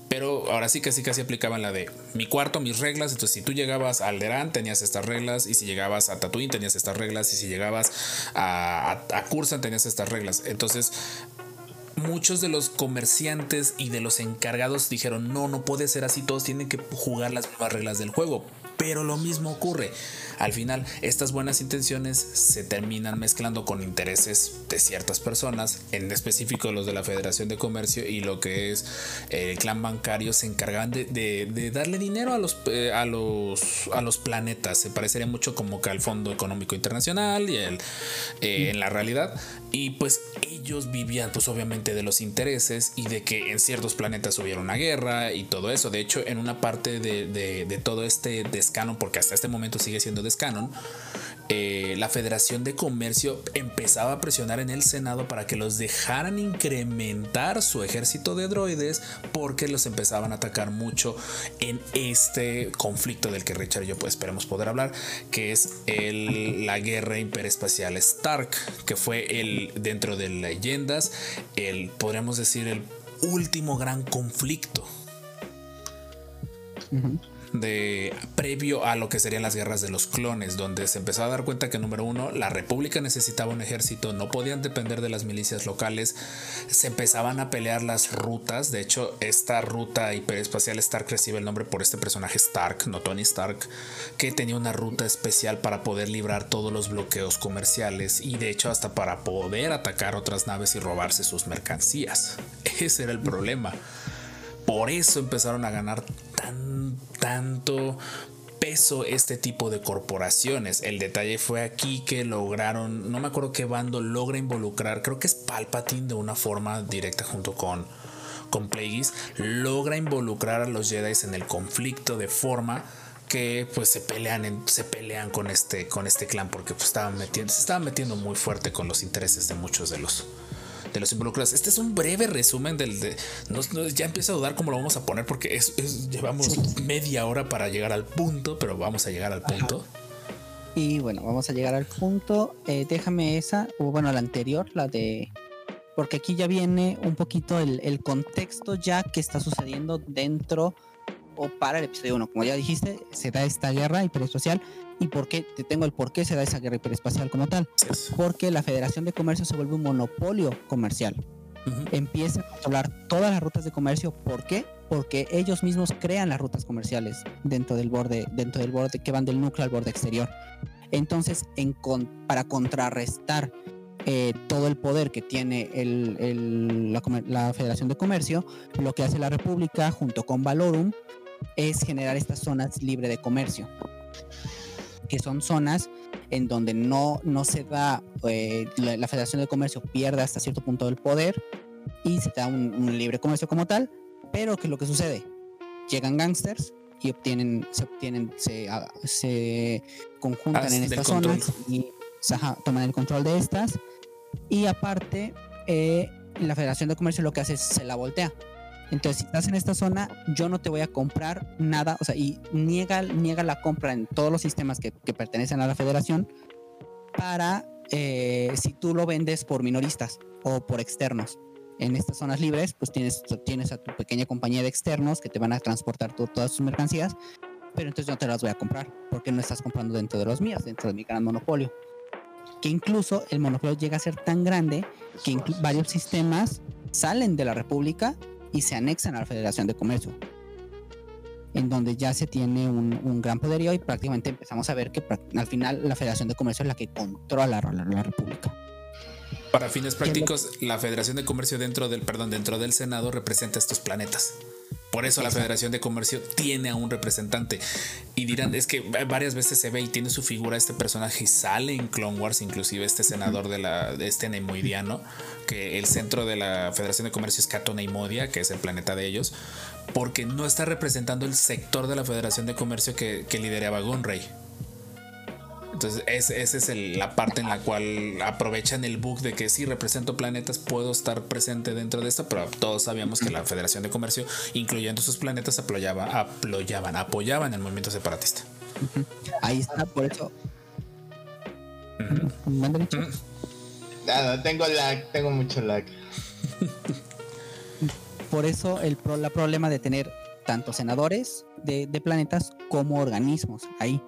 Pero ahora sí casi casi aplicaban la de mi cuarto, mis reglas. Entonces, si tú llegabas a Alderaan, tenías estas reglas. Y si llegabas a Tatooine, tenías estas reglas. Y si llegabas a, a, a Cursan, tenías estas reglas. Entonces, muchos de los comerciantes y de los encargados dijeron, no, no puede ser así, todos tienen que jugar las mismas reglas del juego. Pero lo mismo ocurre. Al final, estas buenas intenciones se terminan mezclando con intereses de ciertas personas, en específico los de la Federación de Comercio y lo que es eh, el clan bancario, se encargan de, darle dinero a los, eh, a, los, planetas. Se parecería mucho como que al Fondo Económico Internacional y eh, en la realidad. Y pues ellos vivían pues obviamente de los intereses y de que en ciertos planetas hubiera una guerra y todo eso. De hecho, en una parte de, de- todo este descanon, porque hasta este momento sigue siendo descanon, eh, la Federación de Comercio empezaba a presionar en el Senado para que los dejaran incrementar su ejército de droides porque los empezaban a atacar mucho en este conflicto del que Richard y yo pues esperemos poder hablar, que es la guerra hiperespacial Stark, que fue el dentro de leyendas, el podríamos decir el último gran conflicto de previo a lo que serían las guerras de los clones, donde se empezó a dar cuenta que número uno, la República necesitaba un ejército, no podían depender de las milicias locales, se empezaban a pelear las rutas, de hecho esta ruta hiperespacial Stark recibe el nombre por este personaje Stark, no Tony Stark, que tenía una ruta especial para poder librar todos los bloqueos comerciales y de hecho hasta para poder atacar otras naves y robarse sus mercancías. Ese era el problema. Por eso empezaron a ganar tan, tanto peso este tipo de corporaciones. El detalle fue aquí que lograron, no me acuerdo qué bando logra involucrar, creo que es Palpatine de una forma directa junto con con Plagueis, logra involucrar a los Jedi en el conflicto de forma que pues se pelean en- se pelean con este con este clan porque pues estaban metiendo se estaban metiendo muy fuerte con los intereses de muchos de los de los involucrados. Este es un breve resumen del de. no- no, ya empiezo a dudar cómo lo vamos a poner porque es, es- llevamos media hora para llegar al punto, pero vamos a llegar al punto. Y bueno, vamos a llegar al punto. Eh, déjame esa, o bueno, la anterior, la de. Porque aquí ya viene un poquito el, el contexto ya que está sucediendo dentro o para el episodio 1. Como ya dijiste, se da esta guerra hiperespacial. ¿Y por qué? Te tengo el por qué se da esa guerra hiperespacial como tal. Porque la Federación de Comercio se vuelve un monopolio comercial. Empiezan a controlar todas las rutas de comercio. ¿Por qué? Porque ellos mismos crean las rutas comerciales dentro del borde, dentro del borde que van del núcleo al borde exterior. Entonces, en con- para contrarrestar eh, todo el poder que tiene el- el- la, la Federación de Comercio, lo que hace la República junto con Valorum es generar estas zonas libres de comercio, que son zonas en donde no, no se da, eh, la, la Federación de Comercio pierde hasta cierto punto el poder y se da un, un libre comercio como tal, pero que lo que sucede, llegan gangsters y obtienen, se obtienen, se, se conjuntan Ah, en estas control. zonas y ajá, toman el control de estas y aparte eh, la Federación de Comercio lo que hace es se la voltea. Entonces, si estás en esta zona, yo no te voy a comprar nada, o sea, y niega, niega la compra en todos los sistemas que, que pertenecen a la federación para eh, si tú lo vendes por minoristas o por externos. En estas zonas libres, pues tienes, tienes a tu pequeña compañía de externos que te van a transportar tu- todas tus mercancías, pero entonces yo no te las voy a comprar porque no estás comprando dentro de los míos, dentro de mi gran monopolio. Que incluso el monopolio llega a ser tan grande que varios sistemas salen de la República y se anexan a la Federación de Comercio, en donde ya se tiene un, un gran poderío y prácticamente empezamos a ver que al final la Federación de Comercio es la que controla la, la República. Para fines prácticos, la Federación de Comercio dentro del, perdón, dentro del Senado representa estos planetas. Por eso la Federación de Comercio tiene a un representante. Y dirán, es que varias veces se ve y tiene su figura este personaje y sale en Clone Wars, inclusive este senador de la este Neimoidiano, que el centro de la Federación de Comercio es Cato Neimodia, que es el planeta de ellos, porque no está representando el sector de la Federación de Comercio que, que lideraba Gunray. Entonces, esa es el- la parte en la cual aprovechan el bug de que sí represento planetas, puedo estar presente dentro de esto, pero todos sabíamos que la Federación de Comercio, incluyendo sus planetas, apoyaba, apoyaban, apoyaban el movimiento separatista. Ahí está, por eso. Mándale, chico. Nada, tengo lag, tengo mucho lag. Por eso el pro- la problema de tener tanto senadores de, de planetas como organismos ahí.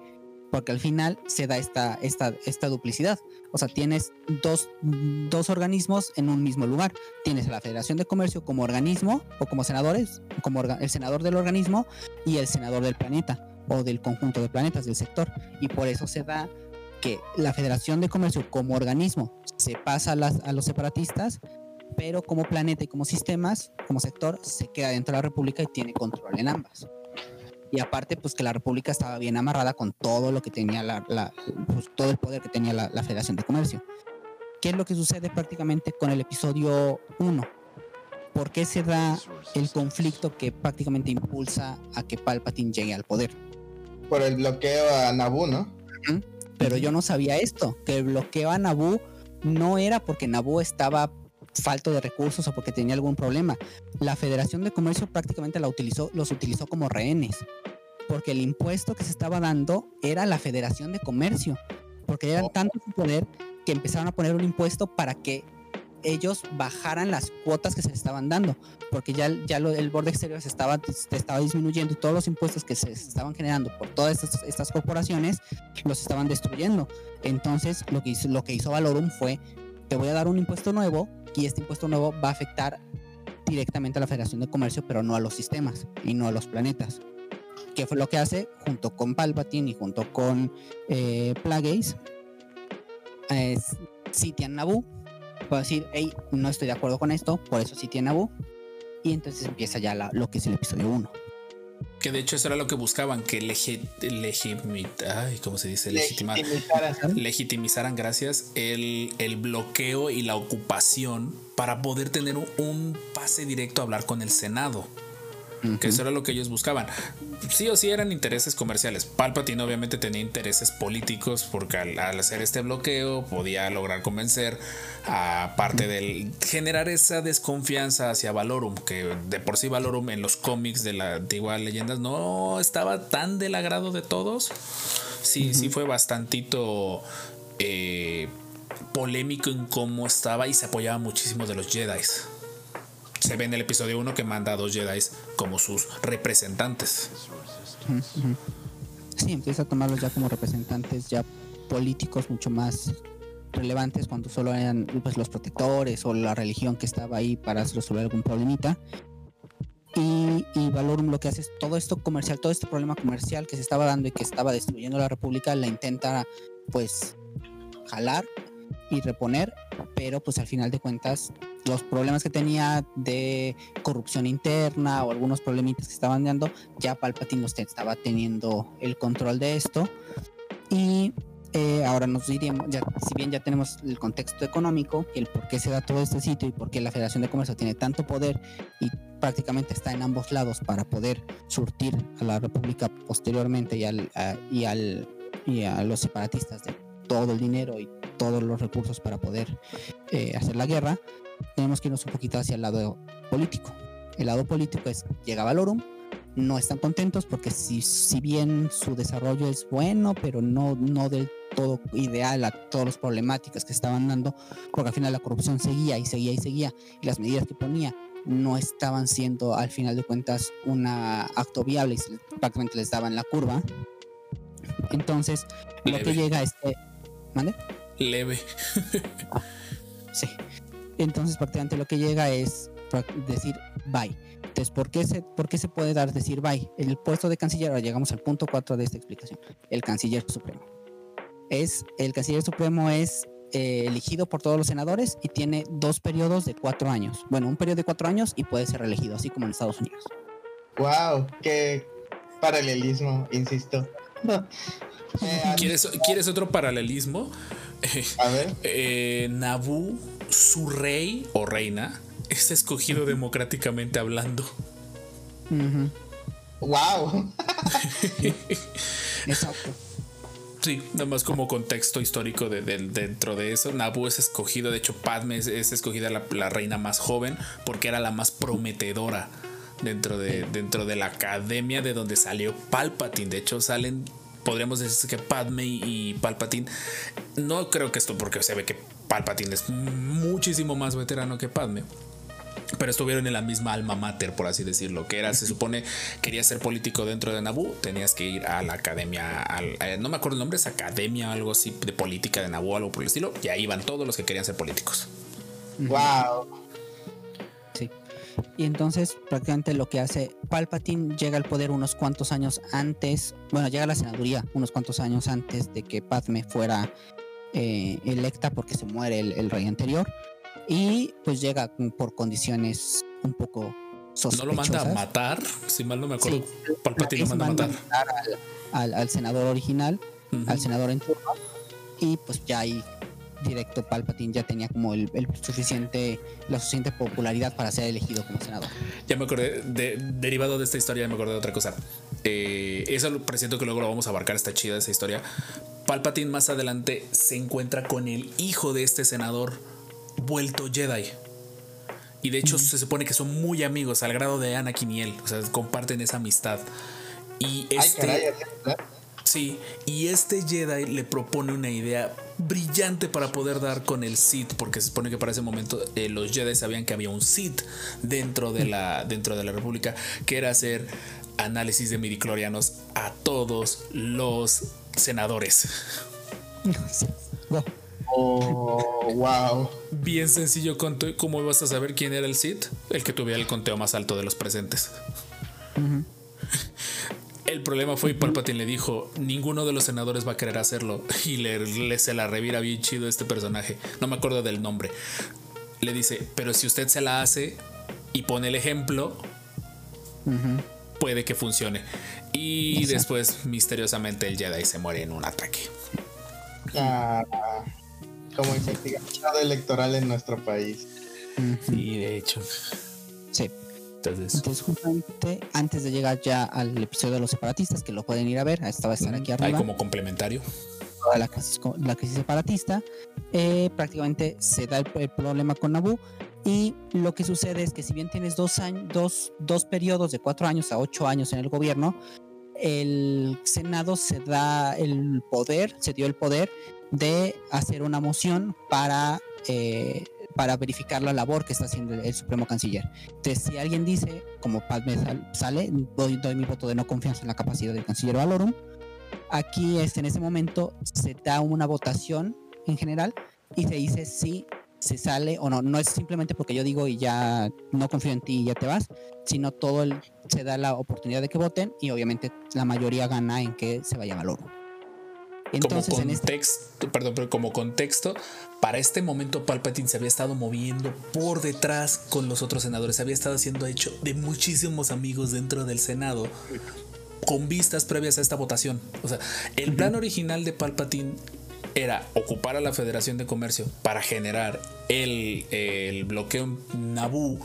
Porque al final se da esta, esta, esta duplicidad. O sea, tienes dos, dos organismos en un mismo lugar. Tienes a la Federación de Comercio como organismo o como senadores, como el senador del organismo y el senador del planeta o del conjunto de planetas del sector. Y por eso se da que la Federación de Comercio como organismo se pasa a, a los separatistas pero como planeta y como sistemas, como sector, se queda dentro de la República y tiene control en ambas. Y aparte, pues que la República estaba bien amarrada con todo lo que tenía la, la- pues, todo el poder que tenía la, la Federación de Comercio. ¿Qué es lo que sucede prácticamente con el episodio 1? ¿Por qué se da el conflicto que prácticamente impulsa a que Palpatine llegue al poder? Por el bloqueo a Naboo, ¿no? Pero yo no sabía esto, que el bloqueo a Naboo no era porque Naboo estaba falto de recursos o porque tenía algún problema. La Federación de Comercio prácticamente la utilizó, los utilizó como rehenes, porque el impuesto que se estaba dando era la Federación de Comercio, porque eran tanto su poder que empezaron a poner un impuesto para que ellos bajaran las cuotas que se les estaban dando, porque ya, ya lo- el borde exterior se estaba, se estaba disminuyendo y todos los impuestos que se estaban generando por todas estas, estas corporaciones los estaban destruyendo. Entonces, lo que hizo, lo que hizo Valorum fue, te voy a dar un impuesto nuevo y este impuesto nuevo va a afectar directamente a la Federación de Comercio, pero no a los sistemas y no a los planetas. ¿Qué fue lo que hace? Junto con Palpatine y junto con eh, Plagueis, es, sitian Naboo. Puedo decir, hey, no estoy de acuerdo con esto, por eso sitian Naboo. Y entonces empieza ya la- lo que es el episodio 1. Que de hecho eso era lo que buscaban, que legi, legimi- ay, ¿cómo se dice? Legitimar. Legitimizar. legitimizaran, gracias, el, el bloqueo y la ocupación para poder tener un, un pase directo a hablar con el Senado. Que eso era lo que ellos buscaban. Sí o sí eran intereses comerciales. Palpatine obviamente tenía intereses políticos porque al, al hacer este bloqueo podía lograr convencer a parte del generar esa desconfianza hacia Valorum, que de por sí Valorum en los cómics de la antigua leyendas no estaba tan del agrado de todos. Sí, sí fue bastantito eh, polémico en cómo estaba y se apoyaba muchísimo de los Jedi. Se ve en el episodio 1 que manda a dos Jedi como sus representantes. Sí, empieza a tomarlos ya como representantes ya políticos mucho más relevantes cuando solo eran pues, los protectores o la religión que estaba ahí para resolver algún problemita. Y, y Valorum lo que hace es todo esto comercial, todo este problema comercial que se estaba dando y que estaba destruyendo la República, la intenta pues jalar y reponer, pero pues al final de cuentas los problemas que tenía de corrupción interna o algunos problemitas que estaban dando, ya Palpatine te- estaba teniendo el control de esto. Y eh, ahora nos diríamos, ya, si bien ya tenemos el contexto económico, el por qué se da todo este sitio y por qué la Federación de Comercio tiene tanto poder y prácticamente está en ambos lados para poder surtir a la República posteriormente y, al, a, y, al, y a los separatistas de todo el dinero y todos los recursos para poder eh, hacer la guerra, tenemos que irnos un poquito hacia el lado político. El lado político es, llega Valorum, no están contentos porque si, si bien su desarrollo es bueno, pero no, no del todo ideal a todas las problemáticas que estaban dando, porque al final la corrupción seguía y seguía y seguía, y las medidas que ponía no estaban siendo al final de cuentas un acto viable y prácticamente les daban la curva. Entonces, lo que llega a este... ¿Mande? Leve. Sí. Entonces prácticamente lo que llega es decir bye. Entonces, ¿por qué, se, ¿por qué se puede dar decir bye? El puesto de canciller, ahora llegamos al punto 4 de esta explicación, el canciller supremo. Es, el canciller supremo es eh, elegido por todos los senadores y tiene dos periodos de cuatro años. Bueno, un periodo de cuatro años y puede ser reelegido, así como en Estados Unidos. Wow, qué paralelismo, insisto. Eh, ¿Quieres, ¿Quieres otro paralelismo? A ver, Eh, Nabú, su rey o reina, es escogido democráticamente hablando. Wow. Exacto. Sí, nada más como contexto histórico de, de- dentro de eso. Naboo es escogido, de hecho Padme es, es escogida la, la reina más joven porque era la más prometedora dentro de, dentro de la academia de donde salió Palpatine. De hecho salen, podríamos decir que Padme y, Palpatine, no creo que esto porque se ve que Palpatine es muchísimo más veterano que Padme. Pero estuvieron en la misma alma mater, por así decirlo, que era, se supone, querías ser político dentro de Naboo, tenías que ir a la academia, al- eh, no me acuerdo el nombre, es academia o algo así de política de Naboo, algo por el estilo, y ahí iban todos los que querían ser políticos. Wow. Y entonces prácticamente lo que hace Palpatine llega al poder unos cuantos años antes, bueno, llega a la senaduría unos cuantos años antes de que Padme fuera eh, electa porque se muere el, el rey anterior y pues llega por condiciones un poco No sospechosas. lo manda a matar, si mal no me acuerdo, Sí. Palpatine lo manda a matar. al, al- al senador original, al senador en turno, y pues ya ahí directo Palpatine ya tenía como el, el suficiente, la suficiente popularidad para ser elegido como senador. Ya me acordé, de, derivado de esta historia, ya me acordé de otra cosa. Eh, eso lo presiento que luego lo vamos a abarcar, está chida esa historia. Palpatine más adelante se encuentra con el hijo de este senador vuelto Jedi. Y de hecho se supone que son muy amigos al grado de Anakin y él. O sea, comparten esa amistad. Y Ay, este... Sí, y este Jedi le propone una idea brillante para poder dar con el Sith, porque se supone que para ese momento eh, los Jedi sabían que había un Sith dentro de la, dentro de la República, que era hacer análisis de midiclorianos a todos los senadores. Wow. Oh, wow. Bien sencillo, ¿cómo vas a saber quién era el Sith? El que tuviera el conteo más alto de los presentes. El problema fue y Palpatine le dijo, ninguno de los senadores va a querer hacerlo. Y le, le- se la revira bien chido este personaje. No me acuerdo del nombre. Le dice, pero si usted se la hace y pone el ejemplo, puede que funcione. Y Exacto. después, misteriosamente, el Jedi se muere en un ataque. Ah, como investigado electoral en nuestro país. Y de hecho. Sí. Entonces, Entonces, justamente antes de llegar ya al episodio de los separatistas, que lo pueden ir a ver, esta va a estar aquí hay arriba, como complementario. toda la crisis, la crisis separatista, eh, prácticamente se da el, el problema con Naboo. Y lo que sucede es que si bien tienes dos, años, dos, dos periodos de cuatro años a ocho años en el gobierno, el Senado se da el poder, se dio el poder de hacer una moción para, eh, para verificar la labor que está haciendo el, el Supremo Canciller. Entonces, si alguien dice, como Padme sal- sale, doy, doy mi voto de no confianza en la capacidad del Canciller Valorum, aquí este, en ese momento se da una votación en general y se dice si se sale o no. No es simplemente porque yo digo y ya no confío en ti y ya te vas, sino todo el, se da la oportunidad de que voten y obviamente la mayoría gana en que se vaya Valorum. Entonces, como en este contexto, perdón, pero como contexto, para este momento Palpatine se había estado moviendo por detrás con los otros senadores, se había estado haciendo hecho de muchísimos amigos dentro del Senado con vistas previas a esta votación. O sea, el plan original de Palpatine era ocupar a la Federación de Comercio para generar el, el bloqueo en Naboo.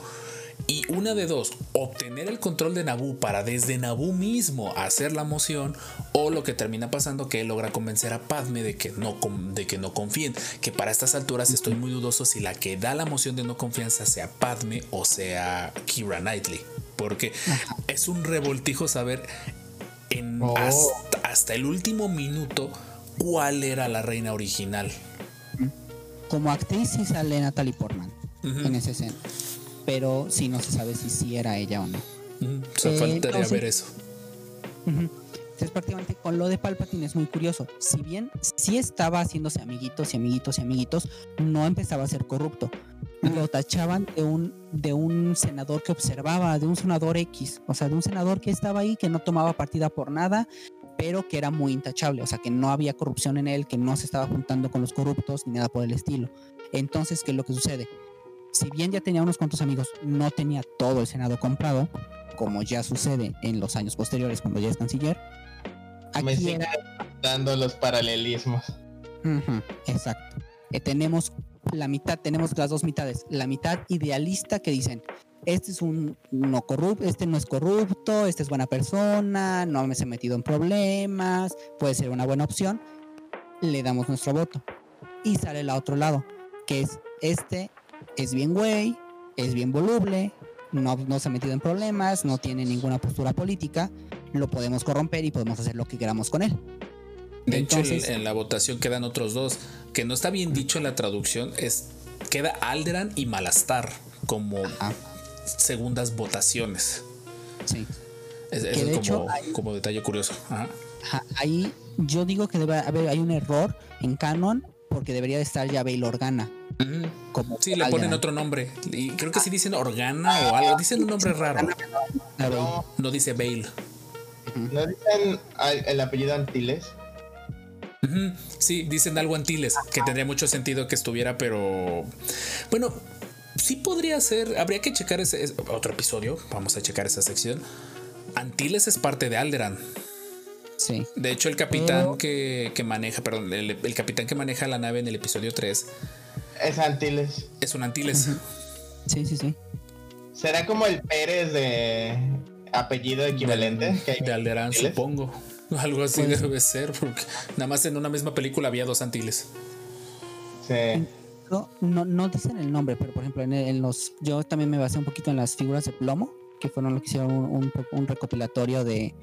Y una de dos, obtener el control de Naboo para desde Naboo mismo hacer la moción, o lo que termina pasando que él logra convencer a Padme de que no, de que no confíen, que para estas alturas estoy muy dudoso si la que da la moción de no confianza sea Padme o sea Kira Knightley, porque es un revoltijo saber en Oh. hasta, hasta el último minuto cuál era la reina original. como actriz sí sale Natalie Portman en esa escena, pero sí no se sabe si sí era ella o no. O sea, Eh, faltaría ver eso. Entonces prácticamente con lo de Palpatine es muy curioso. Si bien sí estaba haciéndose amiguitos y amiguitos y amiguitos, no empezaba a ser corrupto. Lo tachaban de un, de un senador que observaba, de un senador X, o sea, de un senador que estaba ahí, que no tomaba partida por nada, pero que era muy intachable, o sea, que no había corrupción en él, que no se estaba juntando con los corruptos ni nada por el estilo. Entonces, ¿qué es lo que sucede? Si bien ya tenía unos cuantos amigos, no tenía todo el Senado comprado, como ya sucede en los años posteriores cuando ya es canciller. Me Aquí siguen era dando los paralelismos. Exacto. Eh, tenemos la mitad, tenemos las dos mitades. La mitad idealista que dicen, este es un no corrupto, este no es corrupto, este es buena persona, no me he metido en problemas, puede ser una buena opción. Le damos nuestro voto. Y sale el otro lado, que es este es bien güey, es bien voluble, no, no se ha metido en problemas, no tiene ninguna postura política, lo podemos corromper y podemos hacer lo que queramos con él. De hecho, en- la votación quedan otros dos. Que no está bien dicho en la traducción. Es queda Alderan y Malastar como segundas votaciones. sí. Es, eso de es hecho como, hay- como detalle curioso. Ajá. Ajá, ahí yo digo que debe haber hay un error en canon porque debería de estar ya Bail Organa Como Sí, le ponen otro nombre. Y creo que sí dicen Organa o algo. Dicen un nombre raro. A Bail. No, No dice Bale. ¿no dicen el apellido Antilles? Ujú, Sí, dicen algo Antilles, que tendría mucho sentido que estuviera, pero bueno, sí podría ser. Habría que checar ese es- otro episodio. Vamos a checar esa sección. Antilles es parte de Alderan. Sí. De hecho, el capitán Pero- que, que maneja, perdón, el, el capitán que maneja la nave en el episodio 3 Es Antilles. es un Antilles. Sí, sí, sí. ¿Será como el Pérez de apellido equivalente? que hay De Antilles? supongo. Algo así Pues- debe ser, porque nada más en una misma película había dos Antilles. Sí. No, no, no dicen el nombre, pero por ejemplo, en, en los. Yo también me basé un poquito en las figuras de plomo, que fueron lo que hicieron un, un- un recopilatorio de,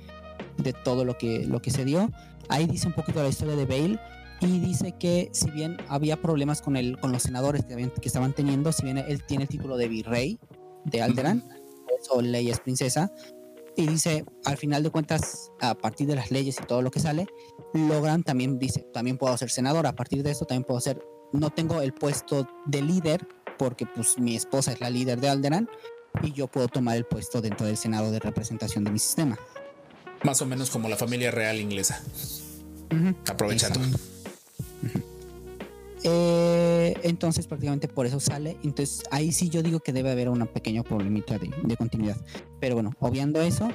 de todo lo que, lo que se dio. Ahí dice un poquito la historia de Bale. Y dice que si bien había problemas con el, con los senadores que, habían- que estaban teniendo, si bien él tiene el título de virrey de Alderan, eso ley es princesa, y dice, al final de cuentas, a partir de las leyes y todo lo que sale, logran también, dice, también puedo ser senador, a partir de esto también puedo ser, no tengo el puesto de líder, porque pues mi esposa es la líder de Alderan, y yo puedo tomar el puesto dentro del Senado de representación de mi sistema. Más o menos como la familia real inglesa. Ujú. Aprovechando. Exacto. Eh, entonces prácticamente por eso sale. Entonces ahí sí yo digo que debe haber una pequeña problemita de, continuidad. Pero bueno, obviando eso,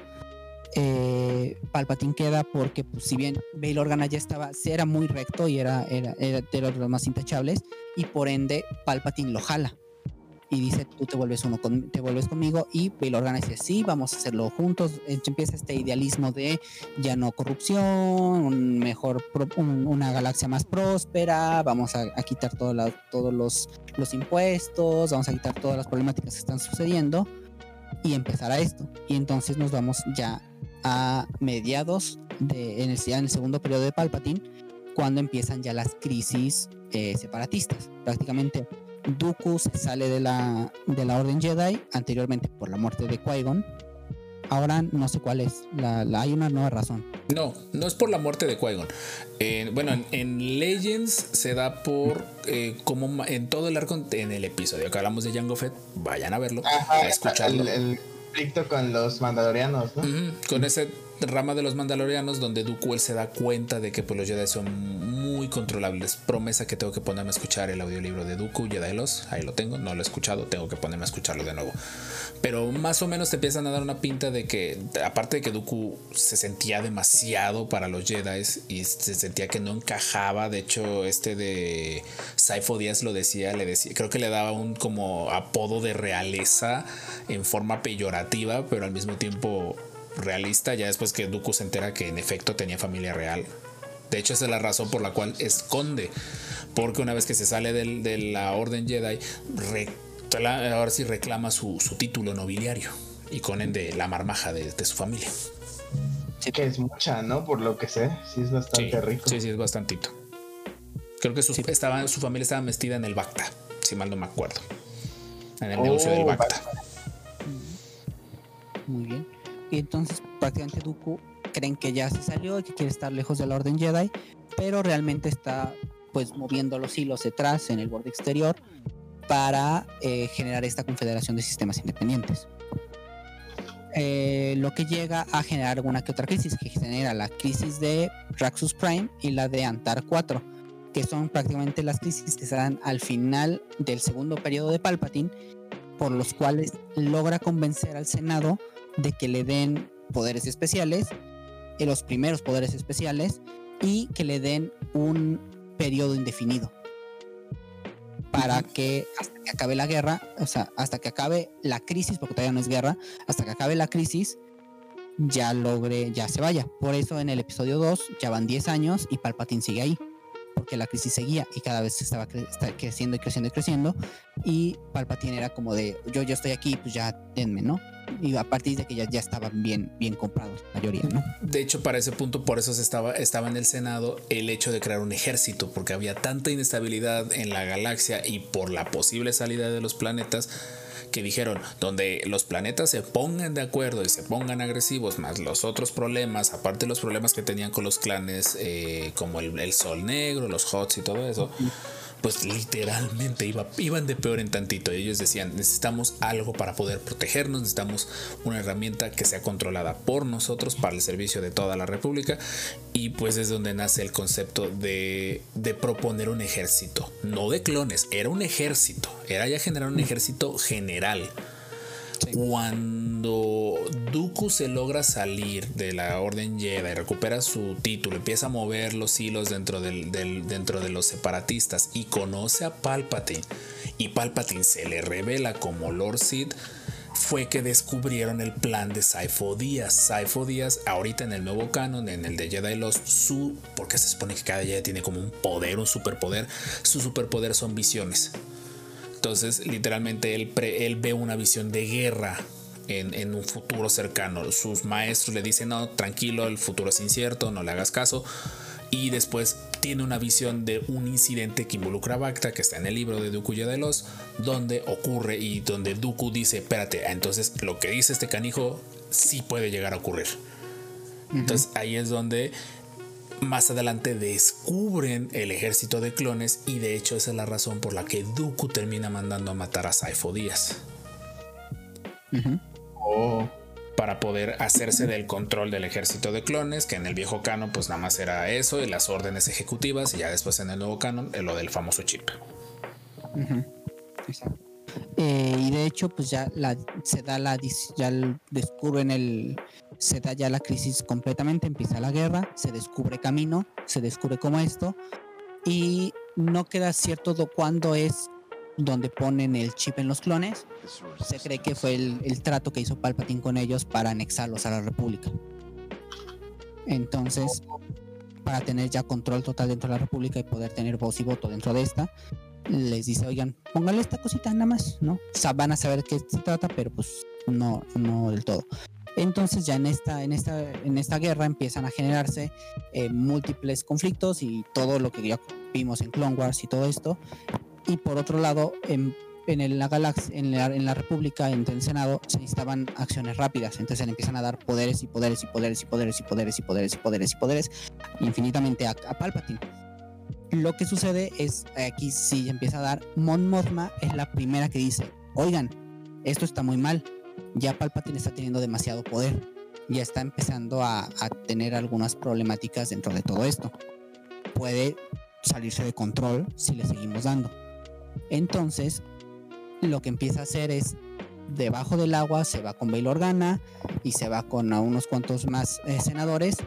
eh, Palpatine queda porque pues, si bien Bail Organa ya estaba, era muy recto y era, era, era de los más intachables, y por ende Palpatine lo jala. Y dice, tú te vuelves uno con, te vuelves conmigo y Bail Organa dice, sí, vamos a hacerlo juntos. Empieza este idealismo de ya no corrupción, un mejor, un- una galaxia más próspera, vamos a, a quitar toda la- todos los, los impuestos, vamos a quitar todas las problemáticas que están sucediendo y empezar a esto. Y entonces nos vamos ya a mediados de, en el, en el segundo periodo de Palpatine, cuando empiezan ya las crisis eh, separatistas. Prácticamente Dooku se sale de la, de la Orden Jedi anteriormente por la muerte de Qui-Gon. Ahora no sé cuál es. La, la- hay una nueva razón. No, no es por la muerte de Qui-Gon. Eh, bueno, en, en Legends se da por eh, como en todo el arco, en el episodio que hablamos de Jango Fett, vayan a verlo, a escucharlo. el, el conflicto con los mandalorianos, ¿no? Con ese rama de los mandalorianos donde Dooku él se da cuenta de que pues, los Jedi son muy controlables. Promesa que tengo que ponerme a escuchar el audiolibro de Dooku, Jedi Lost. Ahí lo tengo, no lo he escuchado, tengo que ponerme a escucharlo de nuevo. Pero más o menos te empiezan a dar una pinta de que, aparte de que Dooku se sentía demasiado para los Jedi y se sentía que no encajaba. De hecho, este de Saifo Díaz lo decía, le decía, creo que le daba un como apodo de realeza en forma peyorativa, pero al mismo tiempo realista. Ya después que Dooku se entera que en efecto tenía familia real. De hecho, esa es la razón por la cual esconde. Porque una vez que se sale del- de la Orden Jedi, recla- ahora sí reclama su, su título nobiliario. Y con ende la marmaja de, de su familia. Que es mucha, ¿no? Por lo que sé, sí es Sí, bastante rico. sí, sí, es bastantito. Creo que sus- estaba, su familia estaba vestida en el Bacta, si mal no me acuerdo. En el Oh, negocio del Bacta. Muy bien. Y entonces prácticamente Dooku creen que ya se salió y que quiere estar lejos de la Orden Jedi, pero realmente está pues moviendo los hilos detrás en el borde exterior para eh, generar esta confederación de sistemas independientes. Eh, lo que llega a generar alguna que otra crisis, que genera la crisis de Raxus Prime y la de Antar 4, que son prácticamente las crisis que se dan al final del segundo periodo de Palpatine, por los cuales logra convencer al Senado de que le den poderes especiales, eh, los primeros poderes especiales, y que le den un periodo indefinido. Para que hasta que acabe la guerra, o sea, hasta que acabe la crisis, porque todavía no es guerra, hasta que acabe la crisis, ya logre, ya se vaya. Por eso en el episodio 2 ya van 10 años y Palpatine sigue ahí. Porque la crisis seguía y cada vez estaba cre- creciendo y creciendo y creciendo. Y Palpatine era como de, yo ya estoy aquí, pues ya denme, ¿no? Y a partir de que ya, ya estaban bien, bien comprados, la mayoría, ¿no? De hecho, para ese punto, por eso se estaba, estaba en el Senado el hecho de crear un ejército, porque había tanta inestabilidad en la galaxia y por la posible salida de los planetas que dijeron, donde los planetas se pongan de acuerdo y se pongan agresivos, más los otros problemas, aparte de los problemas que tenían con los clanes eh, como el, el Sol Negro, los Hots y todo eso, pues literalmente iba, iban de peor en tantito. Ellos decían, necesitamos algo para poder protegernos, necesitamos una herramienta que sea controlada por nosotros para el servicio de toda la República. Y pues es donde nace el concepto de, de proponer un ejército, no de clones, era un ejército, era ya generar un ejército general. Cuando Dooku se logra salir de la Orden Jedi, recupera su título, empieza a mover los hilos dentro, de los separatistas y conoce a Palpatine, y Palpatine se le revela como Lord Sith, fue que descubrieron el plan de Saifo Díaz. Saifo Díaz, ahorita en el nuevo canon, en el de Jedi Lost, su, porque se supone que cada Jedi tiene como un poder, un superpoder, su superpoder son visiones. Entonces, literalmente, él, pre- él ve una visión de guerra en, en un futuro cercano. Sus maestros le dicen, no, tranquilo, el futuro es incierto, no le hagas caso. Y después tiene una visión de un incidente que involucra a Bacta, que está en el libro de Dooku de los donde ocurre y donde Dooku dice, espérate, entonces lo que dice este canijo sí puede llegar a ocurrir. Entonces ahí es donde más adelante descubren el ejército de clones y de hecho esa es la razón por la que Dooku termina mandando a matar a Saifo Díaz. Oh, para poder hacerse del control del ejército de clones, que en el viejo canon pues nada más era eso y las órdenes ejecutivas y ya después en el nuevo canon eh, lo del famoso chip. Exacto. Eh, y de hecho, pues ya la, se da la ya descubren el se da ya la crisis completamente, empieza la guerra, se descubre camino, se descubre como esto y no queda cierto do- cuándo es donde ponen el chip en los clones. Se cree que fue el, el trato que hizo Palpatine con ellos para anexarlos a la República. Entonces, para tener ya control total dentro de la República y poder tener voz y voto dentro de esta, les dice, oigan, póngale esta cosita nada más, ¿no? Van a saber qué se trata, pero pues no, no del todo. Entonces ya en esta, en esta, en esta guerra empiezan a generarse eh, múltiples conflictos y todo lo que ya vimos en Clone Wars y todo esto. Y por otro lado, en, en la galaxia, en la, en la República, entre el Senado, se necesitaban acciones rápidas. Entonces le empiezan a dar poderes y poderes y poderes y poderes y poderes y poderes y poderes y poderes infinitamente a, a Palpatine. Lo que sucede es, aquí sí empieza a dar, Mon Mothma es la primera que dice, oigan, esto está muy mal, ya Palpatine está teniendo demasiado poder, ya está empezando a, tener algunas problemáticas dentro de todo esto. Puede salirse de control si le seguimos dando. Entonces, lo que empieza a hacer es, debajo del agua se va con Bail Organa y se va con unos cuantos más eh, senadores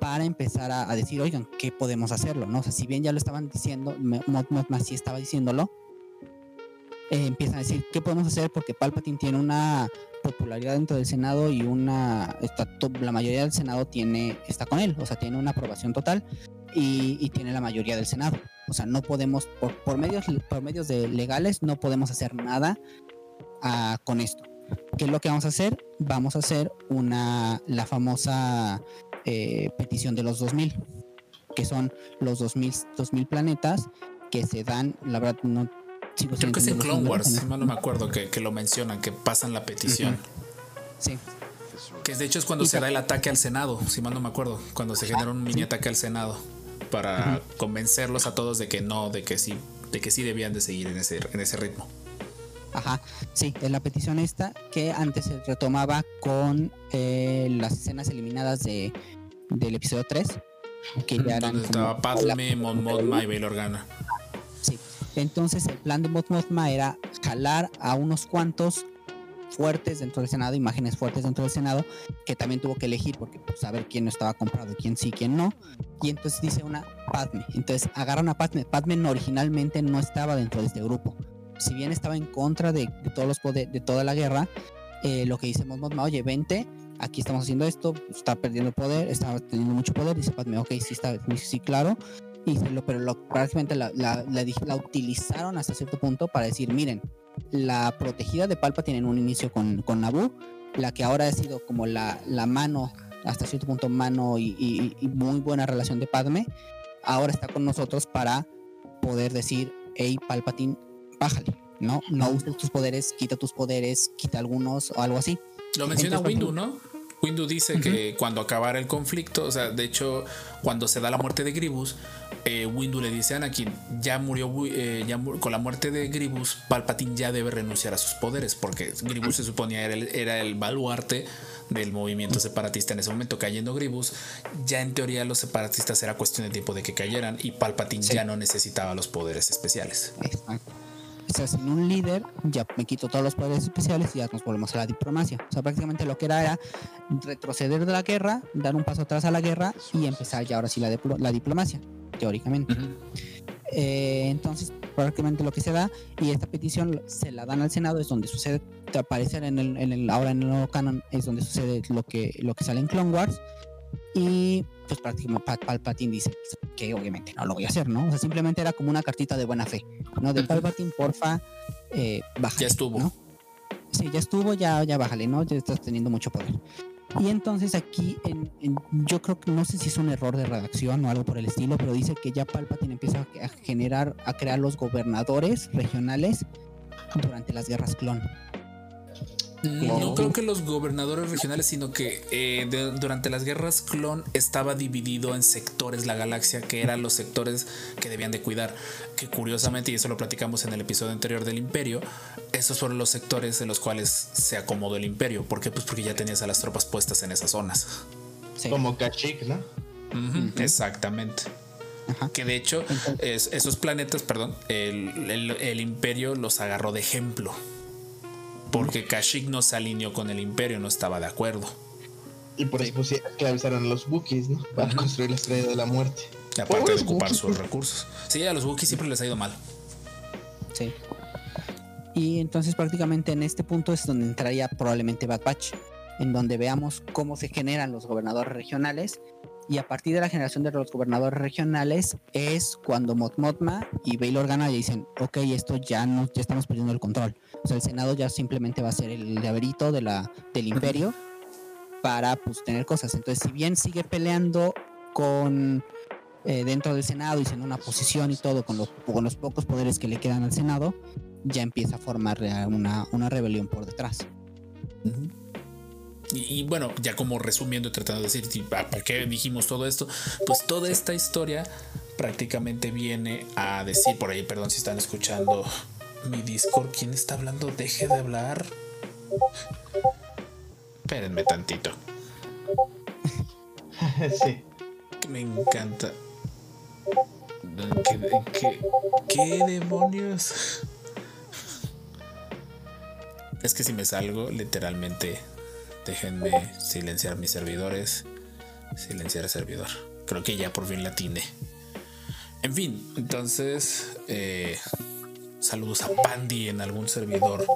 para empezar a, decir, oigan, ¿qué podemos hacerlo? ¿no? Si bien ya lo estaban diciendo, Mothma sí estaba diciéndolo, eh, empiezan a decir, ¿qué podemos hacer? Porque Palpatine tiene una popularidad dentro del Senado y una, está la mayoría del Senado tiene, está con él, o sea, tiene una aprobación total y, y tiene la mayoría del Senado. O sea, no podemos, por, por medios, por medios de legales, no podemos hacer nada ah, con esto. ¿Qué es lo que vamos a hacer? Vamos a hacer una, la famosa eh, petición de los 2000, que son los 2000, 2000 planetas que se dan, la verdad no sigo Creo que es en Clone Wars, si mal no me acuerdo que, que lo mencionan, que pasan la petición. Sí, Que de hecho es cuando Y se da el ataque al Senado, si mal no me acuerdo, cuando se genera un mini ataque al Senado para convencerlos a todos de que no, de que sí, de que sí debían de seguir en ese, en ese ritmo. Ajá, sí, es la petición esta que antes se retomaba con eh, las escenas eliminadas de, del episodio 3, que ya eran Donde estaba Padme, Mon Mothma y Bail Organa. Entonces el plan de Mot Mothma era jalar a unos cuantos fuertes dentro del Senado, imágenes fuertes dentro del Senado, que también tuvo que elegir porque pues, saber quién no estaba comprado, quién sí, quién no. Y entonces dice una Padme. Entonces agarran a Padme. Padme originalmente no estaba dentro de este grupo. Si bien estaba en contra de, de todos los poderes, de toda la guerra, eh, lo que dice Mon Mothma, oye, vente, aquí estamos haciendo esto, está perdiendo poder, está teniendo mucho poder, dice Padme, ok, sí está, sí, claro, y se lo, pero lo, prácticamente la, la, la la utilizaron hasta cierto punto para decir, miren, la protegida de Palpatine en un inicio con, con Naboo, la que ahora ha sido como la, la mano, hasta cierto punto mano y, y- y muy buena relación de Padme, ahora está con nosotros para poder decir, hey Palpatine, bájale, no, no uses tus poderes, quita tus poderes, quita algunos o algo así. Lo menciona Entonces, Windu, ¿no? Windu dice que cuando acabara el conflicto, o sea, de hecho, cuando se da la muerte de Gribus, eh, Windu le dice a Anakin, ya murió, eh, ya con la muerte de Gribus, Palpatine ya debe renunciar a sus poderes, porque Gribus se suponía era el, era el baluarte del movimiento separatista en ese momento, cayendo Gribus, ya en teoría los separatistas era cuestión de tiempo de que cayeran y Palpatine Sí. ya no necesitaba los poderes especiales. Exacto. O sea, sin un líder, ya me quito todos los poderes especiales y ya nos volvemos a la diplomacia. O sea, prácticamente lo que era era retroceder de la guerra, dar un paso atrás a la guerra y empezar ya ahora sí la, diplo- la diplomacia, teóricamente. Eh, entonces, prácticamente lo que se da, y esta petición se la dan al Senado, es donde sucede, te aparece en el, en el- ahora en el nuevo canon, es donde sucede lo que, lo que sale en Clone Wars. Y pues Palpatine dice que obviamente no lo voy a hacer, ¿no? O sea, simplemente era como una cartita de buena fe, ¿no? De. Palpatine, porfa, eh, bájale. Ya estuvo. ¿no? Sí, ya estuvo, ya, ya bájale, ¿no? Ya estás teniendo mucho poder. Y entonces aquí, en, en- yo creo que no sé si es un error de redacción o algo por el estilo, pero dice que ya Palpatine empieza a generar, a crear los gobernadores regionales durante las guerras clon. No creo que los gobernadores regionales, sino que eh, de- durante las guerras clon estaba dividido en sectores la galaxia, que eran los sectores que debían de cuidar. Que curiosamente, y eso lo platicamos en el episodio anterior del Imperio, esos fueron los sectores en los cuales se acomodó el Imperio. ¿Por qué? Pues porque ya tenías a las tropas puestas en esas zonas. Sí. Como Kashyyyk, ¿no? Exactamente. Ajá. Que de hecho, es- esos planetas, perdón, el, el- el Imperio los agarró de ejemplo. Porque Kashyyyk no se alineó con el Imperio, no estaba de acuerdo. Y por eso pues, sí, esclavizaron a los Wookiees, ¿no? Para construir la estrella de la muerte. Aparte de ocupar Wookiees. sus recursos. Sí, a los Wookiees siempre les ha ido mal. Sí. Y entonces prácticamente en este punto es donde entraría probablemente Bad Batch, en donde veamos cómo se generan los gobernadores regionales. Y a partir de la generación de los gobernadores regionales es cuando Mot Motma y Bail Organa ya dicen, ok, esto ya no, ya estamos perdiendo el control. O sea, el Senado ya simplemente va a ser el llaverito de la, del imperio para pues tener cosas. Entonces, si bien sigue peleando con eh, dentro del Senado y siendo una posición y todo, con, lo- con los pocos poderes que le quedan al Senado, ya empieza a formar una rebelión por detrás. Y, y bueno, ya como resumiendo tratando de decir, sí, ¿para qué dijimos todo esto? Pues toda esta historia prácticamente viene a decir, por ahí, perdón si están escuchando mi Discord, ¿quién está hablando? Deje de hablar. Espérenme tantito, sí. me encanta. ¿Qué, qué, qué demonios? Es que si me salgo, literalmente, déjenme silenciar mis servidores. Silenciar servidor. Creo que ya por fin la atiné. En fin, entonces, eh, saludos a Pandy en algún servidor.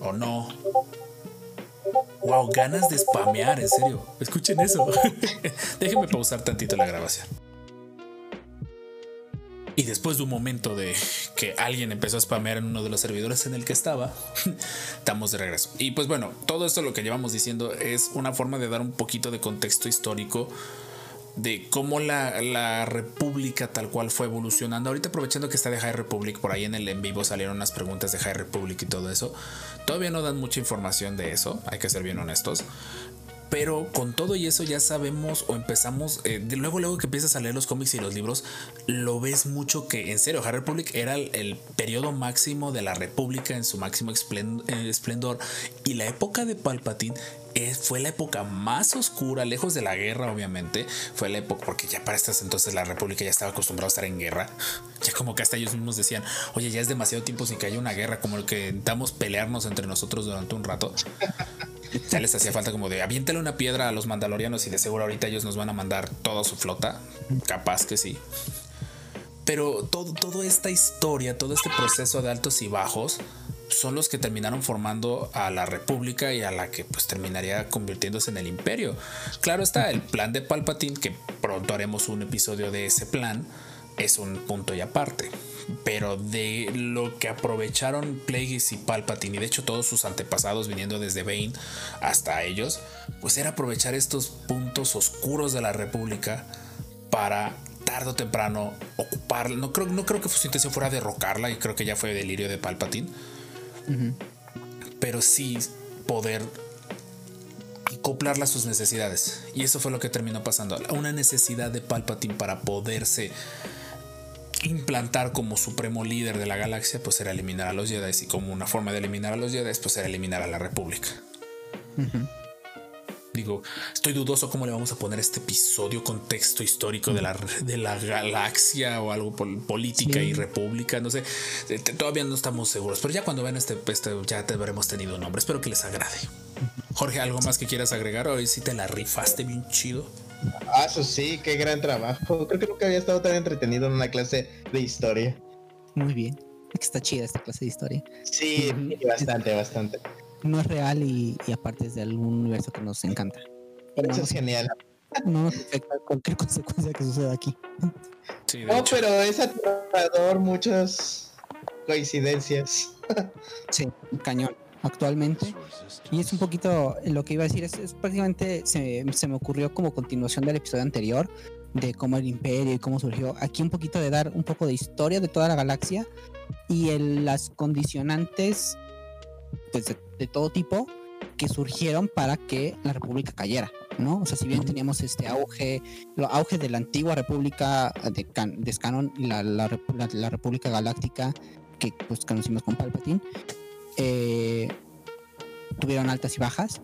O no. Wow, ganas de spamear, en serio. Escuchen eso. Déjenme pausar tantito la grabación. Y después de un momento de que alguien empezó a spamear en uno de los servidores en el que estaba, estamos de regreso. Y pues bueno, todo esto lo que llevamos diciendo es una forma de dar un poquito de contexto histórico de cómo la, la república tal cual fue evolucionando. Ahorita aprovechando que está de High Republic, por ahí en el en vivo salieron unas preguntas de High Republic y todo eso. Todavía no dan mucha información de eso, hay que ser bien honestos. Pero con todo y eso ya sabemos o empezamos, eh, de luego luego que empiezas a leer los cómics y los libros, lo ves mucho que en serio, High Republic era el, el periodo máximo de la República en su máximo eh, esplendor y la época de Palpatine eh, fue la época más oscura, lejos de la guerra obviamente, fue la época, porque ya para estas entonces la República ya estaba acostumbrada a estar en guerra, ya como que hasta ellos mismos decían, oye, ya es demasiado tiempo sin que haya una guerra, como el que intentamos pelearnos entre nosotros durante un rato. Ya les hacía falta como de aviéntale una piedra a los mandalorianos y de seguro ahorita ellos nos van a mandar toda su flota. Capaz que sí. Pero todo, toda esta historia, todo este proceso de altos y bajos son los que terminaron formando a la República y a la que pues terminaría convirtiéndose en el imperio. Claro está, el plan de Palpatine, que pronto haremos un episodio de ese plan, es un punto y aparte. Pero de lo que aprovecharon Plagueis y Palpatine, y de hecho todos sus antepasados viniendo desde Bane hasta ellos, pues era aprovechar estos puntos oscuros de la República para tarde o temprano ocuparla. No creo, no creo que su intención fuera derrocarla, y creo que ya fue delirio de Palpatine. Pero sí poder acoplarla a sus necesidades. Y eso fue lo que terminó pasando. Una necesidad de Palpatine para poderse implantar como supremo líder de la galaxia, pues era eliminar a los Jedi. Y como una forma de eliminar a los Jedi, pues era eliminar a la República. Digo, estoy dudoso cómo le vamos a poner este episodio contexto histórico de la, de la galaxia o algo pol- política Sí. y república, no sé, te- todavía no estamos seguros, pero ya cuando vean este, este ya te habremos tenido un nombre, espero que les agrade. Jorge, ¿algo más que quieras agregar? Hoy sí te la rifaste bien chido. Ah, eso sí, qué gran trabajo. Creo que nunca había estado tan entretenido en una clase de historia. Muy bien. Es que está chida esta clase de historia. Sí, bastante, bastante. No es real y, y aparte es de algún universo que nos encanta. Pero No, eso es genial. No nos afecta cualquier consecuencia que suceda aquí. Sí, No, hecho. pero es aterrador, muchas coincidencias. Sí, cañón. Actualmente. Y es un poquito lo que iba a decir. Es, es prácticamente se, se me ocurrió como continuación del episodio anterior de cómo el imperio y cómo surgió. Aquí un poquito de dar un poco de historia de toda la galaxia y el- las condicionantes pues de, de todo tipo que surgieron para que la república cayera, ¿no? O sea, si bien teníamos este auge, lo auge de la antigua república de, Can- de Scanon y la, la, la- la república galáctica que pues conocimos con Palpatine, eh, tuvieron altas y bajas.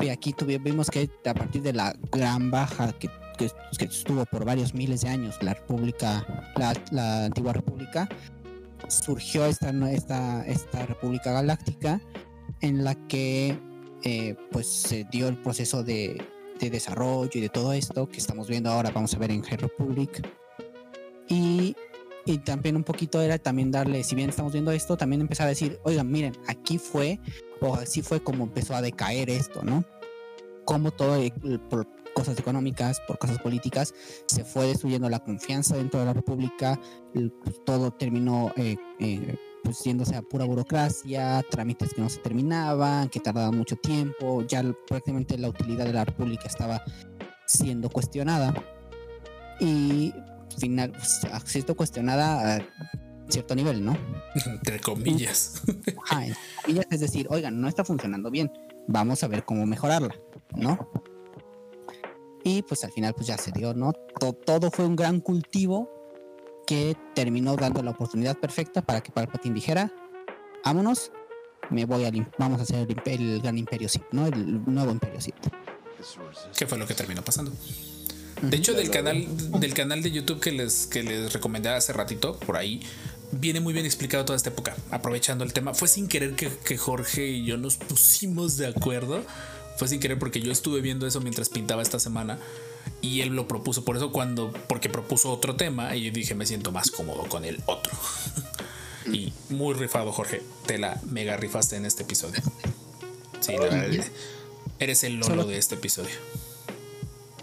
Y aquí tuvi- vimos que a partir de la gran baja que, que- que estuvo por varios miles de años la república, la, la antigua república, surgió esta, esta, esta república galáctica en la que eh, pues se dio el proceso de, de desarrollo y de todo esto que estamos viendo ahora, vamos a ver en High Republic. Y, y también un poquito era también darle, si bien estamos viendo esto, también empezar a decir, oigan, miren, aquí fue, o así fue como empezó a decaer esto, ¿no? Como todo, por cosas económicas, por cosas políticas, se fue destruyendo la confianza dentro de la República, pues, todo terminó eh, eh, pues yéndose a pura burocracia, trámites que no se terminaban, que tardaban mucho tiempo, ya prácticamente la utilidad de la República estaba siendo cuestionada y final, sido cuestionada a cierto nivel, ¿no? Entre comillas. Ajá, entre comillas, es decir, oigan, no está funcionando bien, vamos a ver cómo mejorarla, ¿no? Y pues al final pues ya se dio, ¿no? To- todo fue un gran cultivo que terminó dando la oportunidad perfecta para que Palpatine dijera, vámonos, me voy im- vamos a hacer el, el gran imperio Sith, ¿no? El nuevo imperio Sith. ¿Qué fue lo que terminó pasando? De hecho, del canal, del canal de YouTube que les, que les recomendé hace ratito, por ahí, viene muy bien explicado toda esta época. Aprovechando el tema, fue sin querer que, que Jorge y yo nos pusimos de acuerdo. Fue sin querer porque yo estuve viendo eso mientras pintaba esta semana y él lo propuso. Por eso, cuando, porque propuso otro tema, y yo dije, me siento más cómodo con el otro. y muy rifado, Jorge. Te la mega rifaste en este episodio. Sí, la verdad. Eres el lolo de este episodio.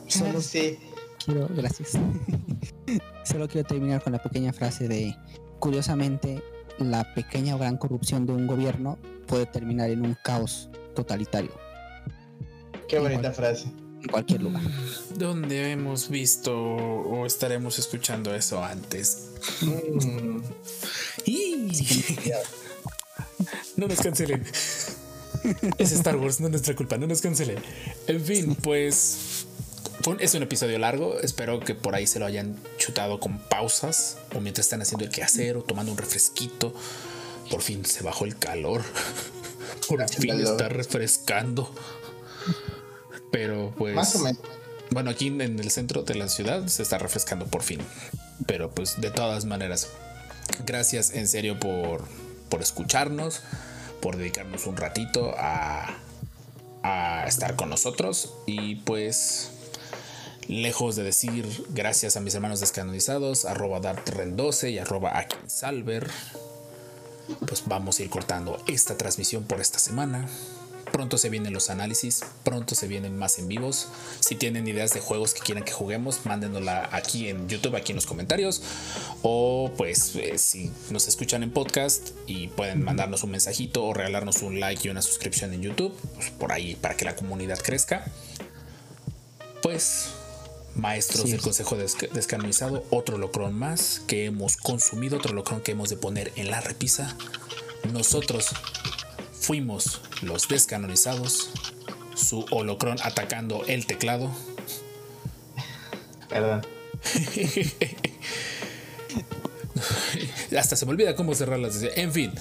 Solo Sí. Quiero, gracias. Solo quiero terminar con la pequeña frase de, curiosamente, la pequeña o gran corrupción de un gobierno puede terminar en un caos totalitario Qué bonita frase. en cualquier lugar. ¿Dónde hemos visto o estaremos escuchando eso antes? Mm. ¡Y! No nos cancelen. Es Star Wars, no es nuestra culpa, no nos cancelen. En fin, pues es un episodio largo. Espero que por ahí se lo hayan chutado con pausas o mientras están haciendo el quehacer o tomando un refresquito. Por fin se bajó el calor. Por fin calor. está refrescando. Pero pues. Más o menos. Bueno, aquí en el centro de la ciudad se está refrescando por fin. Pero pues de todas maneras, gracias en serio por, por escucharnos, por dedicarnos un ratito a, a estar con nosotros. Y pues, lejos de decir gracias a mis hermanos descanonizados, arroba dartren12 y arroba akinsalver, pues vamos a ir cortando esta transmisión por esta semana. Pronto se vienen los análisis, pronto se vienen más en vivos. Si tienen ideas de juegos que quieran que juguemos, mándenosla aquí en YouTube, aquí en los comentarios. O pues eh, si nos escuchan en podcast y pueden mandarnos un mensajito o regalarnos un like y una suscripción en YouTube, pues, por ahí para que la comunidad crezca. Pues maestros del. Consejo Desca- Descanonizado, otro locrón más que hemos consumido, otro locrón que hemos de poner en la repisa. Nosotros fuimos los descanonizados, su holocrón atacando el teclado. Perdón. Hasta se me olvida cómo cerrar las En fin,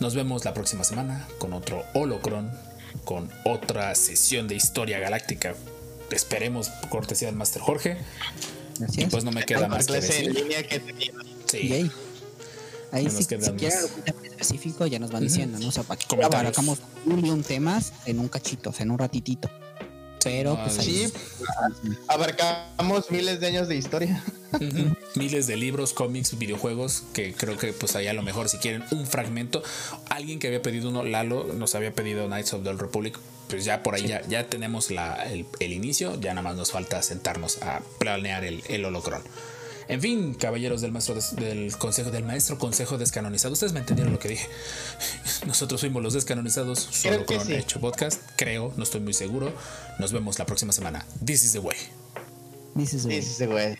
nos vemos la próxima semana con otro holocrón, con otra sesión de historia galáctica. Esperemos cortesía del Master Jorge. Así es. Pues no me queda más que decir. línea que. Y Sí. ahí, ahí No si, si quieren algún tema específico ya nos van diciendo, ¿no? O sea, para que abarcamos y un temas en un cachito, o sea, en un ratitito. Pero pues ahí Sí, abarcamos miles de años de historia. Ujú. Miles de libros, cómics, videojuegos, que creo que pues ahí a lo mejor si quieren un fragmento, alguien que había pedido uno, Lalo, nos había pedido Knights of the Republic, pues ya por ahí ya, ya tenemos la, el, el inicio, ya nada más nos falta sentarnos a planear el, el holocrón. En fin, caballeros del maestro des- del consejo del maestro consejo descanonizado, ustedes me entendieron lo que dije. Nosotros fuimos los descanonizados, que holocrón sí. hecho podcast, creo, no estoy muy seguro. Nos vemos la próxima semana. This is the way. dices, Sí, sí, sí, güey.